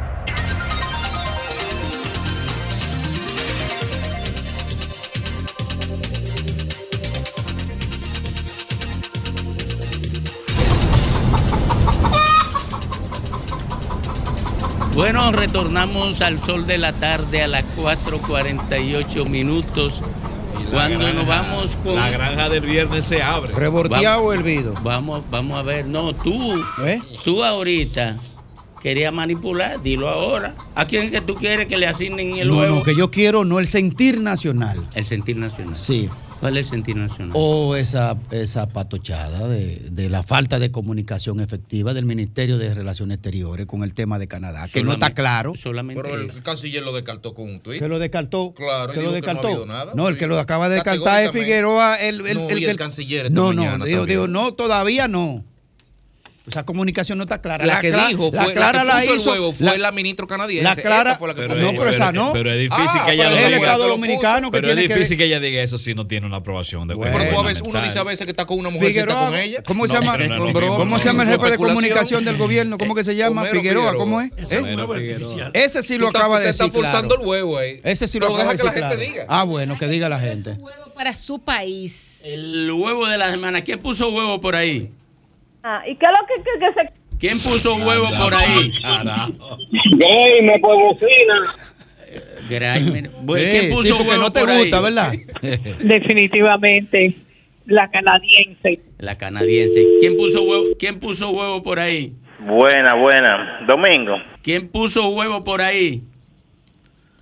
Speaker 1: Bueno, retornamos al sol de la tarde a las 4.48 minutos. Cuando
Speaker 37: granja-
Speaker 1: nos vamos con.
Speaker 37: la granja del viernes se abre.
Speaker 3: ¿Revolteado o hervido?
Speaker 1: Vamos, vamos a ver. No, tú. Tú ahorita querías manipular, dilo ahora. ¿A quién es que tú quieres que le asignen el
Speaker 3: No,
Speaker 1: huevo?
Speaker 3: no, que yo quiero no el sentir nacional.
Speaker 1: El sentir nacional.
Speaker 3: Sí.
Speaker 1: ¿Cuál es el sentido nacional?
Speaker 3: O esa, esa patochada de, de la falta de comunicación efectiva del Ministerio de Relaciones Exteriores con el tema de Canadá, que no está
Speaker 1: Solamente-
Speaker 3: claro.
Speaker 1: Solamente
Speaker 4: Pero el canciller lo descartó con un tuit.
Speaker 3: Que lo descartó.
Speaker 4: Claro,
Speaker 3: que lo
Speaker 4: dijo que no
Speaker 3: descartó.
Speaker 4: nada.
Speaker 3: No, el que lo acaba de descartar es. Figueroa. El, el,
Speaker 4: No, y el canciller esta
Speaker 3: No, no,
Speaker 4: mañana
Speaker 3: digo, digo, no, todavía no. Esa comunicación no está clara.
Speaker 4: La que
Speaker 3: cla-
Speaker 4: dijo
Speaker 3: la
Speaker 4: fue
Speaker 3: clara
Speaker 4: la, que puso
Speaker 3: hizo.
Speaker 4: el huevo fue la, ministra canadiense.
Speaker 3: la clara-
Speaker 4: Esa fue la que
Speaker 3: Pero
Speaker 4: puso
Speaker 3: no,
Speaker 4: el
Speaker 3: pero
Speaker 4: huevo.
Speaker 3: esa no.
Speaker 37: Pero es difícil
Speaker 4: Ah,
Speaker 37: que ella lo
Speaker 4: el
Speaker 37: diga.
Speaker 4: Estado dominicano que
Speaker 37: Pero es
Speaker 4: tiene
Speaker 37: difícil que ella diga eso si no tiene una aprobación de
Speaker 4: Pero tú a veces, uno dice a veces que está con una mujer y está
Speaker 3: Figueroa,
Speaker 4: con ella.
Speaker 3: ¿Cómo se
Speaker 37: No,
Speaker 3: llama?
Speaker 37: no
Speaker 3: ¿Cómo
Speaker 37: mismo.
Speaker 3: ¿Cómo se llama el jefe de comunicación del gobierno? ¿Cómo que se llama? Figueroa. ¿cómo es?
Speaker 4: Ese
Speaker 3: ¿Eh?
Speaker 4: huevo.
Speaker 3: Ese sí lo acaba de
Speaker 4: usted está
Speaker 3: decir. claro.
Speaker 4: forzando el huevo ahí.
Speaker 3: Ese sí lo
Speaker 4: Pero
Speaker 3: acaba
Speaker 4: deja
Speaker 3: de
Speaker 4: que la
Speaker 3: decir.
Speaker 4: gente diga.
Speaker 3: Ah, bueno, que diga la gente.
Speaker 36: Para su país.
Speaker 1: El huevo de la semana. ¿Quién puso huevo por ahí?
Speaker 38: Ah, ¿Y qué es lo que, que, que se...
Speaker 1: ¿Quién puso huevo por ahí?
Speaker 38: Game por bocina.
Speaker 1: Bueno,
Speaker 3: Eh,
Speaker 1: ¿Quién
Speaker 3: sí,
Speaker 1: puso
Speaker 3: porque
Speaker 1: huevo
Speaker 3: no te
Speaker 1: por ahí?
Speaker 3: gusta, ¿verdad?
Speaker 38: Definitivamente la canadiense.
Speaker 1: La canadiense. ¿Quién puso huevo? ¿Quién puso huevo por ahí?
Speaker 39: Buena, buena. Domingo.
Speaker 1: ¿Quién puso huevo por ahí?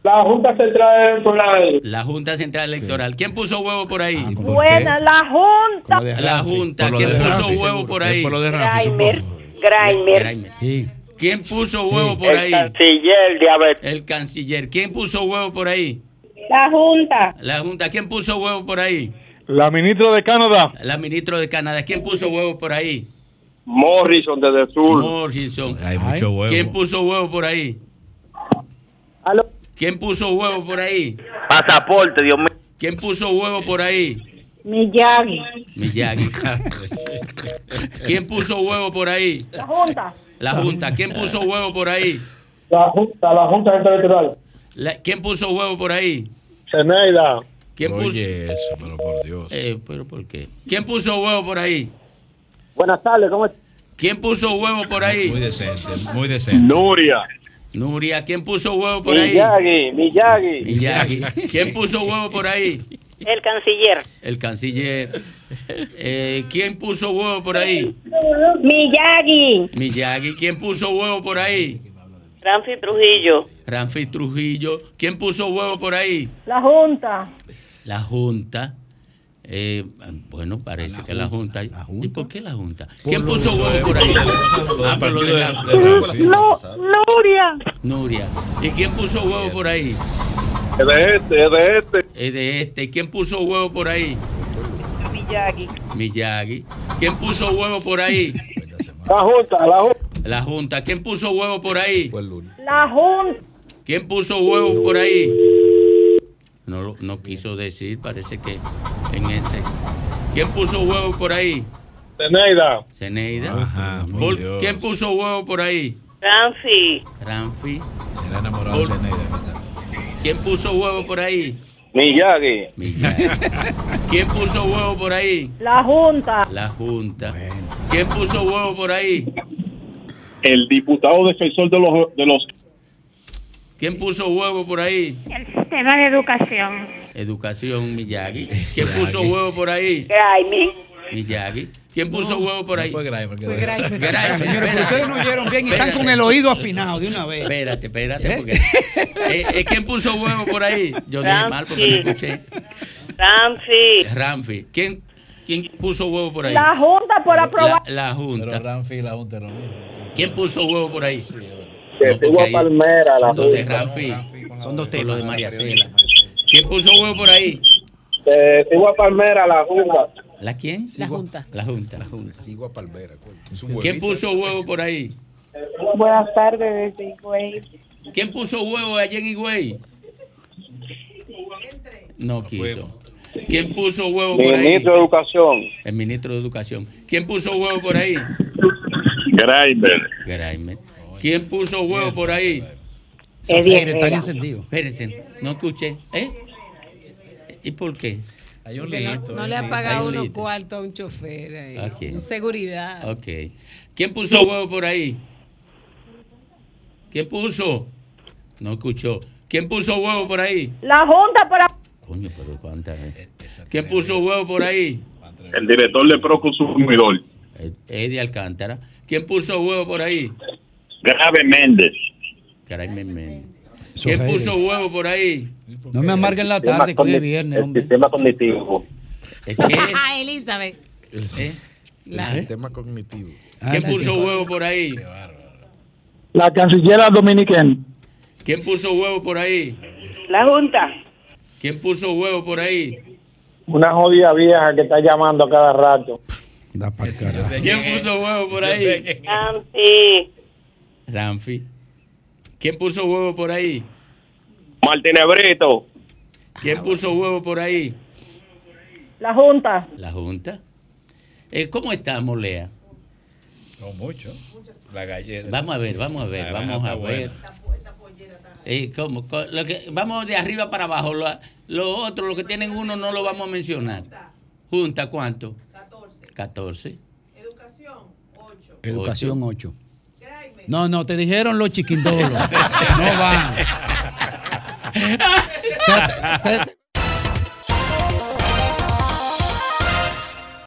Speaker 38: La Junta Central Electoral.
Speaker 1: La Junta Central Electoral. ¿Quién puso huevo por ahí?
Speaker 38: Buena, la Junta.
Speaker 1: La Junta. ¿Quién
Speaker 37: de
Speaker 1: puso huevo
Speaker 37: seguro.
Speaker 1: por ahí?
Speaker 37: por lo de Ramfi,
Speaker 38: Graimer. Graimer.
Speaker 1: ¿Quién puso huevo por
Speaker 39: El
Speaker 1: ahí?
Speaker 39: canciller diabetes.
Speaker 1: El canciller. ¿Quién puso huevo por ahí?
Speaker 38: La Junta.
Speaker 1: La Junta. ¿Quién puso huevo por ahí?
Speaker 38: La ministra de Canadá.
Speaker 1: La ministra de Canadá. ¿Quién puso huevo por ahí?
Speaker 39: Morrison desde el sur.
Speaker 1: Morrison.
Speaker 37: Hay mucho huevo.
Speaker 1: ¿Quién puso huevo por ahí? ¿Quién puso huevo por ahí?
Speaker 39: Pasaporte, Dios mío.
Speaker 1: ¿Quién puso huevo por ahí?
Speaker 38: Miyagi.
Speaker 1: Miyagi. ¿Quién puso huevo por ahí?
Speaker 38: La Junta.
Speaker 1: La Junta. ¿Quién puso huevo por ahí?
Speaker 38: La Junta, la Junta Electoral.
Speaker 1: La- ¿Quién puso huevo por ahí?
Speaker 38: Zeneida.
Speaker 1: ¿Quién puso?
Speaker 37: Oye, eso, pero por Dios.
Speaker 1: Eh, pero ¿por qué? ¿Quién puso huevo por ahí?
Speaker 38: Buenas tardes, ¿cómo estás?
Speaker 1: ¿Quién puso huevo por ahí?
Speaker 37: Muy decente, muy decente.
Speaker 39: Nuria.
Speaker 1: Nuria, ¿quién puso huevo por ahí?
Speaker 39: Miyagi, Miyagi.
Speaker 1: Miyagi. ¿Quién puso huevo por ahí?
Speaker 38: El canciller.
Speaker 1: El canciller. Eh, ¿Quién puso huevo por ahí?
Speaker 38: Miyagi.
Speaker 1: Miyagi. ¿Quién puso huevo por ahí?
Speaker 38: Ramfi Trujillo.
Speaker 1: Ramfi Trujillo. ¿Quién puso huevo por ahí?
Speaker 38: La Junta.
Speaker 1: La Junta. Eh, bueno, parece que la Junta. ¿Y por qué la Junta? ¿Quién puso huevo por ahí? Ah,
Speaker 37: el
Speaker 1: por lo de
Speaker 38: No, Nuria.
Speaker 1: Nuria. ¿Y quién puso huevo por ahí?
Speaker 39: Es de este, es de este.
Speaker 1: Es de este. ¿Y quién puso huevo por ahí?
Speaker 38: Miyagi.
Speaker 1: Miyagi. ¿Quién puso huevo por ahí?
Speaker 38: La Junta, la Junta.
Speaker 1: La Junta. ¿Quién puso huevo por ahí?
Speaker 38: La Junta.
Speaker 1: ¿Quién puso huevo por ahí? No, lo- no quiso decir, parece que en ese. ¿Quién puso huevo por ahí?
Speaker 39: Zeneida.
Speaker 1: Zeneida.
Speaker 37: Ajá, por
Speaker 1: Por-
Speaker 37: Dios.
Speaker 1: ¿Quién puso huevo por ahí?
Speaker 38: Ramfi.
Speaker 1: Ramfi.
Speaker 37: Se le ha enamorado
Speaker 1: Por-
Speaker 37: de Zeneida, ¿verdad?
Speaker 1: ¿Quién puso huevo por ahí?
Speaker 39: Miyagi.
Speaker 1: Miyagi. ¿Quién puso huevo por ahí?
Speaker 38: La Junta.
Speaker 1: La Junta. ¿Quién puso huevo por ahí?
Speaker 39: El diputado defensor de los, de los
Speaker 1: ¿Quién puso huevo por ahí?
Speaker 38: El sistema de educación.
Speaker 1: Educación, Miyagi. ¿Quién puso huevo por ahí?
Speaker 38: Graimi.
Speaker 1: Miyagi. ¿Quién puso huevo por ahí?
Speaker 37: Fue Grimer.
Speaker 36: Fue. Grimer.
Speaker 3: Señores, ustedes no oyeron bien y están con el oído afinado de una vez.
Speaker 1: Espérate, espérate, porque. Eh, eh, ¿Quién puso huevo por ahí? Yo dije mal porque no escuché.
Speaker 38: Ramfi.
Speaker 1: Ramfi. ¿Quién, ¿Quién puso huevo por ahí?
Speaker 38: La Junta por aprobar.
Speaker 1: La, la Junta.
Speaker 37: Pero Ramfi y la Junta lo mismo.
Speaker 1: ¿Quién puso huevo por ahí?
Speaker 39: Que
Speaker 1: No, porque
Speaker 39: tuvo a Palmera, la
Speaker 1: Son dos de
Speaker 39: Junta.
Speaker 3: Son dos temas.
Speaker 1: de María Cela. ¿Quién puso huevo por ahí?
Speaker 39: Que tuvo a Palmera, la Junta.
Speaker 1: ¿La quién?
Speaker 36: La Junta.
Speaker 1: La Junta.
Speaker 4: Sigo a Palmera.
Speaker 1: ¿Quién puso huevo por ahí?
Speaker 38: Buenas tardes, desde Higüey.
Speaker 1: ¿Quién puso huevo allá en Higüey? No quiso. ¿Quién puso huevo por ahí?
Speaker 39: Ministro de Educación.
Speaker 1: El ministro de Educación. ¿Quién puso huevo por ahí?
Speaker 39: Graimer.
Speaker 1: Graimer. ¿Quién puso huevo por ahí?
Speaker 3: Aires están encendidos.
Speaker 1: Espérense, no escuché. ¿Eh? ¿Y por qué?
Speaker 37: Hay un
Speaker 36: no, le
Speaker 37: un
Speaker 36: ha pagado
Speaker 1: un
Speaker 36: unos
Speaker 1: lito.
Speaker 36: cuartos a un chofer ahí.
Speaker 1: ¿A quién?
Speaker 36: Su seguridad.
Speaker 1: Ok. ¿Quién puso huevo por ahí? ¿Quién puso? No escuchó. ¿Quién puso huevo por ahí?
Speaker 38: La Junta por ap-
Speaker 1: Coño, pero cuánta. ¿Quién puso huevo por ahí?
Speaker 39: El director de Proconsumidor.
Speaker 1: Eh, Eddie Alcántara. ¿Quién puso huevo por ahí?
Speaker 39: Grave Méndez.
Speaker 1: Men.
Speaker 3: Esos
Speaker 1: ¿Quién puso huevo por ahí?
Speaker 3: No me amarguen la tarde, que hoy es viernes,
Speaker 39: el
Speaker 3: hombre.
Speaker 39: sistema cognitivo.
Speaker 36: Ah, Elizabeth.
Speaker 4: El,
Speaker 1: ¿Eh?
Speaker 4: el
Speaker 36: La-
Speaker 4: sistema cognitivo.
Speaker 1: ¿Quién puso huevo por ahí?
Speaker 40: La canciller dominicana.
Speaker 1: ¿Quién puso huevo por ahí?
Speaker 38: La Junta.
Speaker 1: ¿Quién puso huevo por ahí?
Speaker 40: Una jodida vieja que está llamando a cada rato.
Speaker 3: Da.
Speaker 1: ¿Quién puso huevo por ahí?
Speaker 38: Nancy.
Speaker 1: Ramfi. ¿Quién puso huevo por ahí?
Speaker 39: Martínez Brito.
Speaker 1: ¿Quién puso huevo por ahí?
Speaker 38: La Junta.
Speaker 1: La Junta. Eh, ¿Cómo estamos, Lea?
Speaker 37: No mucho. La gallera.
Speaker 1: Vamos a ver, vamos a ver,
Speaker 37: La
Speaker 1: vamos a ver. Eh, ¿cómo? Lo que, vamos de arriba para abajo. Lo, lo otro, lo que tienen uno, no lo vamos a mencionar. Junta, ¿cuánto? 14. 14.
Speaker 3: Educación 8. No, no, te dijeron los chiquindolos. No van.